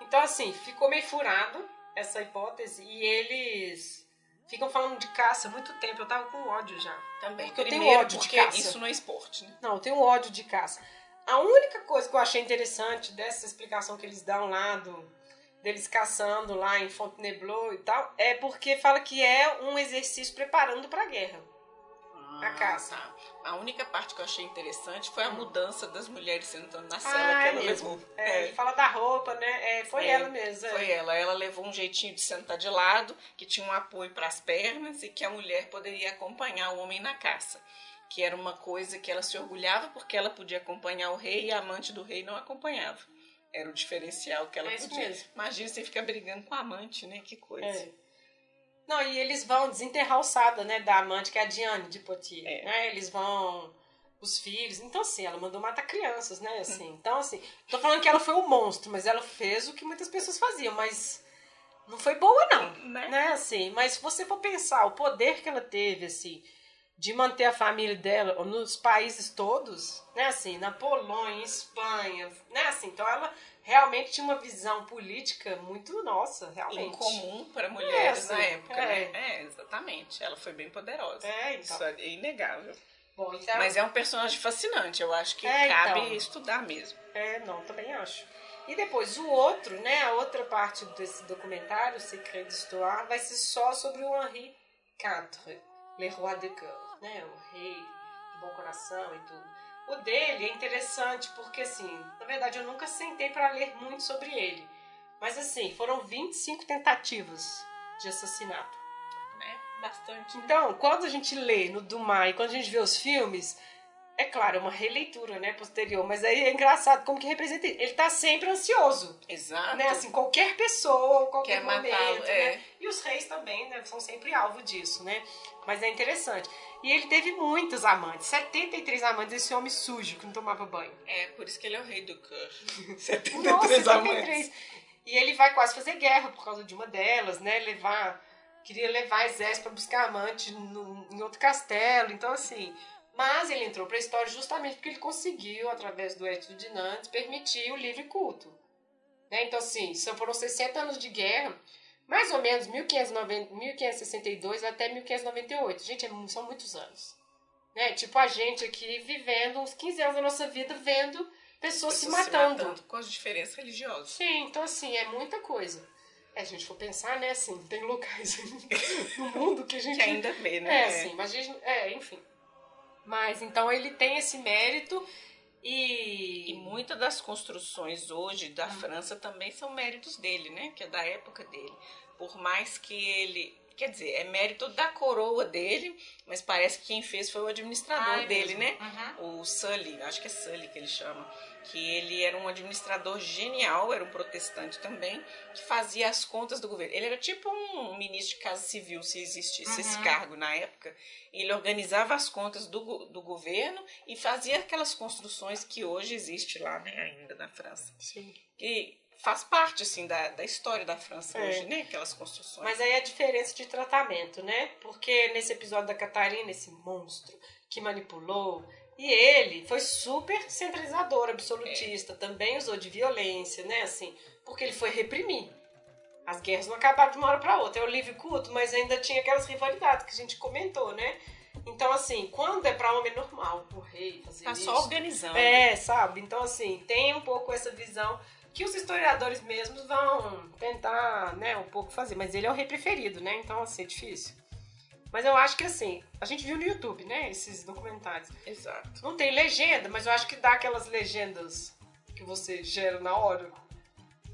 Então, assim, ficou meio furado essa hipótese e eles ficam falando de caça muito tempo. Eu tava com ódio já. Também. Porque eu tenho ódio de caça. Isso não é esporte, né? Não, eu tenho ódio de caça. A única coisa que eu achei interessante dessa explicação que eles dão lá do, deles caçando lá em Fontainebleau e tal, é porque fala que é um exercício preparando para a guerra. Ah, a caça. Tá. A única parte que eu achei interessante foi a mudança das mulheres sentando na cela ah, que ela mesmo. levou. É, é. Fala da roupa, né? É, foi é, ela mesmo. É. Foi ela. Ela levou um jeitinho de sentar de lado, que tinha um apoio para as pernas e que a mulher poderia acompanhar o homem na caça. Que era uma coisa que ela se orgulhava porque ela podia acompanhar o rei e a amante do rei não acompanhava. Era o diferencial que ela é podia. Mesmo. Imagina você ficar brigando com a amante, né? Que coisa. É. Não, e eles vão desenterrar a alçada, né, da amante, que é a Diane de Poitiers. É. Né? Eles vão. Os filhos. Então, assim, ela mandou matar crianças, né? Assim. Então, assim, tô falando que ela foi um monstro, mas ela fez o que muitas pessoas faziam, mas não foi boa, não. Né? né? Assim, mas se você for pensar o poder que ela teve, assim, de manter a família dela nos países todos, né, assim, na Polônia, Espanha, né, assim, então ela realmente tinha uma visão política muito nossa, realmente. Incomum para mulheres é, assim, na época, é. né? É, exatamente. Ela foi bem poderosa. É, então. Isso é inegável. Bom, então... Mas é um personagem fascinante, eu acho que é, cabe então. estudar mesmo. É, não, também acho. E depois o outro, né, a outra parte desse documentário, Secret d'Histoire, vai ser só sobre o Henri IV, Le Roi de Cœur né? O rei de bom coração e tudo. O dele é interessante porque, assim, na verdade eu nunca sentei para ler muito sobre ele. Mas, assim, foram 25 tentativas de assassinato. É, bastante. Então, quando a gente lê no Dumas e quando a gente vê os filmes, é claro, é uma releitura, né, posterior, mas aí é engraçado como que representa ele. Ele tá sempre ansioso, Exato. né, assim, qualquer pessoa, qualquer Quer momento, né? é. E os reis também, né, são sempre alvo disso, né? Mas é interessante. E ele teve muitas amantes, 73 amantes, esse homem sujo que não tomava banho. É, por isso que ele é o rei do cur. Nossa, 73 amantes. 73. E ele vai quase fazer guerra por causa de uma delas, né? Levar. Queria levar exército para buscar amante no- em outro castelo. Então, assim. Mas ele entrou para a história justamente porque ele conseguiu, através do Étude de Nantes, permitir o livre culto. Né? Então, assim, foram 60 anos de guerra, mais ou menos 1590, 1562 até 1598. Gente, é são muitos anos. Né? Tipo, a gente aqui vivendo uns 15 anos da nossa vida vendo pessoas, se, Pessoas matando. Com as diferenças religiosas. Sim, então assim, é muita coisa. É, se a gente for pensar, né, assim, tem locais no mundo que a gente... Que ainda vê, né? É, assim, mas a gente... É, enfim. Mas, então, ele tem esse mérito E e... muitas das construções hoje da França também são méritos dele, né? Que é da época dele. Por mais que ele. Quer dizer, é mérito da coroa dele, mas parece que quem fez foi o administrador Ah, é dele, mesmo. né? Uhum. O Sully, acho que é Sully que ele chama. Que ele era um administrador genial, era um protestante também, que fazia as contas do governo. Ele era tipo um ministro de Casa Civil, se existisse esse Uhum. cargo na época. Ele organizava as contas do, do governo e fazia aquelas construções que hoje existe lá né, ainda na França. Sim. Que faz parte, assim, da, da história da França É. hoje, né? Aquelas construções. Mas aí a diferença de tratamento, né? Porque nesse episódio da Catarina, esse monstro que manipulou, e ele foi super centralizador, absolutista, também usou de violência, né? Assim, porque ele foi reprimir. As guerras não acabaram de uma hora para outra. É o livre culto, mas ainda tinha aquelas rivalidades que a gente comentou, né? Então, assim, quando é para homem normal, o rei fazer tá isso. só organizando. É, sabe? Então, assim, tem um pouco essa visão que os historiadores mesmos vão tentar, né, um pouco fazer. Mas ele é o rei preferido, né? Então, assim, é difícil. Mas eu acho que, assim, a gente viu no YouTube, né, esses documentários. Exato. Não tem legenda, mas eu acho que dá aquelas legendas que você gera na hora.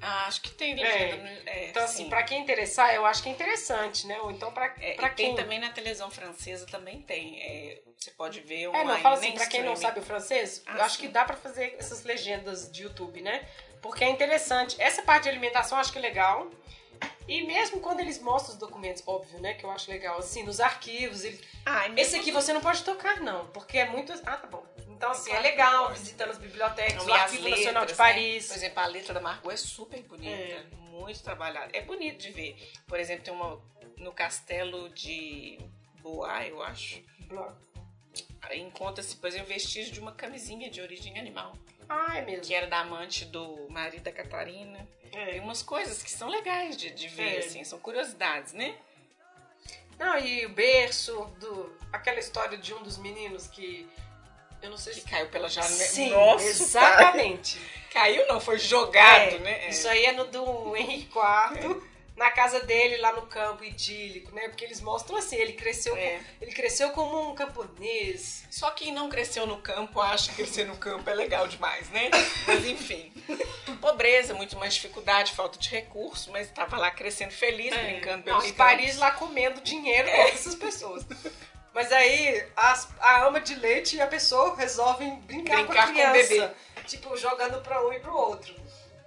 Ah, acho que tem legenda. no- É, Então, assim, sim. pra quem interessar, eu acho que é interessante, né? Ou então pra, É, pra quem... tem também na televisão francesa, também tem. É, você pode ver É, online, não, fala assim, nem pra quem não streaming. sabe o francês, Ah, eu acho sim. que dá pra fazer essas legendas de YouTube, né? Porque é interessante. Essa parte de alimentação eu acho que é legal. E mesmo quando eles mostram os documentos, óbvio, né? Que eu acho legal, assim, nos arquivos. Ele... Ah, mesmo Esse aqui você não pode tocar, não, porque é muito. Ah, tá bom. Então, assim, é que legal visitando as bibliotecas, Não, o Arquivo Nacional de letras, né? Paris. Por exemplo, a letra da Margot é super bonita, É. muito trabalhada. É bonito de ver. Por exemplo, tem uma no castelo de Bois, eu acho. Encontra-se, por exemplo, vestígio de uma camisinha de origem animal, Ah, é mesmo. que era da amante do marido da Catarina. Tem É. umas coisas que são legais de, de ver, É. assim, são curiosidades, né? Não, e o berço, do... aquela história de um dos meninos que. Eu não sei Que se. caiu pela janela. Sim, Nossa, exatamente. Caiu não, foi jogado, É, né? É. Isso aí é no do Henrique IV, na casa dele, lá no campo idílico, né? Porque eles mostram assim, ele cresceu, É. ele cresceu como um camponês. Só quem não cresceu no campo acha que crescer no campo é legal demais, né? Mas enfim. Pobreza, muito mais dificuldade, falta de recurso, mas estava lá crescendo feliz, brincando É. Não, pelos em campos. Paris lá comendo dinheiro com essas pessoas. Mas aí as- a ama de leite e a pessoa resolvem brincar, Brincar com com a o criança. Tipo, jogando pra um e pro outro.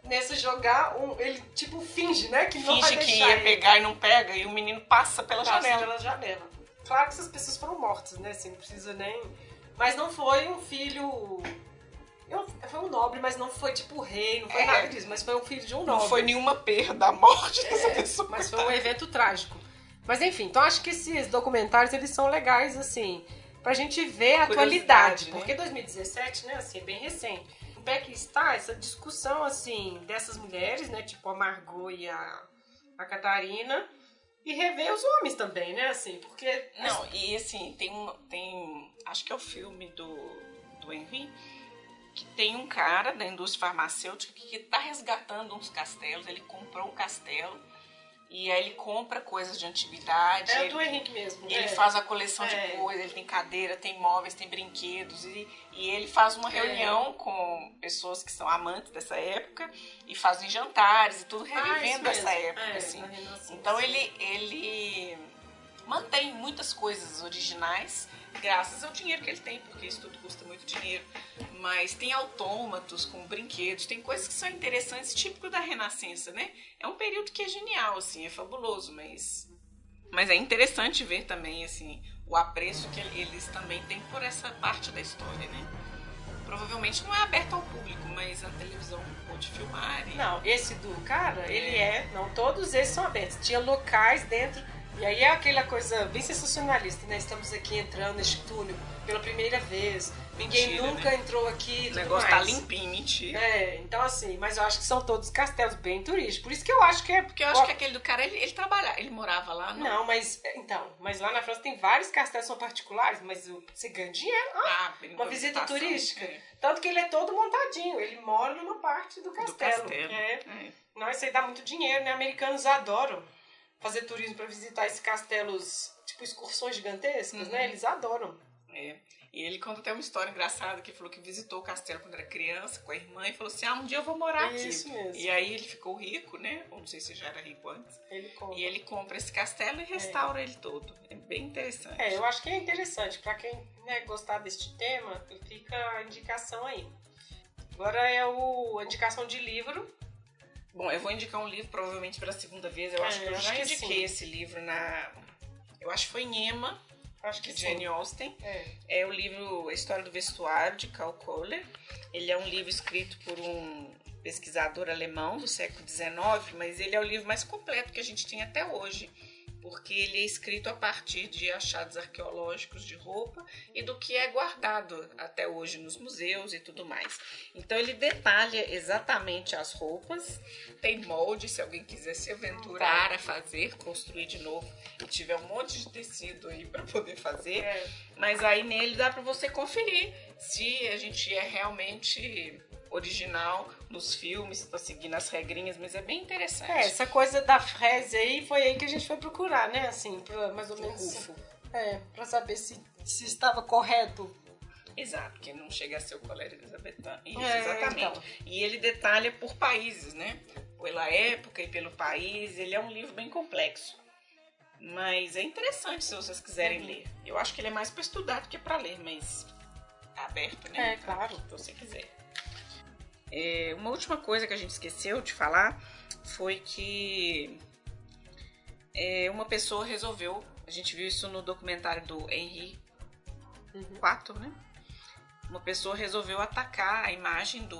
Nesse jogar, um, ele tipo finge, né? Que não vai Finge que ia ele. pegar e não pega, e o menino passa pela Passa janela. pela janela. Claro que essas pessoas foram mortas, né? Assim, não precisa nem. Mas não foi um filho. eu- Foi um nobre, mas não foi tipo rei, não foi É. nada disso, mas foi um filho de um nobre. Não foi nenhuma perda a morte dessa pessoa. Mas foi um evento trágico. Mas enfim, então acho que esses documentários eles são legais, assim, pra gente ver a atualidade. né? Porque 2017, né, assim, é bem recente. Como é que está essa discussão, assim, dessas mulheres, né, tipo a Margot e a, a Catarina, e rever os homens também, né, assim, porque... Não, e assim, tem. Tem, acho que é o filme do, do Henry, que tem um cara da indústria farmacêutica que está resgatando uns castelos. Ele comprou um castelo E aí ele compra coisas de antiguidade. É ele, do Henrique mesmo. ele é. faz a coleção É. de coisas, ele tem cadeira, tem móveis, tem brinquedos. E, e ele faz uma É. reunião com pessoas que são amantes dessa época e fazem jantares e tudo Ah, revivendo essa mesmo. época, É, assim. Então ele, ele mantém muitas coisas originais graças ao dinheiro que ele tem, porque isso tudo custa muito dinheiro. Mas tem autômatos com brinquedos, tem coisas que são interessantes, típico da Renascença, né? É um período que é genial, assim, é fabuloso, mas mas é interessante ver também assim o apreço que eles também têm por essa parte da história, né? Provavelmente não é aberto ao público, mas a televisão pode filmar. E... Não, esse do cara, ele é. Não, todos esses são abertos. Tinha locais dentro. E aí é aquela coisa bem sensacionalista, né? Estamos aqui entrando neste túnel pela primeira vez. Ninguém Mentira, nunca né? entrou aqui. O negócio tá mais. limpinho, mentira. É, então assim, mas eu acho que são todos castelos bem turísticos. Por isso que eu acho que é. Porque eu acho que aquele do cara, ele, ele trabalhava, ele morava lá, não? Não, mas. Então, mas lá na França tem vários castelos que são particulares, mas o- você ganha dinheiro. Ah, Ah, uma visita turística. é. Tanto que ele é todo montadinho. Ele mora numa parte do Do castelo. castelo. É. É. Não, isso aí dá muito dinheiro, né? Americanos adoram fazer turismo pra visitar esses castelos, tipo excursões gigantescas, Uhum. né? Eles adoram. É. E ele conta até uma história engraçada que falou que visitou o castelo quando era criança com a irmã e falou assim: Ah, um dia eu vou morar aqui. Isso mesmo. E aí ele ficou rico, né? Ou não sei se já era rico antes. Ele conta. E ele compra esse castelo e restaura ele todo. É bem interessante. É, eu acho que é interessante. Pra quem né, gostar deste tema, fica a indicação aí. Agora é o, a indicação de livro. Bom, eu vou indicar um livro provavelmente pela segunda vez. Eu É, acho que eu já que indiquei sim. esse livro na. Eu acho que foi em Ema, Acho que. Jane Austen. É. É o livro A História do Vestuário, de Karl Kohler. Ele é um livro escrito por um pesquisador alemão do século XIX, mas ele é o livro mais completo que a gente tem até hoje, porque ele é escrito a partir de achados arqueológicos de roupa e do que é guardado até hoje nos museus e tudo mais. Então ele detalha exatamente as roupas, tem molde, se alguém quiser se aventurar a fazer, construir de novo e tiver um monte de tecido aí para poder fazer. É. Mas aí nele dá pra você conferir se a gente é realmente original nos filmes, tá seguindo as regrinhas, mas é bem interessante. É, essa coisa da frase aí foi aí que a gente foi procurar, né? Assim, pra mais ou O menos. É, pra saber se, se estava correto. Exato, que não chega a ser o colégio elizabetano. Isso, É, exatamente. então. E ele detalha por países, né? Pela época e pelo país. Ele é um livro bem complexo. Mas é interessante se vocês quiserem Uhum. ler. Eu acho que ele é mais para estudar do que para ler, mas tá aberto, né? É, claro. Se você quiser. É, uma última coisa que a gente esqueceu de falar foi que é, uma pessoa resolveu. A gente viu isso no documentário do Henry Uhum. IV, né? Uma pessoa resolveu atacar a imagem do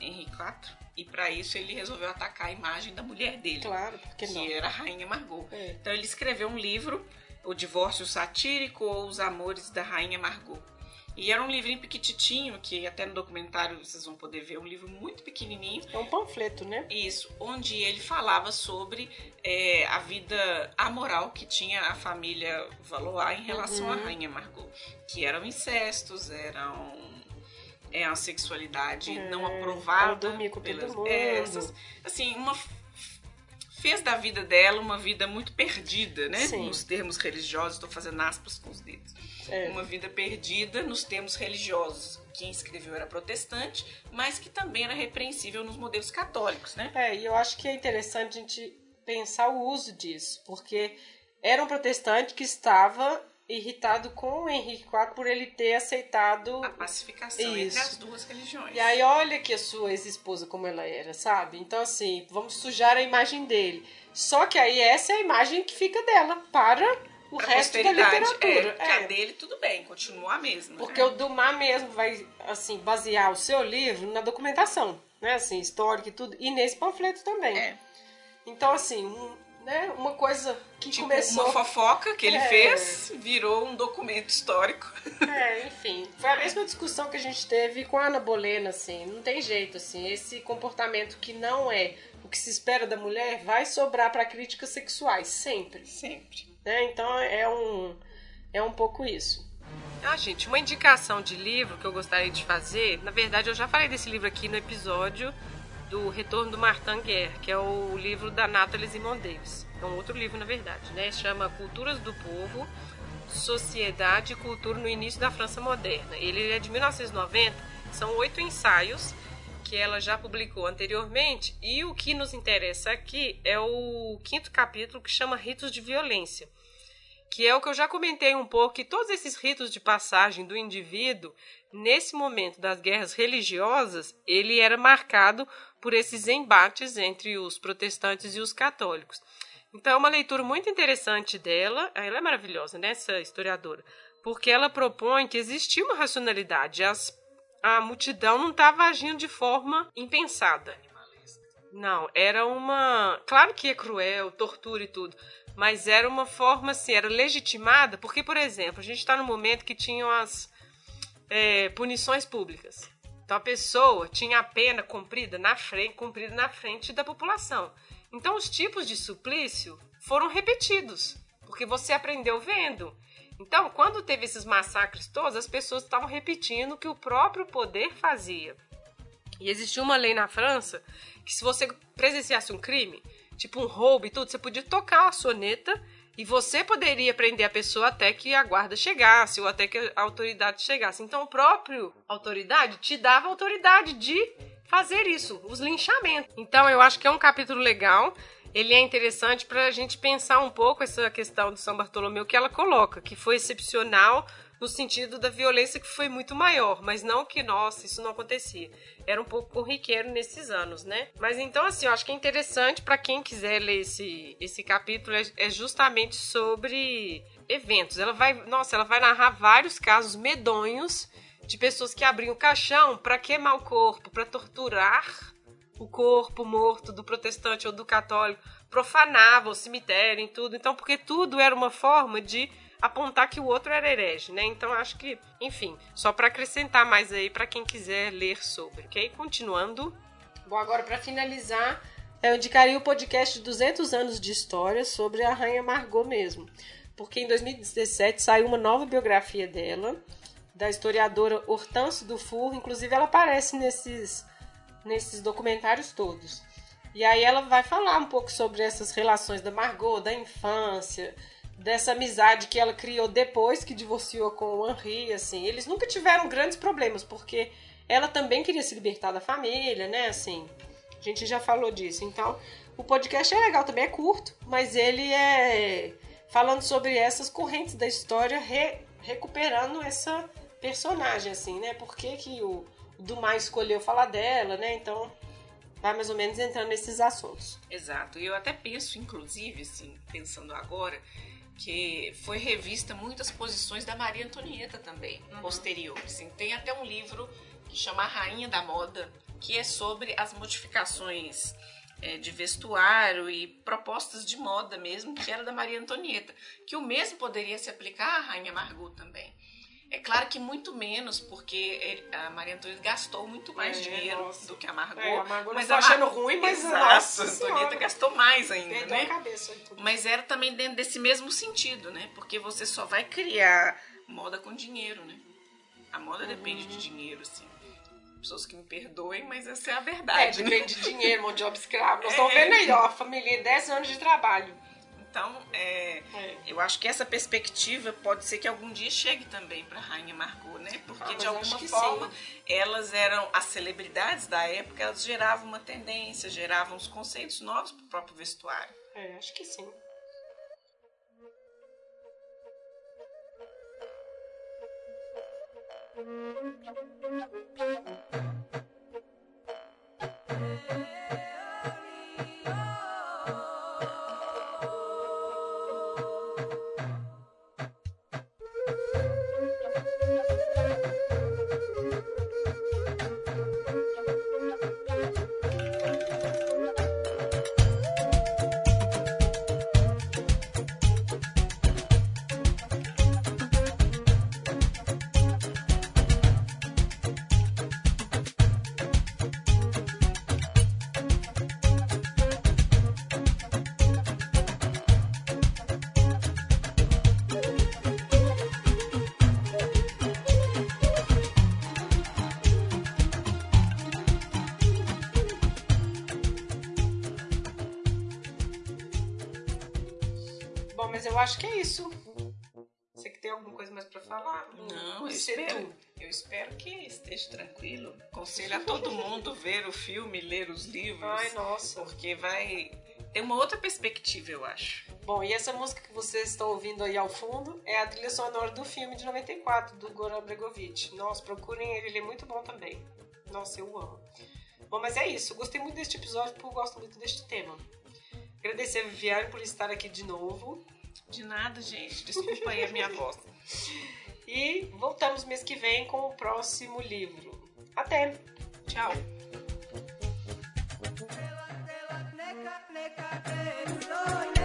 Henry IV e para isso ele resolveu atacar a imagem da mulher dele, Claro, porque que não. era a Rainha Margot. É. Então ele escreveu um livro, O Divórcio Satírico ou Os Amores da Rainha Margot. E era um livrinho pequititinho, que até no documentário vocês vão poder ver, um livro muito pequenininho. É um panfleto, né? Isso, onde ele falava sobre é, a vida amoral que tinha a família Valois em relação à Uhum. Rainha Margot. Que eram incestos, eram... É uma sexualidade É, não ela aprovada. dormia com todo mundo. é, essas- assim, uma fez da vida dela uma vida muito perdida, né? Sim. Nos termos religiosos, estou fazendo aspas com os dedos. É. Uma vida perdida nos termos religiosos. Quem escreveu era protestante, mas que também era repreensível nos modelos católicos, né? É, e eu acho que é interessante a gente pensar o uso disso, porque era um protestante que estava irritado com o Henrique IV por ele ter aceitado. A pacificação entre Isso. as duas religiões. E aí, olha que a sua ex-esposa como ela era, sabe? Então, assim, vamos sujar a imagem dele. Só que aí essa é a imagem que fica dela para o Pra resto da literatura. É, porque a dele, tudo bem, continua a mesma. Porque né? o Dumas mesmo vai, assim, basear o seu livro na documentação, né? Assim, histórica e tudo. E nesse panfleto também. É. Então, assim, um, né? uma coisa que Tipo, começou... uma fofoca que ele É. fez virou um documento histórico. É, enfim. Foi a mesma discussão que a gente teve com a Ana Bolena, assim. Não tem jeito, assim. Esse comportamento que não é o que se espera da mulher vai sobrar para críticas sexuais, sempre. Sempre. né? Então é um, é um pouco isso. Ah, gente, uma indicação de livro que eu gostaria de fazer. Na verdade, eu já falei desse livro aqui no episódio do Retorno do Martin Guerre, que é o livro da Nathalie Simon Davis. É um outro livro, na verdade, né? Chama Culturas do Povo, Sociedade e Cultura no Início da França Moderna. Ele é de 1990, são oito ensaios que ela já publicou anteriormente, e o que nos interessa aqui é o quinto capítulo que chama Ritos de Violência, que é o que eu já comentei um pouco, que todos esses ritos de passagem do indivíduo, nesse momento das guerras religiosas, ele era marcado por esses embates entre os protestantes e os católicos. Então é uma leitura muito interessante dela, ela é maravilhosa, né, essa historiadora, porque ela propõe que existia uma racionalidade, as a multidão não estava agindo de forma impensada. Não, era uma. Claro que é cruel, tortura e tudo, mas era uma forma assim, era legitimada, porque, por exemplo, a gente está no momento que tinham as é, punições públicas. Então a pessoa tinha a pena cumprida na frente, cumprida na frente da população. Então os tipos de suplício foram repetidos, porque você aprendeu vendo. Então, quando teve esses massacres todos, as pessoas estavam repetindo o que o próprio poder fazia. E existia uma lei na França que se você presenciasse um crime, tipo um roubo e tudo, você podia tocar a soneta e você poderia prender a pessoa até que a guarda chegasse ou até que a autoridade chegasse. Então, o próprio autoridade te dava autoridade de fazer isso, os linchamentos. Então, eu acho que é um capítulo legal ele é interessante para a gente pensar um pouco essa questão do São Bartolomeu que ela coloca, que foi excepcional no sentido da violência que foi muito maior, mas não que, nossa, isso não acontecia. Era um pouco corriqueiro nesses anos, né? Mas então, assim, eu acho que é interessante para quem quiser ler esse, esse capítulo, é, é justamente sobre eventos. Ela vai, nossa, ela vai narrar vários casos medonhos de pessoas que abriam o caixão para queimar o corpo, para torturar o corpo morto do protestante ou do católico, profanava o cemitério e tudo. Então, porque tudo era uma forma de apontar que o outro era herege, né? Então acho que, enfim, só para acrescentar mais aí para quem quiser ler sobre, ok? Continuando. Bom, agora para finalizar, eu indicaria o podcast 200 anos de história sobre a Rainha Margot mesmo, porque em 2017 saiu uma nova biografia dela, da historiadora Hortense Dufour, inclusive ela aparece nesses nesses documentários todos. E aí ela vai falar um pouco sobre essas relações da Margot, da infância, dessa amizade que ela criou depois que divorciou com o Henri, assim. Eles nunca tiveram grandes problemas, porque ela também queria se libertar da família, né, assim. A gente já falou disso. Então, o podcast é legal, também é curto, mas ele é falando sobre essas correntes da história, re, recuperando essa personagem, assim, né? Por que, que o do mais escolheu falar dela, né? Então vai mais ou menos entrando nesses assuntos. Exato. E eu até penso, inclusive, assim, pensando agora, que foi revista muitas posições da Maria Antonieta também, uhum. posterior. Assim, tem até um livro que chama A Rainha da Moda, que é sobre as modificações é, de vestuário e propostas de moda mesmo, que era da Maria Antonieta, que o mesmo poderia se aplicar à Rainha Margot também. É claro que muito menos, porque a Maria Antonieta gastou muito mais é, dinheiro nossa. do que a Margot. É, a Margot mas tá achando ruim, mas Exato, nossa, a Antonieta gastou mais ainda, Perdeu né? A cabeça, mas era também dentro desse mesmo sentido, né? Porque você só vai criar moda com dinheiro, né? A moda uhum. depende de dinheiro, assim. Pessoas que me perdoem, mas essa é a verdade. É, depende né? de dinheiro, mão de obra escravo. Nós estamos é. vendo aí, ó, a família, 10 anos de trabalho. Então, é, é. eu acho que essa perspectiva pode ser que algum dia chegue também para Rainha Margot, né? Ah, Porque ah, de alguma forma sim. elas eram as celebridades da época, elas geravam uma tendência, geravam os conceitos novos para o próprio vestuário. É, acho que sim. Música Aconselho a todo mundo ver o filme, ler os livros. Ai, nossa. Porque vai ter uma outra perspectiva, eu acho. Bom, e essa música que vocês estão ouvindo aí ao fundo é a trilha sonora do filme de 94, do Goran Bregovic. Nossa, procurem ele, ele é muito bom também. Nossa, eu amo. Bom, mas é isso. Gostei muito deste episódio porque eu gosto muito deste tema. Agradecer a Viviane por estar aqui de novo. De nada, gente. Desculpa aí a minha voz. E voltamos mês que vem com o próximo livro. Até! Tchau! Neca, neca,